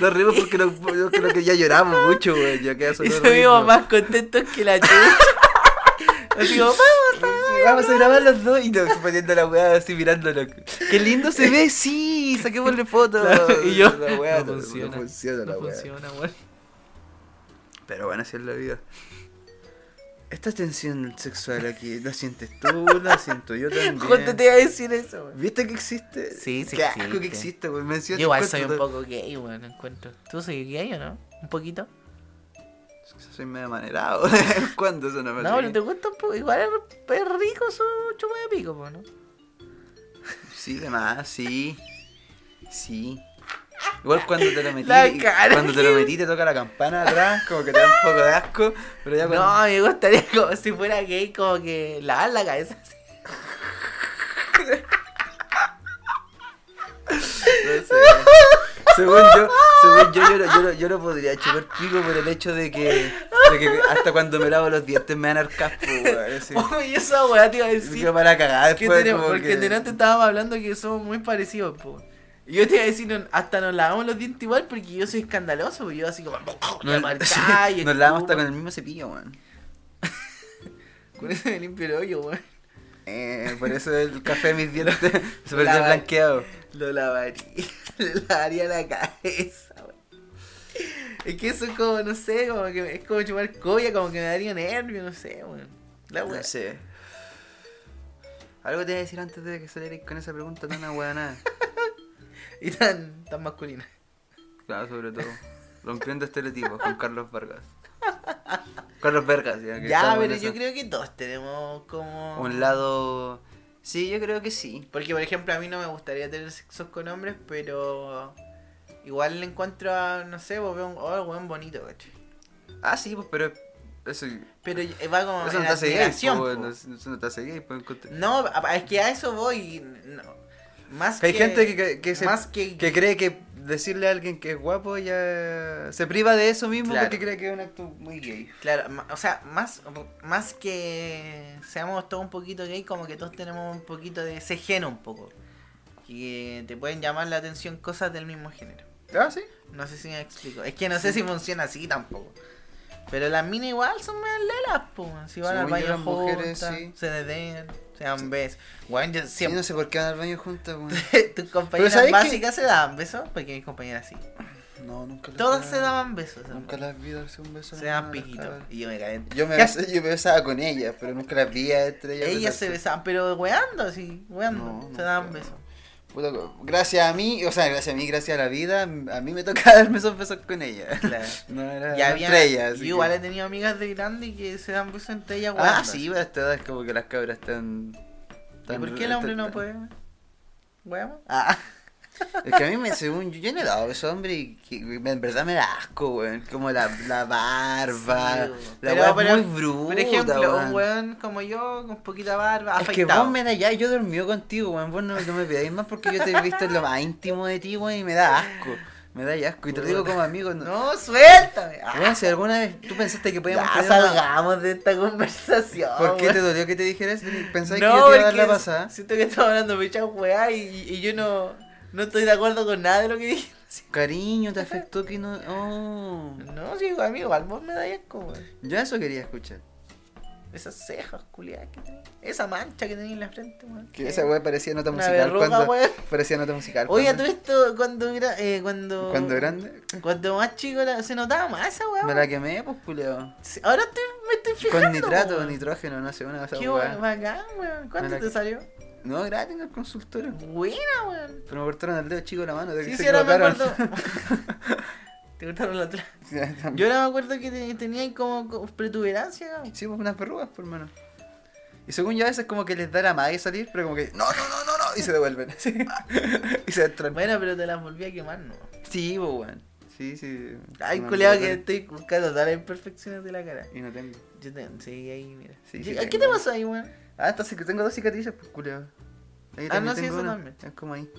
Nos rimos porque no, yo creo que ya lloramos mucho, güey. Ya queda y solo más contentos que la chucha. Así como, vamos. Vamos a grabar los dos y nos poniendo la weá así mirándolo. Qué lindo se ve, sí, saquémosle fotos. Y yo, La weá no funciona, No funciona la No weá. funciona, weón. Pero bueno, así es la vida. Esta tensión sexual aquí, ¿la sientes tú? ¿La siento yo también? Justo te iba a decir eso. ¿Viste que existe? Sí, sí Qué asco existe. que existe, güey. Me Yo igual soy un poco gay, weón, encuentro. ¿Tú soy gay o no? ¿Un poquito? Soy medio manerado. ¿Cuándo eso no me No, pero te gusta un poco. Igual es, rico su chupa de pico, ¿no? Sí, de más, sí. Sí. Igual cuando te lo metí, cuando te lo metí te toca la campana atrás, como que te da un poco de asco, pero ya cuando... No, me gustaría como si fuera gay, como que lavar la cabeza así. no sé. Según yo, según yo, yo, no- yo, no- yo no podría chupar pico por el hecho de que, de que hasta cuando me lavo los dientes me van a dar caspo, weón. así. Oye, esa weá te iba a decir. que para cagar después, tenemos- porque que- delante estábamos hablando que somos muy parecidos, po. Y yo te iba a decir, no- hasta nos lavamos los dientes igual porque yo soy escandaloso, pues yo así como. No, la marcá y nos lavamos hasta con el mismo cepillo, weón. Con eso me limpio el hoyo, weón. Eh, por eso el café de mis dientes se perdió blanqueado. Lo lavaría. Le lavaría la cabeza, weón. Es que eso es como, no sé, como que es como chupar colla, como que me daría nervio, no sé, weón. La weá. No sé. Algo te iba a decir antes de que salierais con esa pregunta tan nada. Y tan, tan masculina. Claro, sobre todo. Rompiendo estereotipos con Carlos Vargas. Carlos Vargas, ya que Ya, pero yo creo que todos tenemos como. Un lado. Sí, yo creo que sí. Porque, por ejemplo, a mí no me gustaría tener sexos con hombres, pero. Igual le encuentro a, no sé, pues veo un oh, weón bonito, ¿cachai? Ah, sí, pues, pero. Eso, Pero va como. eso no te hace gay, pues, po. no, eso no te hace gay. pues, encontr- No, es que a eso voy. no. Más Que hay gente que, que, que se- más que, que cree que decirle a alguien que es guapo ya se priva de eso mismo Claro. porque cree que es un acto muy gay. Claro, o sea, más, más que seamos todos un poquito gay, como que todos tenemos un poquito de ese género un poco. Que te pueden llamar la atención cosas del mismo género. Ah, sí. No sé si me explico. Es que no sé si funciona así tampoco. Pero las minas igual son más lelas, po. Si van al Según baño las mujeres, sí. se deden, se dan besos. Bueno, yo Sí, no sé por qué van al baño juntas, weón. Tus compañeras básicas se daban besos, porque mis compañeras sí. No, nunca las Todas se daban besos. Nunca las vi darse un beso. Se daban piquitos. Y yo me calenté. Yo me, besaba, yo me besaba con ellas, pero nunca las vi a entre ellas. Ellas se besaban, pero weando así, weando. No, se daban besos. Gracias a mí, o sea, gracias a mí, gracias a la vida, a mí me toca darme esos besos con ellas. Claro. No era Ya no había, entre ellas. yo igual que- he tenido amigas de grande y que se dan besos entre ellas Ah, sí, pero esta edad es como que las cabras están. ¿Y por qué el hombre no puede? ¿Weamos? Ah. Es que a mí, me, según yo, yo no he dado besos, hombre, y que, en verdad me da asco, weón. Como la, la barba, Sí, la Pero- es muy bruta, Por ejemplo, un weón como yo, con poquita barba, Es que afeitado. vos me da ya, yo dormí contigo, weón. Vos no, no me pedáis más porque yo te he visto en lo más íntimo de ti, weón, y me da asco. Me da asco. Y te lo digo como amigo. No, No, suéltame. Ah, Weón, si alguna vez tú pensaste que podíamos ya una- salgamos de esta conversación. ¿Por qué te dolió que te dijera eso? ¿Pensabas No, que yo te iba a dar la pasada? Siento que estamos hablando mucha weá y, y yo no, no estoy de acuerdo con nada de lo que dije. Cariño, te afectó que no. Oh. No, sí, amigo, igual vos me da asco, weón. Yo eso quería escuchar. Esas cejas, culiadas que tenía. Esa mancha que tenía en la frente, weón. Que esa weá parecía nota musical. verruga, cuando, parecía nota musical. Oye, a todo esto, cuando era, eh, cuando... cuando grande, Cuando más chico era- se notaba más esa weá. me la quemé, pues. Sí, Ahora estoy, me estoy fijando. Con nitrato, weón. nitrógeno, no sé, una cosa Qué bacán, weón. ¿Cuánto la te salió? No, gratis en el consultorio. Buena, weón. Pero me cortaron el dedo chico de la mano. De que Sí, se sí, ahora me acuerdo. Te cortaron la otra. Yo ahora me acuerdo que te- tenía ahí como, como protuberancia. Sí, pues unas verrugas, por mano. Y según yo a veces como que les da la magia salir, pero como que no, no, no, no, no, y se devuelven. Sí. y se entran. Bueno, pero te las volví a quemar, ¿no? Sí, pues weón. Sí, sí. Ay, Me culiado, que estoy buscando todas las imperfecciones de la cara. Y no tengo. Yo te, sí, ahí, mira. Sí, Sí, sí ¿Qué tengo. te pasó ahí, weón? Ah, entonces que tengo dos cicatrices, pues culiado. Ah, no, sí, eso una. también. Es como ahí.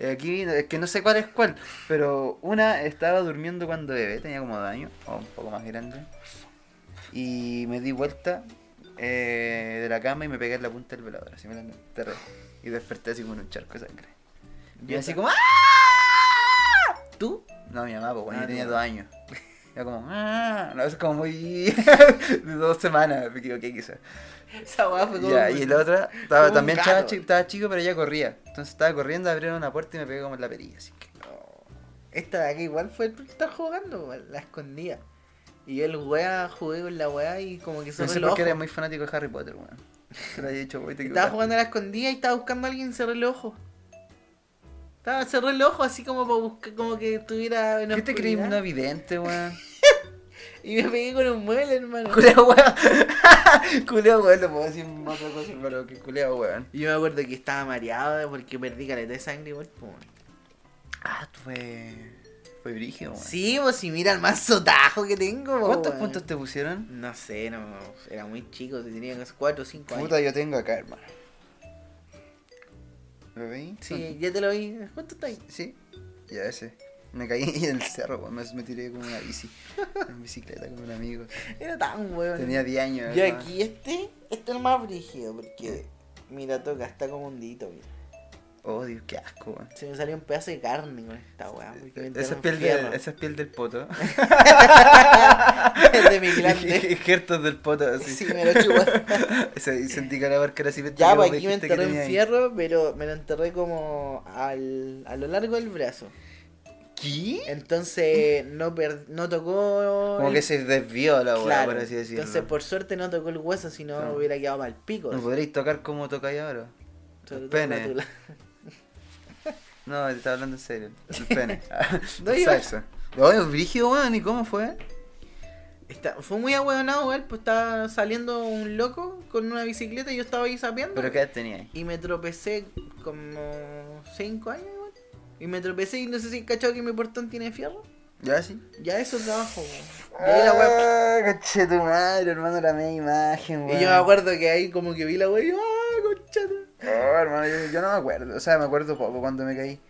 Eh, Aquí, es que no sé cuál es cuál, pero una estaba durmiendo cuando bebé, tenía como dos años, o un poco más grande. Y me di vuelta eh, de la cama y me pegué en la punta del velador, así me la enterré. Y desperté así con un charco de sangre. Y así como ¡Ah! ¿Tú? No, mi mamá, pues bueno, Ah, yo tenía dos años. Era como ¡Ah! No, eso es como muy. de dos semanas, me equivoqué quizás. Esa weá fue como. Ya, y la otra, estaba, un también estaba, gato. chi- estaba chico, pero ella corría. Entonces estaba corriendo, abrieron una puerta y me pegué como en la perilla. Así que, Esta de aquí igual fue el que estaba jugando, la escondía. Y yo el weá jugué con la weá y como que no cerré sé por qué eres muy fanático de Harry Potter, weón. Se dicho, te Estaba jugando a la escondida y estaba buscando a alguien y cerré el ojo. Estaba, cerré el ojo así como para buscar, como que tuviera una ¿Qué te crees no evidente, weón? Y me pegué con un mueble, hermano. Culeo, weón. Culeo, weón, le puedo decir otra cosa, pero que culeo, weón. Y yo me acuerdo que estaba mareado porque perdí caleta de sangre igual, po. Ah, tú fue. Fue brígido, weón. Sí, pues si mira el mazo tajo que tengo, ¿Cuántos weón. puntos te pusieron? No sé, no, era muy chico, tenía 4 o 5 años. Puta, yo tengo acá, hermano. ¿Lo veis? Sí, ya te lo vi. ¿Cuánto está ahí? Sí, ya ese. Me caí en el cerro, weón. Me, me tiré con una bici. En bicicleta con un amigo. Era tan weón. Tenía 10 años. Hermano. aquí este, este es el más brígido porque mira toca, está como hundito, mira. Oh, Dios, qué asco, weón. Se me salió un pedazo de carne con esta weá. Esa es, piel fierro. de, esa es piel del poto. Es de mi glande. Injertos del poto, así. Sí, me lo y sentí que la barca era así. Ya, pues aquí me enterré ahí. fierro, pero me lo enterré como al, a lo largo del brazo. ¿Qué? Entonces no per- no tocó. Como el- que se desvió la Claro. por así decirlo. Entonces por suerte no tocó el hueso, si no No. hubiera quedado mal pico. No podréis tocar como tocáis ahora. El pene. No, te estaba hablando en serio. El pene. No, El yo- sexo. Oye, brígido, weón. ¿Y cómo fue? Está- fue muy ahueonado, igual, pues estaba saliendo un loco con una bicicleta y yo estaba ahí sapeando. ¿Pero qué edad tenía ahí? Y me tropecé como 5 años. Y me tropecé y no sé si cachado que mi portón tiene fierro. ¿Ya sí? Ya eso trabajo, weón. Y ahí la weá- Ah, coche tu madre, hermano, la media imagen, weón. Y yo me acuerdo que ahí como que vi la weá y yo, ¡ah, conchata! Oh, hermano, yo, yo no me acuerdo. O sea, me acuerdo poco cuando me caí.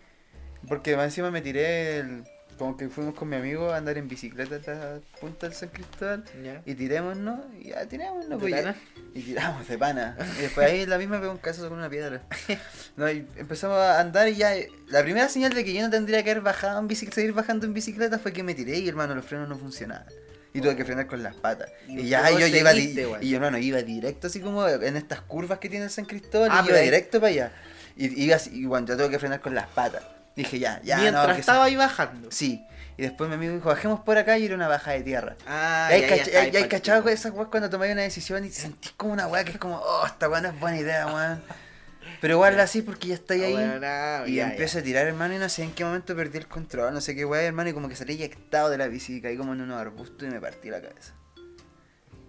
Porque más encima me tiré el... Como que fuimos con mi amigo a andar en bicicleta hasta la punta del San Cristóbal. Y tirémonos, y ya tirémonos, ¿De pues, pana? Y tiramos de pana. Y después ahí la misma pegó un caso con una piedra. No, y empezamos a andar y ya. La primera señal de que yo no tendría que haber bajado en bicicleta, seguir bajando en bicicleta fue que me tiré y hermano, los frenos no funcionaban. Y tuve que frenar con las patas. Y Y, ya yo iba, di- y yo, hermano, iba directo así como en estas curvas que tiene el San Cristóbal. Ah, y pero iba ahí- directo para allá. Y iba así, y bueno, yo tuve que frenar con las patas. Dije, ya, ya, Mientras no, estaba ahí bajando. Sí. Y después mi amigo dijo, bajemos por acá y era una baja de tierra. Ah, Y hay, ya, cach- ya cachado esas weas cuando tomáis una decisión y te sentís como una wea que es como, oh, esta wea no es buena idea, weón. Pero igual así porque ya estáis Ah, ahí. bueno, no, y empiezo a tirar, hermano, y no sé en qué momento perdí el control, no sé qué wea, hermano, y como que salí eyectado de la bici y caí como en unos arbustos y me partí la cabeza.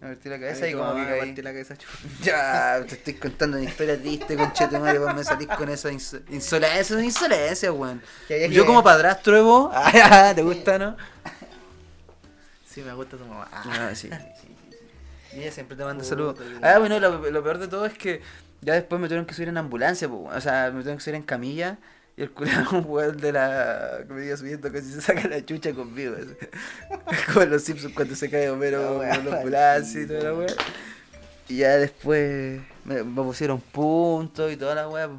Me partí la cabeza y como que me caí. partió la cabeza. Ya, te estoy contando una historia triste, conchete madre, vos me salís con esa inso- insolencia, insolencia, weón. Yo como padrastro de vos, ah, ¿te gusta, no? Sí, me gusta tu mamá. Ah, sí, sí, sí, sí. Y ella siempre te manda saludos. Ah, bueno, lo, lo peor de todo es que ya después me tuvieron que subir en ambulancia, po, o sea, me tuvieron que subir en camilla. Y el culiado, un weón de la. que me iba subiendo casi se saca la chucha conmigo. así. Como en los Simpsons cuando se cae Homero con la ambulancia y toda la weá. Y ya después me, me pusieron puntos y toda la weá.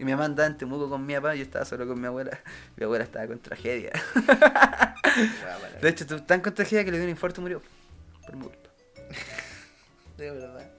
Y mi mamá andaba en Temuco con mi papá, yo estaba solo con mi abuela. Mi abuela estaba con tragedia. De hecho, tan con tragedia que le dio un infarto y murió. Por mi culpa. de verdad.